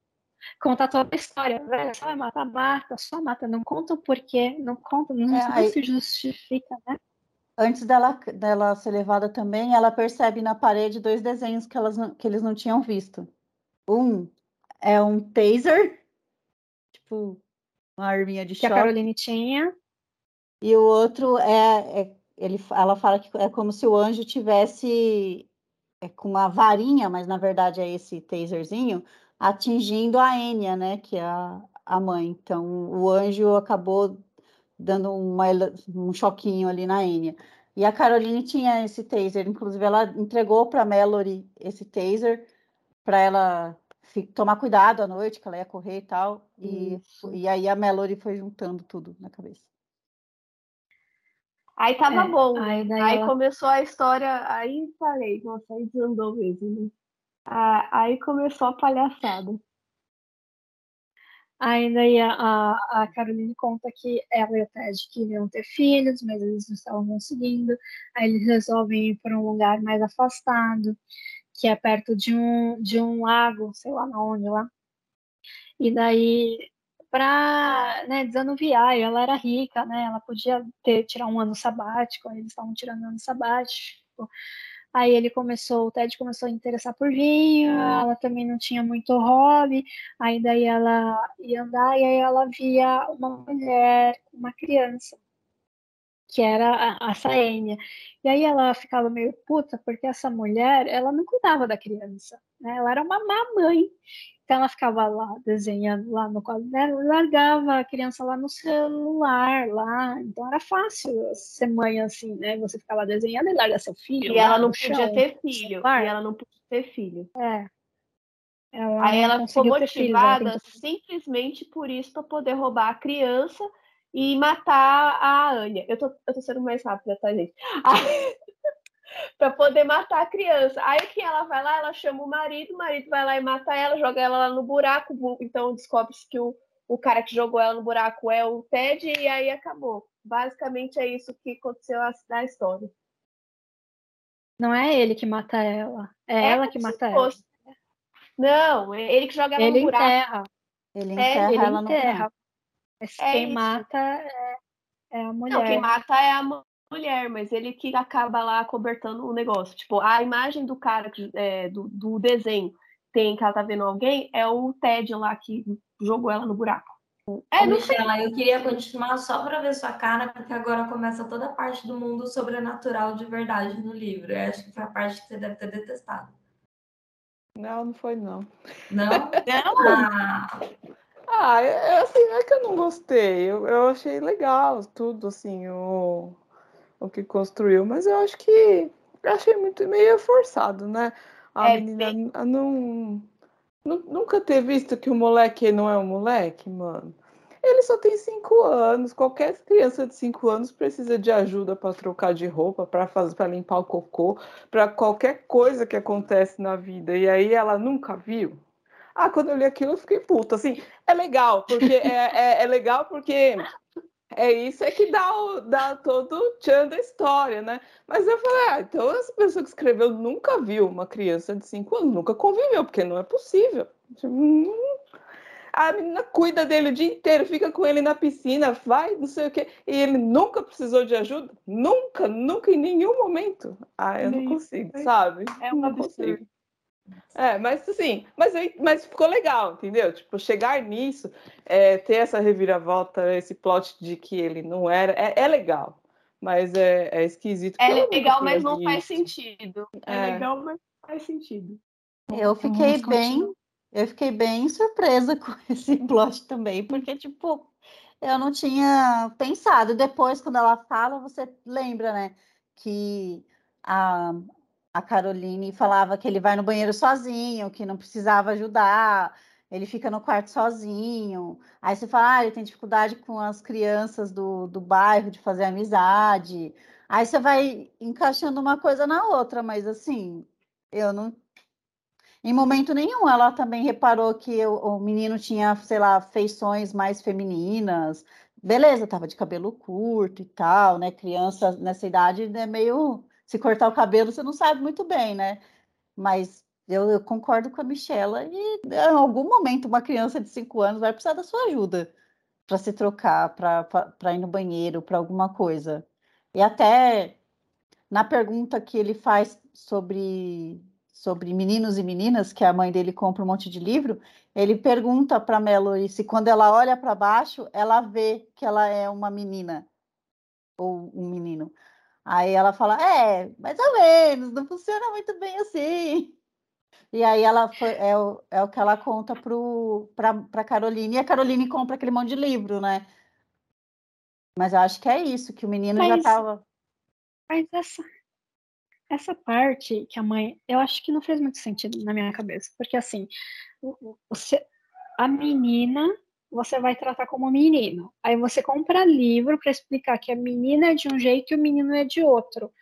conta toda a história. Velho, só vai matar, mata, só mata. Não conta o porquê, não conta, não, é, aí, se justifica, né? Antes dela, dela ser levada também, ela percebe na parede dois desenhos que, elas, que eles não tinham visto. Um é um taser, tipo, uma arminha de que choque. Que a Caroline tinha. E o outro é, é ele, ela fala que é como se o anjo tivesse é, com uma varinha, mas na verdade é esse taserzinho, atingindo a Enya, né, que é a, a mãe. Então, o anjo acabou dando uma, um choquinho ali na Enya. E a Caroline tinha esse taser, inclusive ela entregou para Mallory esse taser para ela tomar cuidado à noite, que ela ia correr e tal. E, e aí a Mallory foi juntando tudo na cabeça. Aí tava é, bom. Aí, aí ela... começou a história, aí falei, nossa, aí desandou mesmo, né? Aí começou a palhaçada. Aí daí a, a Caroline conta que ela e o Ted queriam ter filhos, mas eles não estavam conseguindo. Aí eles resolvem ir para um lugar mais afastado, que é perto de um, de um lago, sei lá onde lá. E daí, para né, desanuviar, ela era rica, né? Ela podia ter, tirar um ano sabático, eles estavam tirando um ano sabático. Aí ele começou, o Ted começou a interessar por vinho, ela também não tinha muito hobby, aí daí ela ia andar e aí ela via uma mulher, uma criança, que era a, a Saênia. E aí ela ficava meio puta, porque essa mulher, ela não cuidava da criança, né? Ela era uma mamãe. Então ela ficava lá desenhando lá no quadro dela, largava a criança lá no celular, lá. Então era fácil ser mãe assim, né? Você ficava desenhando e larga seu filho. E ela não podia chão, ter filho. E ela não podia ter filho. É. Ela Aí ela ficou motivada simplesmente por isso para poder roubar a criança e matar a Anya. Eu tô, eu tô sendo mais rápida, tá, gente? para poder matar a criança. Aí que ela vai lá, ela chama o marido, o marido vai lá e mata ela, joga ela lá no buraco, então descobre-se que o, o cara que jogou ela no buraco é o Ted, e aí acabou. Basicamente é isso que aconteceu na história. Não é ele que mata ela, é, é ela que mata ela. Não, é ele que joga ela ele no buraco. Enterra. Ele enterra. É, ele ela enterra. Mas é quem isso. mata é, é a mulher. Não, quem mata é a mulher, mas ele que acaba lá cobertando o negócio. Tipo, a imagem do cara, é, do, do desenho, tem que ela tá vendo alguém, é o Ted lá que jogou ela no buraco. É, não Michela, eu queria continuar só para ver sua cara, porque agora começa toda a parte do mundo sobrenatural de verdade no livro. Eu acho que foi a parte que você deve ter detestado. Não, não foi não. Não? não. Ah. Ah, é, é, assim, não é que eu não gostei. Eu, eu achei legal tudo, assim, o, o que construiu, mas eu acho que eu achei muito meio forçado, né? A é, menina bem... não, não, nunca ter visto que o moleque não é um moleque, mano. Ele só tem cinco anos. Qualquer criança de cinco anos precisa de ajuda para trocar de roupa, para fazer, para limpar o cocô, para qualquer coisa que acontece na vida. E aí ela nunca viu. Ah, quando eu li aquilo eu fiquei puta. Assim, é legal, porque é, é, é legal porque é isso é que dá, o, dá todo o tchan da história, né? Mas eu falei, ah, então essa pessoa que escreveu nunca viu uma criança de cinco anos, nunca conviveu, porque não é possível. Tipo, a menina cuida dele o dia inteiro, fica com ele na piscina, vai, não sei o quê, e ele nunca precisou de ajuda? Nunca, nunca, em nenhum momento. Ah, eu não consigo, sabe? É um não consigo. É, mas assim, mas, mas ficou legal, entendeu? Tipo, chegar nisso, é, ter essa reviravolta, esse plot de que ele não era, é, é legal, mas é, é esquisito. É legal, mas não isso. faz sentido. É, é, legal, mas faz sentido. Eu fiquei bem, eu fiquei bem surpresa com esse plot também, porque, tipo, eu não tinha pensado. Depois, quando ela fala, você lembra, né? Que a, a Caroline falava que ele vai no banheiro sozinho, que não precisava ajudar, ele fica no quarto sozinho. Aí você fala, ah, ele tem dificuldade com as crianças do, do bairro de fazer amizade. Aí você vai encaixando uma coisa na outra, mas assim, eu não. Em momento nenhum ela também reparou que o, o menino tinha, sei lá, feições mais femininas. Beleza, tava de cabelo curto e tal, né? Criança nessa idade é meio se cortar o cabelo, você não sabe muito bem, né? Mas eu, eu concordo com a Michela e em algum momento uma criança de 5 anos vai precisar da sua ajuda para se trocar, para ir no banheiro, para alguma coisa. E até na pergunta que ele faz sobre sobre meninos e meninas, que a mãe dele compra um monte de livro, ele pergunta para Melody se quando ela olha para baixo, ela vê que ela é uma menina ou um menino. Aí ela fala, é, mais ou menos, não funciona muito bem assim. E aí ela foi, é, o, é o que ela conta para a Caroline, e a Caroline compra aquele monte de livro, né? Mas eu acho que é isso, que o menino mas, já estava. Mas essa, essa parte que a mãe. Eu acho que não fez muito sentido na minha cabeça. Porque assim, você, a menina você vai tratar como menino. Aí você compra livro para explicar que a menina é de um jeito e o menino é de outro.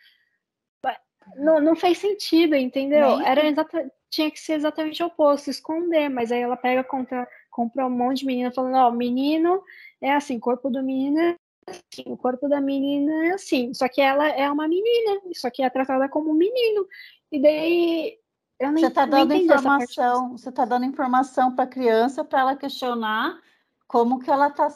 Não, não fez sentido, entendeu? Era exata, tinha que ser exatamente o oposto, esconder, mas aí ela pega, contra, compra um monte de menina falando, ó, menino é assim, corpo do menino é assim, o corpo da menina é assim, só que ela é uma menina, só que é tratada como um menino. E daí eu nem, você está dando informação, você está dando informação para a criança para ela questionar como que ela está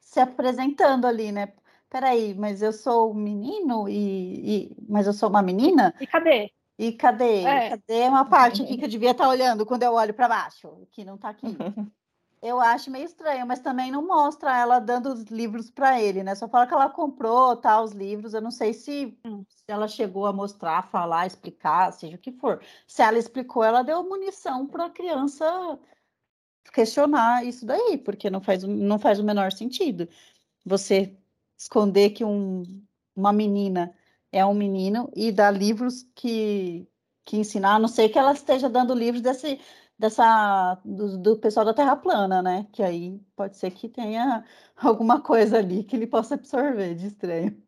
se apresentando ali, né? Peraí, mas eu sou um menino e, e, mas eu sou uma menina? E cadê? E cadê? É. Cadê uma parte aqui que eu devia estar tá olhando quando eu olho para baixo, que não está aqui? eu acho meio estranho, mas também não mostra ela dando os livros para ele, né? Só fala que ela comprou tá, os livros. Eu não sei se, hum. se ela chegou a mostrar, falar, explicar, seja o que for. Se ela explicou, ela deu munição para a criança questionar isso daí, porque não faz, não faz o menor sentido. Você esconder que um, uma menina é um menino e dar livros que, que ensinar, a não sei que ela esteja dando livros desse, dessa, do, do pessoal da Terra plana, né? Que aí pode ser que tenha alguma coisa ali que ele possa absorver de estranho.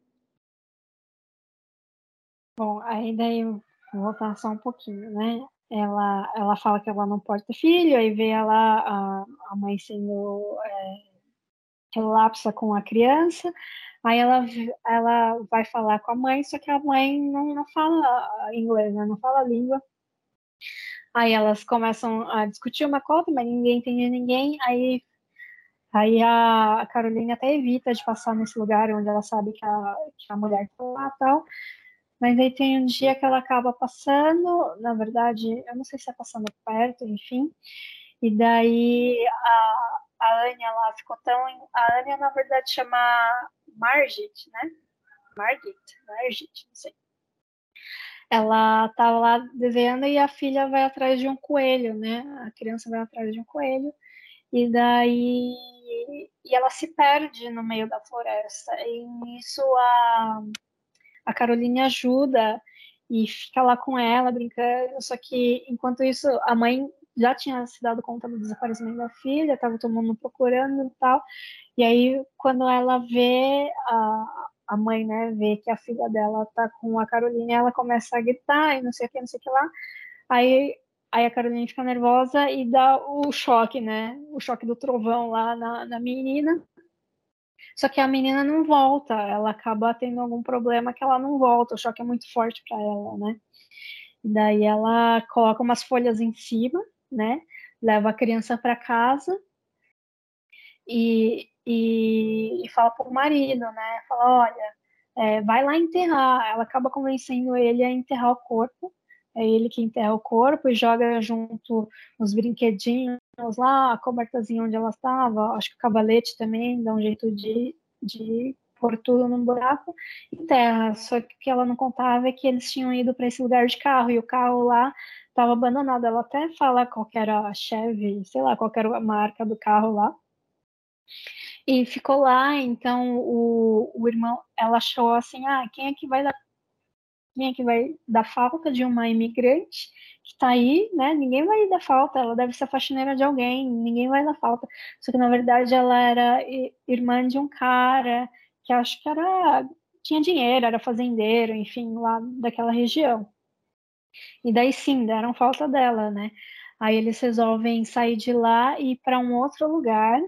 Bom, aí daí vou voltar só um pouquinho, né? Ela, ela fala que ela não pode ter filho, aí vê ela, a, a mãe sendo é, relapsa com a criança, aí ela, ela vai falar com a mãe, só que a mãe não, não fala inglês, né? não fala língua. Aí elas começam a discutir uma coisa, mas ninguém entende ninguém, aí Aí a Carolina até evita de passar nesse lugar onde ela sabe que a, que a mulher está lá tal. Mas aí tem um dia que ela acaba passando, na verdade, eu não sei se é passando perto, enfim. E daí a, a Anya lá ficou tão. A Anya, na verdade, chama Margit, né? Margit, Margit, não sei. Ela tava lá desenhando e a filha vai atrás de um coelho, né? A criança vai atrás de um coelho. E daí. E ela se perde no meio da floresta. E nisso a a Caroline ajuda e fica lá com ela brincando, só que enquanto isso a mãe já tinha se dado conta do desaparecimento da filha, estava todo mundo procurando e tal. E aí, quando ela vê a, a mãe, né, vê que a filha dela tá com a Carolina, ela começa a gritar e não sei o que, não sei o que lá. Aí, aí a Carolina fica nervosa e dá o choque, né? O choque do trovão lá na, na menina. Só que a menina não volta, ela acaba tendo algum problema que ela não volta, o choque é muito forte para ela, né? Daí ela coloca umas folhas em cima, né? Leva a criança para casa e, e, e fala pro marido, né? Fala, olha, é, vai lá enterrar. Ela acaba convencendo ele a enterrar o corpo. É ele que enterra o corpo e joga junto os brinquedinhos lá, a cobertazinha onde ela estava, acho que o cavalete também dá um jeito de, de pôr tudo num buraco e terra. Só que o que ela não contava é que eles tinham ido para esse lugar de carro e o carro lá estava abandonado. Ela até fala qual era a Chevy, sei lá, qual era a marca do carro lá. E ficou lá, então o, o irmão, ela achou assim, ah, quem é que vai dar quem é que vai dar falta de uma imigrante está aí, né? Ninguém vai dar falta, ela deve ser faxineira de alguém, ninguém vai dar falta. Só que na verdade ela era irmã de um cara que acho que era tinha dinheiro, era fazendeiro, enfim, lá daquela região. E daí sim, deram falta dela, né? Aí eles resolvem sair de lá e ir para um outro lugar,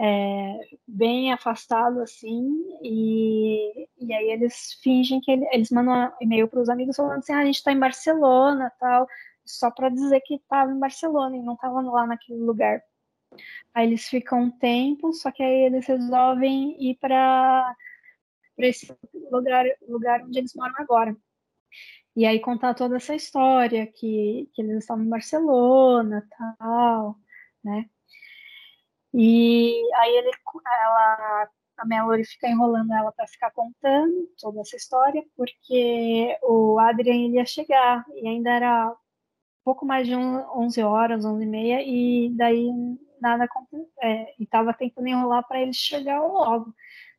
é, bem afastado assim, e, e aí eles fingem que ele, eles mandam um e-mail para os amigos falando assim: ah, a gente está em Barcelona, tal, só para dizer que estava em Barcelona e não estava lá naquele lugar. Aí eles ficam um tempo, só que aí eles resolvem ir para esse lugar, lugar onde eles moram agora. E aí contar toda essa história, que, que eles estavam em Barcelona, tal, né? E aí ele, ela, a Melody fica enrolando ela para ficar contando toda essa história, porque o Adrian ia chegar, e ainda era pouco mais de 11 horas, 11 e meia, e daí nada é, e estava tentando enrolar para ele chegar logo,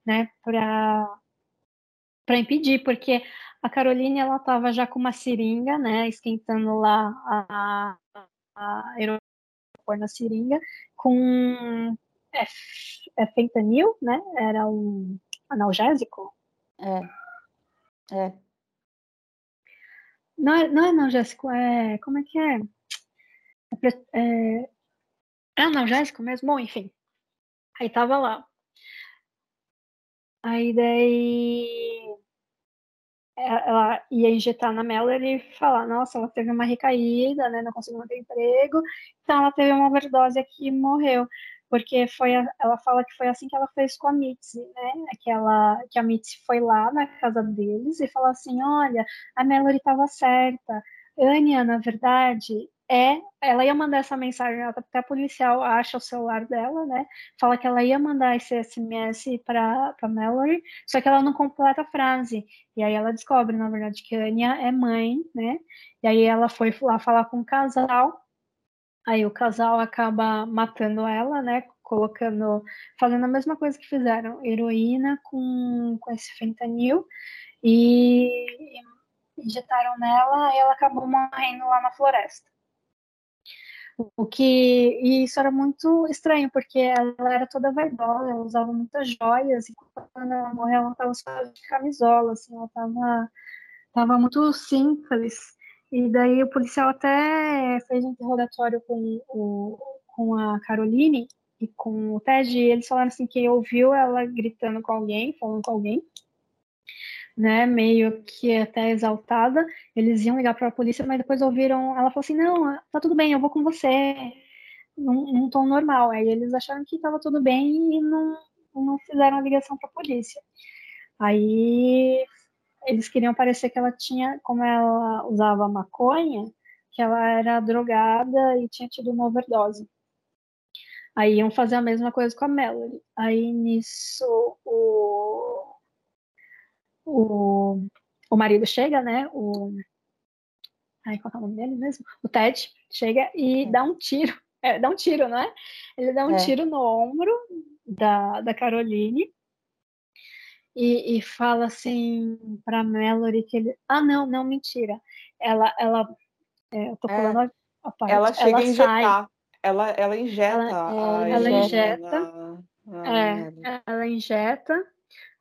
né, para para impedir, porque a Caroline ela estava já com uma seringa, né, esquentando lá a, a aeropor na seringa com é, é fentanil, né, era um analgésico. É. É. Não é, não é analgésico, é. Como é que é? É, é analgésico mesmo? Bom, enfim. Aí tava lá. Aí daí ela ia injetar na Melody e falar, nossa, ela teve uma recaída, né, não conseguiu manter emprego, então ela teve uma overdose aqui e morreu porque foi a, ela fala que foi assim que ela fez com a Mitzi, né? Que, ela, que a Mitzi foi lá na casa deles e falou assim: olha, a Melody estava certa. Ania, na verdade, é. Ela ia mandar essa mensagem, até a policial acha o celular dela, né? Fala que ela ia mandar esse SMS para Melody, só que ela não completa a frase. E aí ela descobre, na verdade, que a Ania é mãe, né? E aí ela foi lá falar com o casal Aí o casal acaba matando ela, né? Colocando, fazendo a mesma coisa que fizeram, heroína com, com esse fentanil e injetaram nela e ela acabou morrendo lá na floresta. O que e isso era muito estranho, porque ela era toda vaidosa, ela usava muitas joias, e quando ela morreu, ela estava só de camisola, assim, ela estava tava muito simples. E daí o policial até fez um interrogatório com, o, com a Caroline e com o Ted, e eles falaram assim que ouviu ela gritando com alguém, falando com alguém, né, meio que até exaltada. Eles iam ligar para a polícia, mas depois ouviram, ela falou assim: "Não, tá tudo bem, eu vou com você". Num, num tom normal. Aí eles acharam que estava tudo bem e não, não fizeram a ligação para a polícia. Aí eles queriam parecer que ela tinha, como ela usava maconha, que ela era drogada e tinha tido uma overdose. Aí iam fazer a mesma coisa com a Melody. Aí nisso o, o, o marido chega, né? O, ai, qual é o nome dele mesmo? O Ted chega e é. dá um tiro. É, dá um tiro, não é? Ele dá um é. tiro no ombro da, da Caroline e, e fala assim para Melody que ele. Ah, não, não, mentira. Ela. ela é, eu tô é. falando. a parte. Ela chega ela a injetar. Sai, ela, ela injeta. Ela, a ela injeta. Na, na é, ela injeta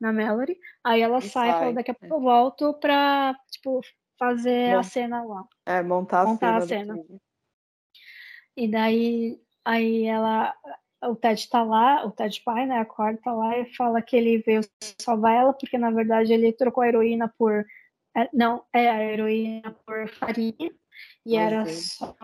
na Mallory. Aí ela sai, sai. fala, daqui a pouco eu volto pra, tipo, fazer Bom, a cena lá. É, montar, montar a cena. A cena. E daí, aí ela, o Ted tá lá, o Ted pai, né, acorda, tá lá e fala que ele veio salvar ela, porque na verdade ele trocou a heroína por, é, não, é a heroína por farinha, e era só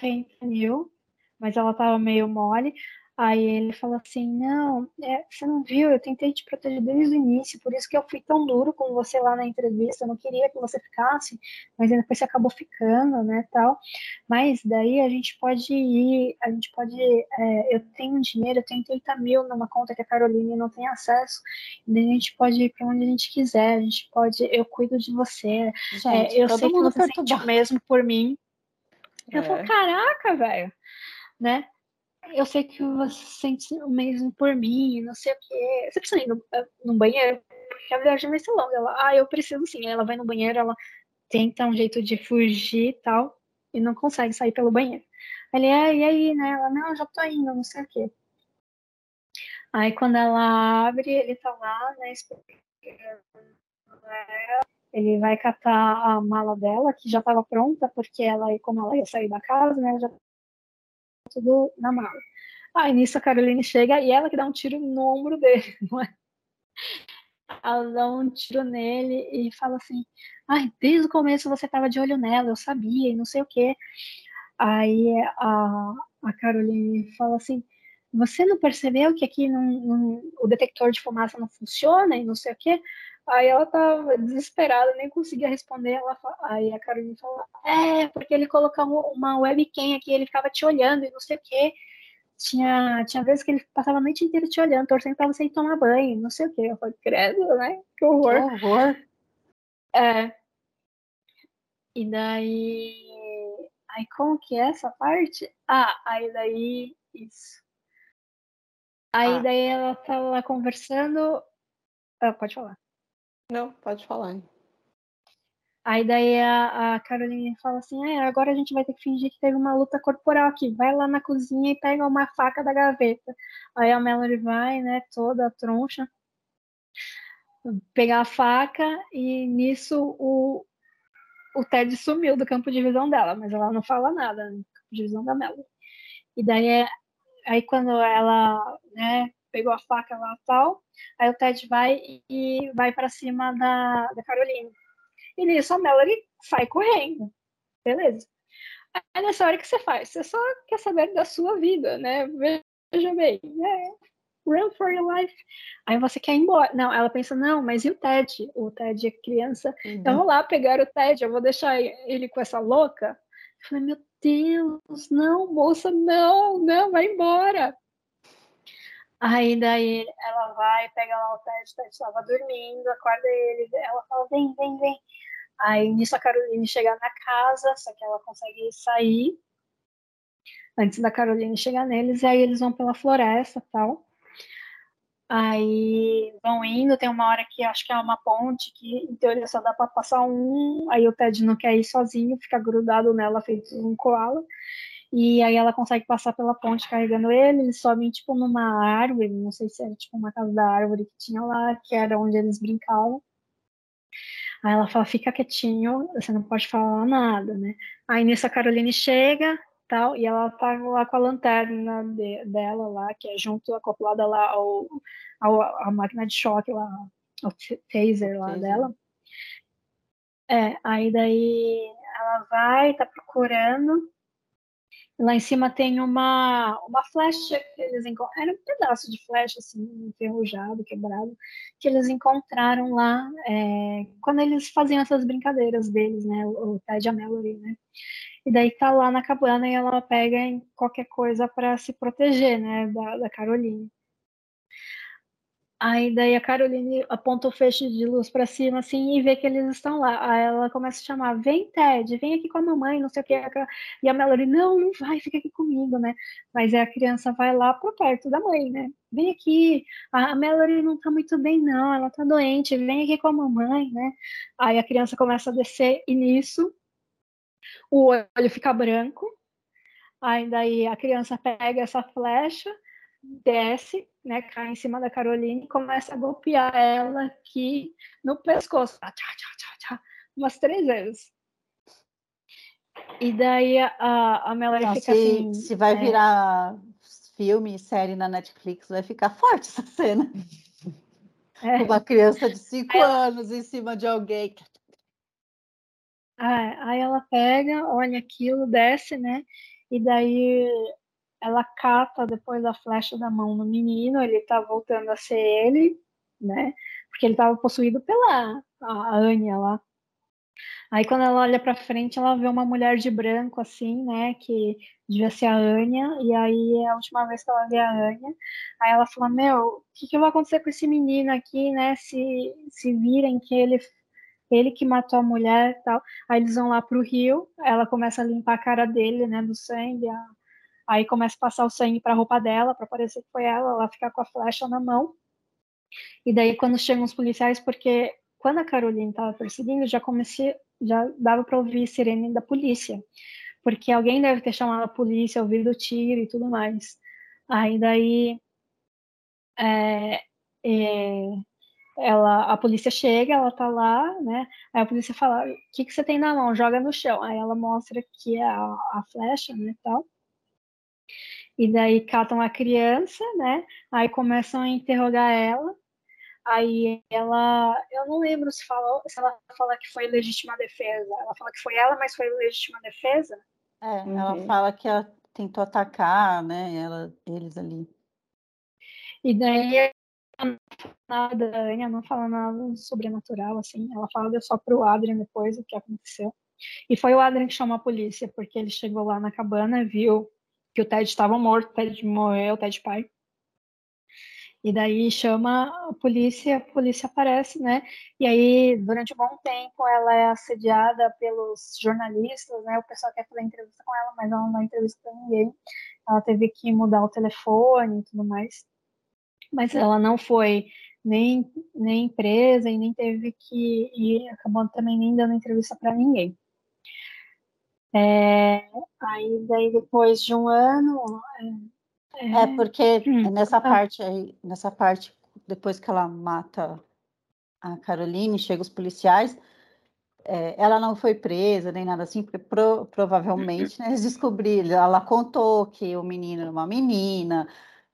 fentanyl, mas ela tava meio mole, Aí ele falou assim: Não, é, você não viu, eu tentei te proteger desde o início, por isso que eu fui tão duro com você lá na entrevista. Eu não queria que você ficasse, mas depois você acabou ficando, né? Tal. Mas daí a gente pode ir, a gente pode. É, eu tenho dinheiro, eu tenho 30 mil numa conta que a Caroline não tem acesso, e daí a gente pode ir para onde a gente quiser, a gente pode. Eu cuido de você. É, gente, é, eu sei que você sente mesmo por mim. Eu é. falo: Caraca, velho, né? Eu sei que você sente o mesmo por mim, não sei o que. Você precisa ir no, eh, banheiro? Porque a viagem vai ser longa. Ela, ah, eu preciso sim. Ela vai no banheiro, ela tenta um jeito de fugir e tal, e não consegue sair pelo banheiro. Ele, é, e aí, né? Ela, não, já tô indo, não sei o que. Aí quando ela abre, ele tá lá, né? Ele vai catar a mala dela, que já estava pronta, porque ela, como ela ia sair da casa, né? Já tudo na mala. Aí nisso a Caroline chega e ela que dá um tiro no ombro dele, não é? Ela dá um tiro nele e fala assim: Ai, desde o começo você estava de olho nela, eu sabia, e não sei o quê. Aí a, a Caroline fala assim: Você não percebeu que aqui não, não, o detector de fumaça não funciona e não sei o quê? Aí ela tava desesperada, nem conseguia responder. Ela, aí a Caroline falou: É, porque ele colocou uma webcam aqui, ele ficava te olhando e não sei o quê. Tinha, tinha vezes que ele passava a noite inteira te olhando, torcendo pra você ir tomar banho, não sei o quê. Eu falei: Credo, né? Que horror. Que horror. É. E daí. Aí como que é essa parte? Ah, aí daí. Isso. Aí ah. daí ela tá lá conversando. Ah, pode falar. Não, pode falar. Aí daí a, a Caroline fala assim, é, agora a gente vai ter que fingir que teve uma luta corporal aqui. Vai lá na cozinha e pega uma faca da gaveta. Aí a Melody vai, né, toda troncha, pegar a faca e nisso o, o Ted sumiu do campo de visão dela, mas ela não fala nada no campo de visão da Melody. E daí, é, aí quando ela, né, pegou a faca lá e tal. Aí o Ted vai e vai para cima da, da Caroline. E nisso a Melody sai correndo. Beleza. Aí nessa hora que você faz? Você só quer saber da sua vida, né? Veja bem, né? Run for your life. Aí você quer ir embora. Não, ela pensa, não, mas e o Ted? O Ted é criança. Uhum. Eu vou lá pegar o Ted, eu vou deixar ele com essa louca. Eu falei, meu Deus, não, moça, não, não, vai embora. Aí daí ela vai, pega lá o Ted, o Ted estava dormindo, acorda ele, ela fala, vem, vem, vem. Aí nisso a Caroline chega na casa, só que ela consegue sair antes da Caroline chegar neles, e aí eles vão pela floresta tal. Aí vão indo, tem uma hora que acho que é uma ponte que em teoria só dá para passar um, aí o Ted não quer ir sozinho, fica grudado nela feito um koala. E aí ela consegue passar pela ponte carregando ele, eles sobem tipo numa árvore, não sei se era tipo uma casa da árvore que tinha lá, que era onde eles brincavam. Aí ela fala, fica quietinho, você não pode falar nada, né? Aí nisso a Caroline chega, tal, e ela tá lá com a lanterna de, dela lá, que é junto, acoplada lá ao, ao a máquina de choque lá, o taser lá taser. dela. É, aí daí ela vai, tá procurando, Lá em cima tem uma, uma flecha que eles encontraram. Era um pedaço de flecha, assim, enferrujado, quebrado, que eles encontraram lá é, quando eles faziam essas brincadeiras deles, né? O, Ted e a Mallory, né? E daí tá lá na cabana e ela pega em qualquer coisa para se proteger, né? Da, da Caroline. Aí daí a Caroline aponta o feixe de luz para cima assim e vê que eles estão lá. Aí ela começa a chamar: "Vem, Ted, vem aqui com a mamãe", não sei o que. E a Melody: "Não, não vai, fica aqui comigo", né? Mas aí a criança vai lá por perto da mãe, né? "Vem aqui. A Melody não tá muito bem não, ela tá doente, vem aqui com a mamãe", né? Aí a criança começa a descer e nisso o olho fica branco Aí daí a criança pega essa flecha, desce, né, cai em cima da Caroline e começa a golpear ela aqui no pescoço, tchá, tchá, tchá, tchá, umas três vezes. E daí a, a Não, fica se, assim. Se vai é... virar filme, série na Netflix, vai ficar forte essa cena. É. Uma criança de cinco anos em cima de alguém. Ah, aí ela pega, olha aquilo, desce, né? E daí ela cata depois a flecha da mão no menino, ele tá voltando a ser ele, né? Porque ele tava possuído pela a Anya lá. Aí quando ela olha para frente, ela vê uma mulher de branco assim, né, que devia ser a Anya, e aí é a última vez que ela vê a Anya, aí ela fala: "Meu, o que, que vai acontecer com esse menino aqui, né, se se virem que ele ele que matou a mulher, tal". Aí eles vão lá pro rio, ela começa a limpar a cara dele, né, do sangue, a... aí começa a passar o sangue para a roupa dela, para parecer que foi ela, ela fica com a flecha na mão. E daí quando chegam os policiais, porque quando a Caroline estava perseguindo, já comecei, já dava para ouvir sirene da polícia, porque alguém deve ter chamado a polícia, ouvido o tiro e tudo mais. Aí daí é, é, ela, a polícia chega, ela tá lá, né? Aí a polícia fala: "O que que você tem na mão? Joga no chão". Aí ela mostra que é a, a flecha, né, tal. E daí catam a criança, né? Aí começam a interrogar ela. Aí ela, eu não lembro se, falou, se ela fala que foi legítima defesa. Ela fala que foi ela, mas foi legítima defesa. É, uhum. ela fala que ela tentou atacar, né? Ela, eles ali. E daí nada, a Anya não fala nada sobrenatural, assim. Ela fala só pro Adrian depois o que aconteceu. E foi o Adrian que chamou a polícia, porque ele chegou lá na cabana, viu que o Ted estava morto, o Ted morreu, o Ted pai. E daí chama a polícia, a polícia aparece, né? E aí, durante um bom tempo, ela é assediada pelos jornalistas, né? O pessoal quer fazer entrevista com ela, mas ela não dá entrevista para ninguém. Ela teve que mudar o telefone e tudo mais. Mas ela não foi nem, nem presa e nem teve que. E acabou também nem dando entrevista para ninguém. É, aí, daí, depois de um ano. É, é, porque hum, nessa tá. parte aí, nessa parte, depois que ela mata a Caroline, chega os policiais, é, ela não foi presa nem nada assim, porque pro, provavelmente né, eles descobriram, ela contou que o menino era uma menina,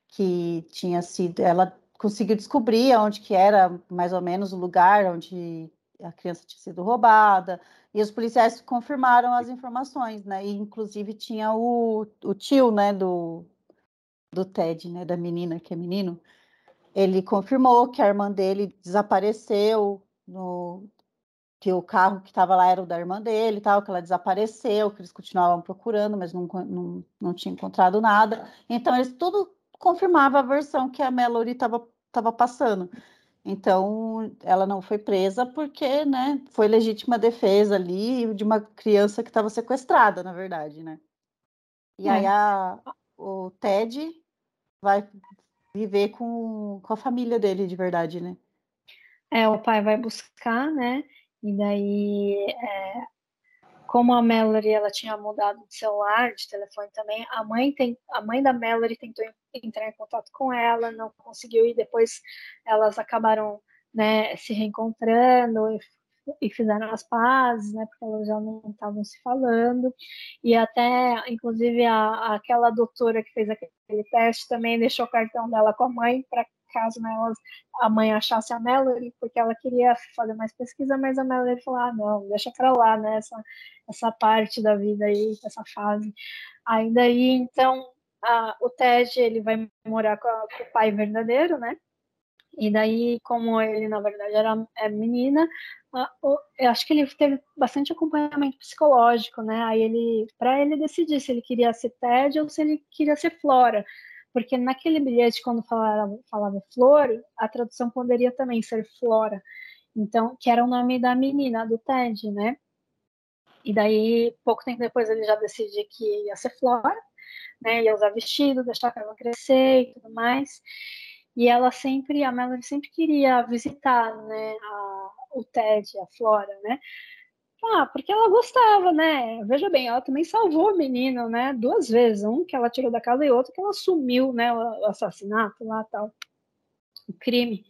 que tinha sido, ela conseguiu descobrir onde que era mais ou menos o lugar onde a criança tinha sido roubada, e os policiais confirmaram as informações, né, e inclusive tinha o, o tio, né, do, do Ted, né, da menina que é menino, ele confirmou que a irmã dele desapareceu, no, que o carro que estava lá era o da irmã dele, tal, que ela desapareceu, que eles continuavam procurando, mas não, não, não tinha encontrado nada. Então, eles tudo confirmava a versão que a Mallory estava passando. Então, ela não foi presa porque, né, foi legítima defesa ali de uma criança que estava sequestrada, na verdade, né? E é. aí a, o Ted vai viver com, com a família dele de verdade, né? É, o pai vai buscar, né? E daí, é, como a Mallory ela tinha mudado de celular, de telefone também, a mãe tem, a mãe da Mallory tentou entrar em contato com ela, não conseguiu e depois elas acabaram, né, se reencontrando e e fizeram as pazes, né, porque elas já não estavam se falando, e até, inclusive, a, aquela doutora que fez aquele teste também deixou o cartão dela com a mãe, para caso né, elas, a mãe achasse a Melody, porque ela queria fazer mais pesquisa, mas a Melody falou, ah, não, deixa para lá, né, essa, essa parte da vida aí, essa fase. Aí daí, então, a, o Ted, ele vai morar com, a, com o pai verdadeiro, né, e daí, como ele na verdade era é menina, eu acho que ele teve bastante acompanhamento psicológico, né? Aí ele, para ele decidir se ele queria ser Ted ou se ele queria ser Flora, porque naquele bilhete quando falava, falava Flor, a tradução poderia também ser Flora. Então, que era o nome da menina do Ted, né? E daí, pouco tempo depois, ele já decidiu que ia ser Flora, né? Ia usar vestido, deixar a cabelo crescer e tudo mais. E ela sempre, a Melanie sempre queria visitar, né? A, o Ted, a Flora, né? Ah, porque ela gostava, né? Veja bem, ela também salvou o menino, né? Duas vezes. Um que ela tirou da casa e outro que ela sumiu, né? O assassinato lá tal. O crime.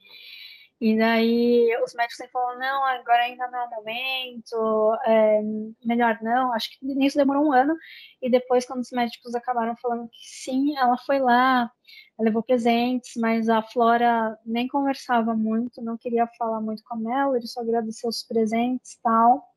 E daí os médicos sempre falaram, não, agora ainda não é o momento, é, melhor não. Acho que nisso demorou um ano. E depois, quando os médicos acabaram falando que sim, ela foi lá, levou presentes, mas a Flora nem conversava muito, não queria falar muito com a Melody, só agradeceu os presentes e tal.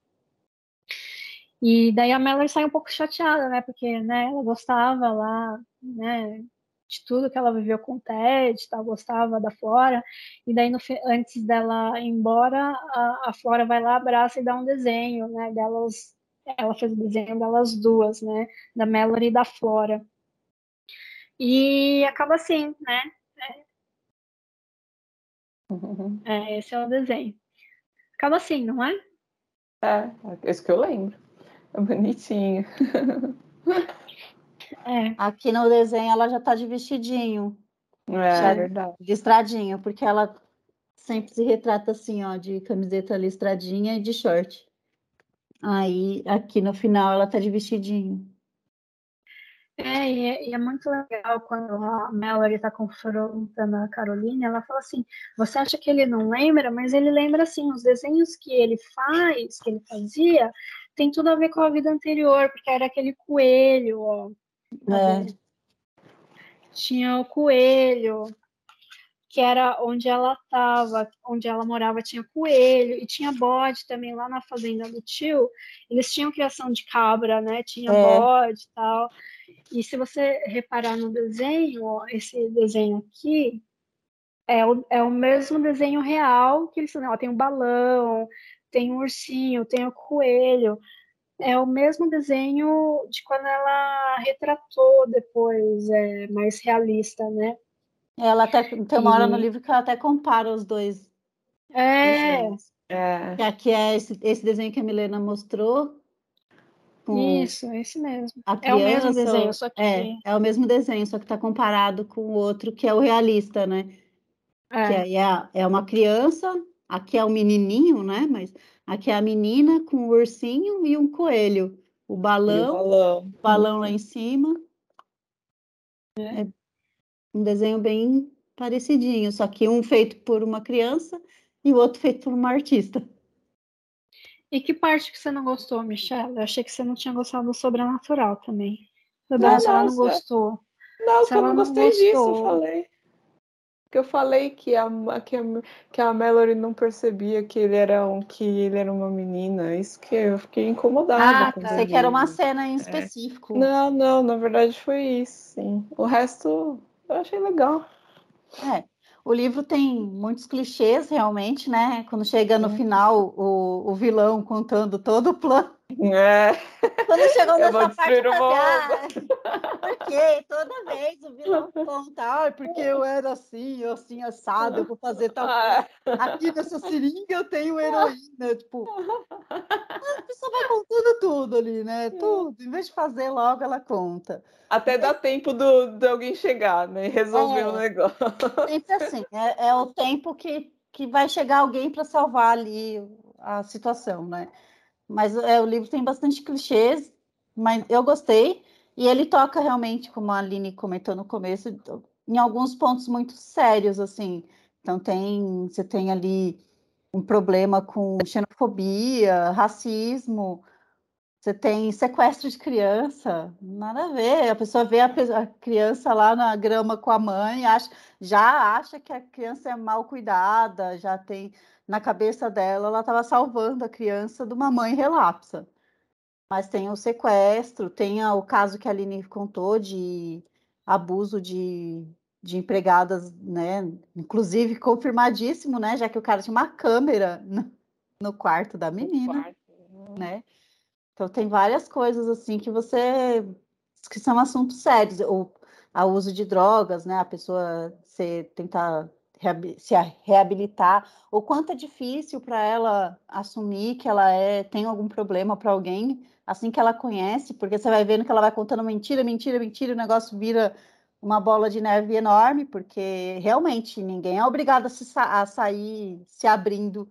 E daí a Melody saiu um pouco chateada, né? Porque né, ela gostava lá, né? De tudo que ela viveu com o Ted, tal, gostava da Flora. E daí, no, antes dela ir embora, a, a Flora vai lá, abraça e dá um desenho, né? Delas, ela fez o desenho delas duas, né? Da Melody e da Flora. E acaba assim, né? É, esse é o desenho. Acaba assim, não é? É, é isso que eu lembro. É bonitinho. É. Aqui no desenho ela já tá de vestidinho. É, Já- é verdade. Listradinho, porque ela sempre se retrata assim, ó, de camiseta listradinha e de short. Aí, aqui no final, ela tá de vestidinho. É, e é, e é muito legal quando a Mallory está confrontando a Caroline, ela fala assim, você acha que ele não lembra, mas ele lembra assim, os desenhos que ele faz, que ele fazia, tem tudo a ver com a vida anterior, porque era aquele coelho, ó. É. Tinha o coelho, que era onde ela estava, onde ela morava, tinha coelho, e tinha bode também lá na fazenda do tio. Eles tinham criação de cabra, né? Tinha É. bode e tal. E se você reparar no desenho, ó, esse desenho aqui, é o, é o mesmo desenho real que eles fizeram. Tem um balão, tem um ursinho, tem o coelho. É o mesmo desenho de quando ela retratou depois, é, mais realista, né? Ela até tem uma hora no livro que ela até compara os dois É, desenhos. É. Que aqui é esse, esse desenho que a Milena mostrou. Com isso, esse mesmo. a É o mesmo desenho, só que É, é o mesmo desenho, só que tá comparado com o outro, que é o realista, né? Que é, aí é, é uma criança, aqui é um menininho, né? Mas aqui é a menina com o ursinho e um coelho. O E o balão, balão. o balão lá em cima. É um desenho bem parecidinho, só que um feito por uma criança e o outro feito por uma artista. E que parte que você não gostou, Michelle? Eu achei que você não tinha gostado do sobrenatural também. Não, se ela não, não gostou. Não, Se eu não não gostei disso, eu gostou. falei. Que eu falei que a, que a, que a Mallory não percebia que ele era um, que ele era uma menina. Isso que eu fiquei incomodada. Ah, tá. Sei que era uma cena em específico. Não, não, na verdade foi isso, sim. O resto eu achei legal. É, o livro tem muitos clichês, realmente, né? Quando chega no final, o, o vilão contando todo o plano. É, Quando chegou Eu nessa parte, eu falei, ah, por quê? Toda vez o vilão conta, ah, porque eu era assim, eu assim, assado, eu vou fazer tal coisa. ah, Aqui nessa seringa eu tenho heroína, tipo... A pessoa vai contando tudo ali, né? Tudo. Em vez de fazer logo, ela conta. até dá tempo do, de alguém chegar, né? E resolver É. o negócio. Sempre assim, é, é o tempo que, que vai chegar alguém para salvar ali a situação, né? Mas é, o livro tem bastante clichês, mas eu gostei. E ele toca realmente, como a Aline comentou no começo, em alguns pontos muito sérios, assim. Então tem, você tem ali um problema com xenofobia, racismo, você tem sequestro de criança, nada a ver. A pessoa vê a, a criança lá na grama com a mãe, acha, já acha que a criança é mal cuidada, já tem na cabeça dela, ela estava salvando a criança de uma mãe relapsa. Mas tem o sequestro, tem o caso que a Aline contou de abuso de, de empregadas, né? Inclusive confirmadíssimo, né? Já que o cara tinha uma câmera no, quarto da menina né? Então tem várias coisas assim que você que são assuntos sérios, o a uso de drogas, né? A pessoa se tentar se reabilitar, o quanto é difícil para ela assumir que ela é tem algum problema para alguém assim que ela conhece, porque você vai vendo que ela vai contando mentira, mentira, mentira, o negócio vira uma bola de neve enorme, porque realmente ninguém é obrigado a, se sa- a sair se abrindo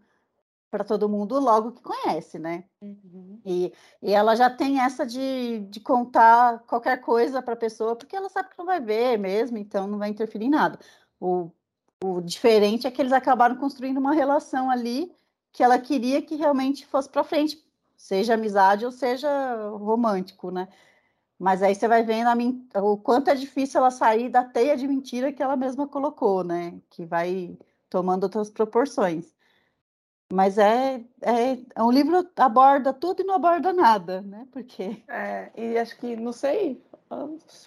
para todo mundo logo que conhece, né? Uhum. E, e ela já tem essa de, de contar qualquer coisa para a pessoa, porque ela sabe que não vai ver mesmo, então não vai interferir em nada. O, o diferente é que eles acabaram construindo uma relação ali que ela queria que realmente fosse para frente, seja amizade ou seja romântico, né? Mas aí você vai vendo a, o quanto é difícil ela sair da teia de mentira que ela mesma colocou, né? Que vai tomando outras proporções. Mas é, é, é um livro aborda tudo e não aborda nada, né? Porque. É, e acho que, não sei,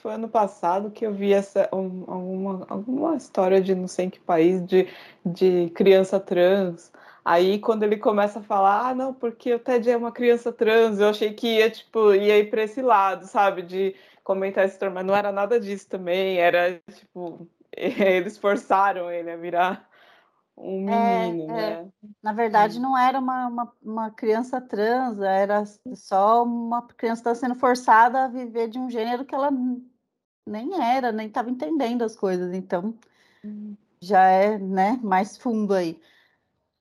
foi ano passado que eu vi essa, um, alguma, alguma história de não sei em que país, de, de criança trans. Aí quando ele começa a falar, ah, não, porque o Ted é uma criança trans, eu achei que ia, tipo, ia ir para esse lado, sabe? De comentar esse termo, mas não era nada disso também, era tipo, eles forçaram ele a virar um é, menino, é, né? Na verdade, não era uma, uma, uma, criança trans, era só uma criança que estava sendo forçada a viver de um gênero que ela nem era, nem estava entendendo as coisas, então hum. já é né, mais fundo aí.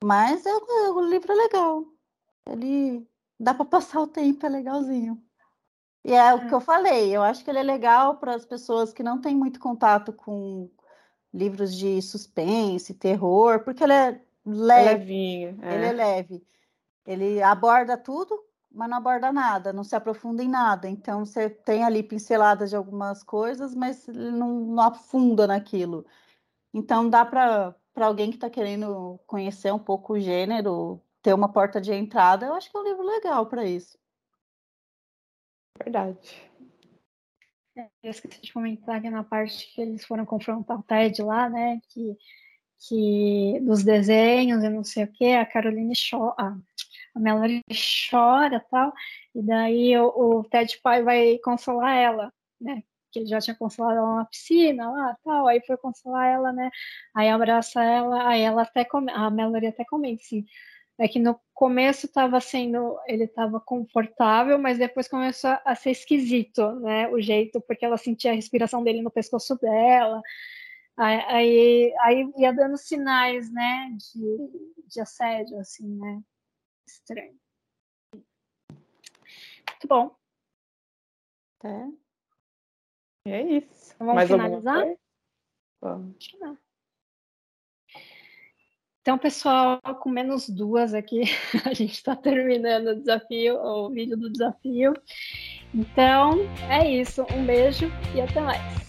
Mas é, o livro é legal. Ele dá para passar o tempo, é legalzinho. E é, é o que eu falei, eu acho que ele é legal para as pessoas que não têm muito contato com, livros de suspense, terror, porque ele é leve. Levinho, é. Ele é leve. Ele aborda tudo, mas não aborda nada, não se aprofunda em nada. Então você tem ali pinceladas de algumas coisas, mas ele não, não afunda naquilo. Então dá para alguém que está querendo conhecer um pouco o gênero, ter uma porta de entrada, eu acho que é um livro legal para isso. Verdade. Eu esqueci de comentar que na parte que eles foram confrontar o Ted lá, né? Que, que dos desenhos e não sei o que, a Caroline chora, a Melanie chora tal, e daí o, o Ted pai vai consolar ela, né? Que ele já tinha consolado ela na piscina lá tal, aí foi consolar ela, né? Aí abraça ela, aí ela até come, a Melanie até comenta assim é que no começo estava sendo, ele estava confortável, mas depois começou a ser esquisito, né? O jeito, porque ela sentia a respiração dele no pescoço dela. Aí, aí ia dando sinais, né, de, de assédio, assim, né? Estranho. Muito bom. É. E é isso. Vamos Mais finalizar? Vamos. Acho que não. Então, pessoal, com menos duas aqui, a gente está terminando o desafio, o vídeo do desafio. Então, é isso. Um beijo e até mais.